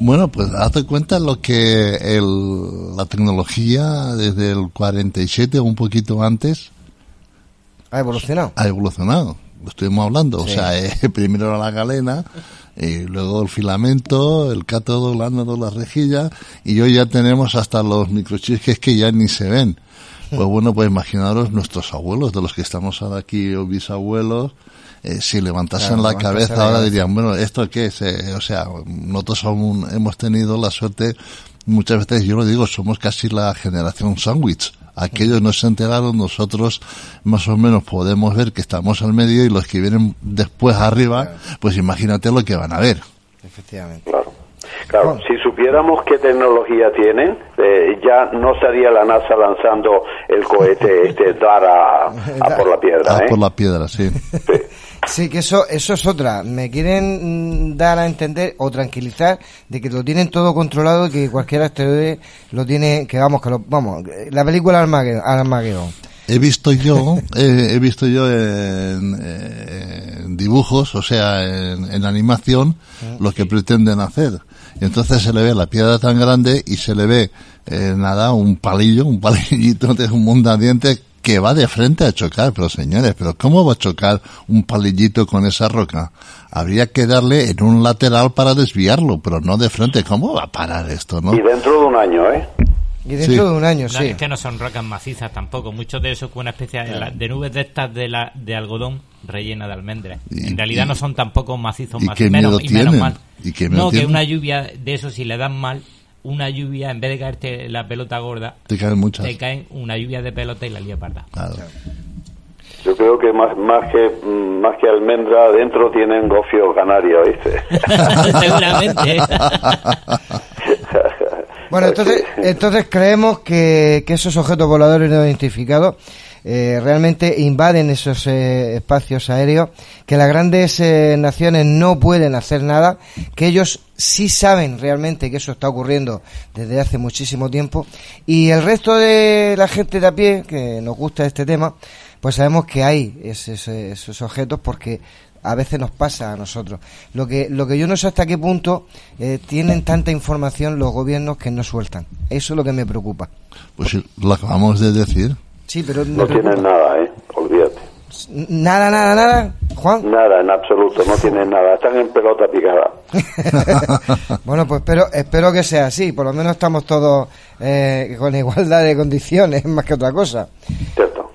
Bueno, pues hazte cuenta lo que el, la tecnología desde el 47 o un poquito antes ha evolucionado. Ha evolucionado. Lo estuvimos hablando. O sea, eh, primero era la galena, y luego el filamento, el cátodo, el ánodo, la rejilla, y hoy ya tenemos hasta los microchips que ya ni se ven. Pues bueno, pues imaginaros nuestros abuelos, de los que estamos ahora aquí, o bisabuelos, eh, si levantasen la cabeza ahora dirían, bueno, ¿esto qué es? Eh, o sea, nosotros aún hemos tenido la suerte, muchas veces yo lo digo, somos casi la generación sándwich aquellos no se enteraron, nosotros más o menos podemos ver que estamos al medio y los que vienen después arriba, pues imagínate lo que van a ver. Efectivamente. Claro. Claro, si supiéramos qué tecnología tienen, eh, ya no sería la NASA lanzando el cohete este dar a, por la piedra. ¿eh? por la piedra, sí. Sí, que eso, eso es otra. Me quieren mm, dar a entender o tranquilizar de que lo tienen todo controlado y que cualquier asteroide lo tiene, que vamos, que lo, vamos, la película Armageddon. He visto yo, he, visto yo en, dibujos, o sea, en, animación, lo que pretenden hacer. Y entonces se le ve la piedra tan grande y se le ve, eh, nada, un palillo, un palillito de un dientes que va de frente a chocar, pero señores, pero ¿cómo va a chocar un palillito con esa roca? Habría que darle en un lateral para desviarlo, pero no de frente. ¿Cómo va a parar esto, no? Y dentro de un año, ¿eh? Y dentro de un año, No, sí. Es que no son rocas macizas tampoco. Muchos de esos con una especie de, de nubes de estas de, la, de algodón rellena de almendras. Y- en realidad y- no son tampoco macizos, ¿y más, qué menos, miedo y menos mal. ¿Y qué miedo no, que tienen? una lluvia de eso, si le dan mal, una lluvia, en vez de caerte la pelota gorda, Te caen muchas. te caen una lluvia de pelota y la lía parda. Claro. Yo creo que más, más que más que almendra adentro tienen gofio canario, ¿viste? Seguramente. Bueno, entonces, entonces creemos que, que esos objetos voladores no identificados eh, realmente invaden esos eh, espacios aéreos, que las grandes eh, naciones no pueden hacer nada, que ellos sí saben realmente que eso está ocurriendo desde hace muchísimo tiempo, y el resto de la gente de a pie, que nos gusta este tema, pues sabemos que hay esos, esos objetos porque a veces nos pasa a nosotros. Lo que, lo que yo no sé hasta qué punto eh, tienen tanta información los gobiernos que no sueltan. Eso es lo que me preocupa. Pues sí, lo acabamos de decir. Sí, pero No tienen nada, ¿eh? Nada, nada, nada, Juan. Nada, en absoluto, no tienen nada. Están en pelota picada. Bueno, pues espero, espero que sea así. Por lo menos estamos todos eh, con igualdad de condiciones, más que otra cosa. Cierto.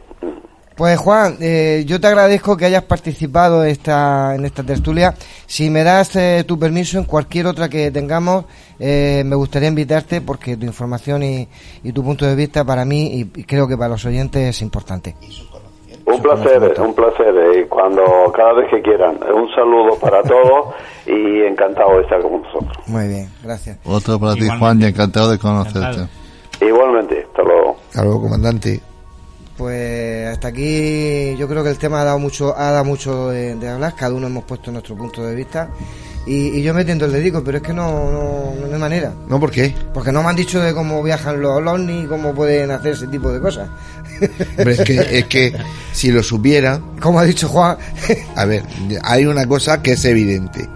Pues Juan, eh, yo te agradezco que hayas participado esta, en esta tertulia. Si me das eh, tu permiso en cualquier otra que tengamos, eh, me gustaría invitarte porque tu información y, y tu punto de vista para mí y, y creo que para los oyentes es importante. Un placer, un placer. eh, cuando, cada vez que quieran. Un saludo para todos y encantado de estar con vosotros. Muy bien, gracias. Otro para ti, Igualmente. Juan, y encantado de conocerte. Encantado. Igualmente, hasta luego. Hasta luego, comandante. Pues hasta aquí yo creo que el tema ha dado mucho, ha dado mucho de, de hablar, cada uno hemos puesto nuestro punto de vista y, y yo me tiendo el dedico, pero es que no, no, no hay manera, ¿No? ¿Por qué? porque no me han dicho de cómo viajan los ovnis, cómo pueden hacer ese tipo de cosas. Es que, es que si lo supiera, Como ha dicho Juan, a ver, hay una cosa que es evidente.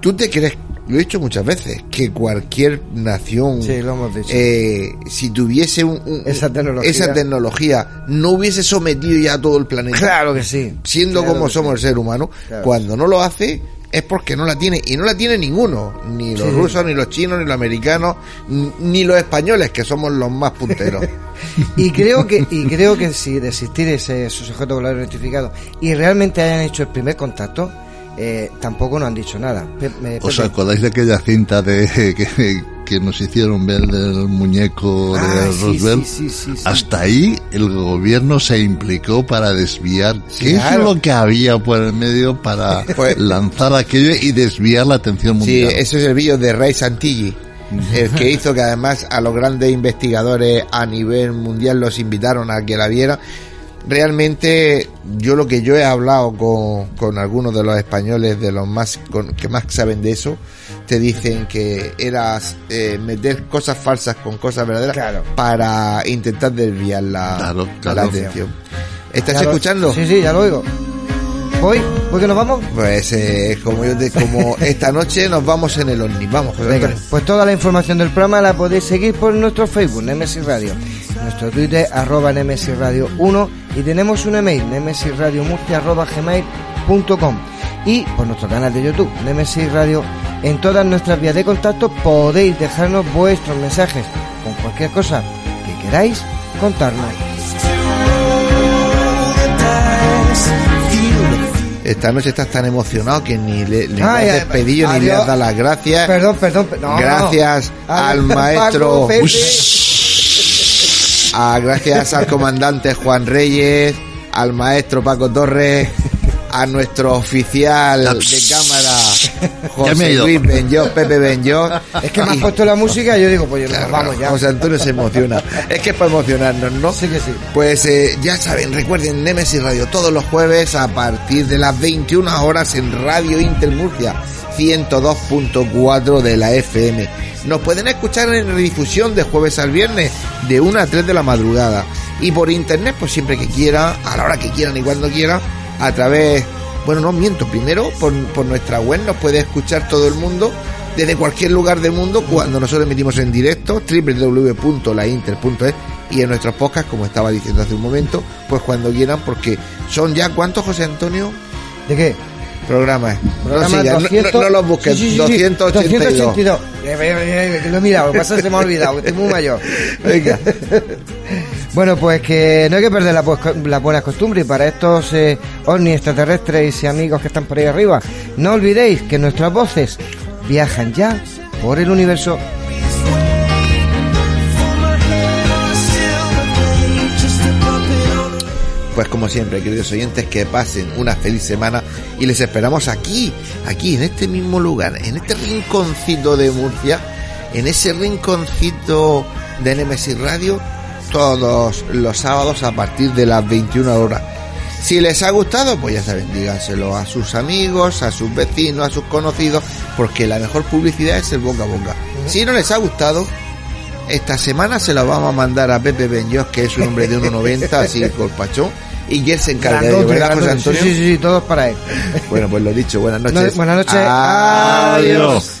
Tú te crees, lo he dicho muchas veces, que cualquier nación, Sí, lo hemos dicho. eh, si tuviese un- un- Esa tecnología. esa tecnología, no hubiese sometido ya a todo el planeta. claro que sí. siendo Claro como somos sí. el ser humano, Claro. cuando no lo hace es porque no la tiene y no la tiene ninguno, ni los Sí. rusos, ni los chinos, ni los americanos, ni los españoles que somos los más punteros. Y creo que y creo que si de existir ese, esos objetos voladores identificados y realmente hayan hecho el primer contacto, eh, tampoco nos han dicho nada. Pe- me- ¿Os acordáis de aquella cinta de que, que nos hicieron ver del muñeco Ah, de sí, Roosevelt? sí, sí, sí, sí. Hasta ahí el gobierno se implicó para desviar. ¿Qué claro. es lo que había por el medio para Pues- lanzar aquello y desviar la atención Sí, mundial? ese es el vídeo de Ray Santilli, el que hizo que además a los grandes investigadores a nivel mundial los invitaron a que la vieran. Realmente, yo lo que yo he hablado con, con algunos de los españoles, de los más con- que más saben de eso, te dicen que era eh, meter cosas falsas con cosas verdaderas Claro. para intentar desviar la, Claro, la atención. ¿Estás lo- escuchando? Sí, sí, ya lo oigo. ¿Voy? ¿Voy que nos vamos? Pues eh, como yo te, como esta noche nos vamos en el Omni. Vamos, José Venga, pues toda la información del programa la podéis seguir por nuestro Facebook, Nemesis Radio, nuestro Twitter, arroba Radio 1 y tenemos un email, nemesisradiomurcia arroba gmail.com y por nuestro canal de YouTube, Nemesis Radio. En todas nuestras vías de contacto podéis dejarnos vuestros mensajes con cualquier cosa que queráis contarnos. Esta noche estás tan emocionado que ni le, Ay, has despedido ni le has dado las gracias. Perdón, perdón, per- no, gracias no. al maestro. A- gracias al comandante Juan Reyes, al maestro Paco Torres, a nuestro oficial de cámara José. Luis Benjó, Pepe Benjó. Es que me has puesto la música y yo digo, pues Claro, vamos ya. José Antonio se emociona. Es que es para emocionarnos, ¿no? Sí que sí. Pues eh, ya saben, recuerden Nemesis Radio todos los jueves a partir de las 21 horas en Radio Inter Murcia 102.4 de la FM. Nos pueden escuchar en redifusión de jueves al viernes de 1 a 3 de la madrugada y por internet pues siempre que quiera, a la hora que quieran y cuando quieran, a través, bueno no miento, primero por, por nuestra web nos puede escuchar todo el mundo desde cualquier lugar del mundo cuando nosotros emitimos en directo www.lainter.es y en nuestros podcasts, como estaba diciendo hace un momento, pues cuando quieran, porque son ya cuántos, José Antonio, ¿De qué? Programas. Programa no, sigas, no- 200, no- no los busques, Sí, sí, sí, sí, 282. 282. Eh, eh, eh, Lo he mirado, pasa se me ha olvidado, que estoy muy mayor. Venga. Bueno, pues que no hay que perder la pues- las buenas costumbres y para estos eh, ovnis extraterrestres y amigos que están por ahí arriba, no olvidéis que nuestras voces viajan ya por el universo. Pues como siempre, queridos oyentes, que pasen una feliz semana y les esperamos aquí, aquí, en este mismo lugar, en este rinconcito de Murcia, en ese rinconcito de Nemesis Radio, todos los sábados a partir de las 21 horas. Si les ha gustado, pues ya saben, díganselo a sus amigos, a sus vecinos, a sus conocidos, porque la mejor publicidad es el boca a boca. Si no les ha gustado, esta semana se lo vamos a mandar a Pepe Benjos, que es un hombre de 1,90, así corpachón, y él se encarga de ello, ¿verdad, José. Antonio? Sí, sí, sí, todos para él. Bueno, pues lo dicho, buenas No, noches. buenas noches. Adiós.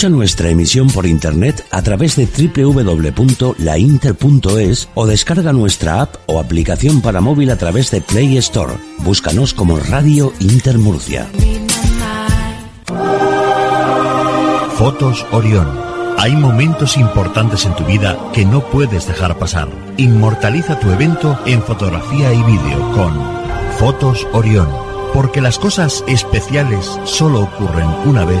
Escucha nuestra emisión por internet a través de www.lainter.es o descarga nuestra app o aplicación para móvil a través de Play Store. Búscanos como Radio Inter Murcia. Fotos Orión. Hay momentos importantes en tu vida que no puedes dejar pasar. Inmortaliza tu evento en fotografía y vídeo con Fotos Orión. Porque las cosas especiales solo ocurren una vez.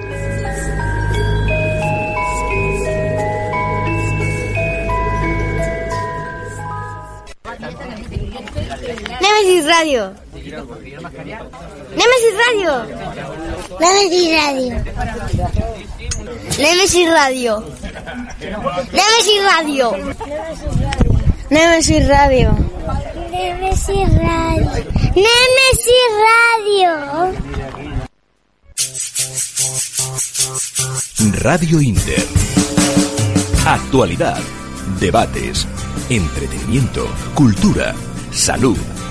Nemesis Radio. Nemesis Radio. Nemesis Radio. Nemesis Radio. Nemesis Radio. Nemesis Radio. Nemesis Radio. Nemesis Radio. Radio Inter. Actualidad, debates, entretenimiento, cultura, salud,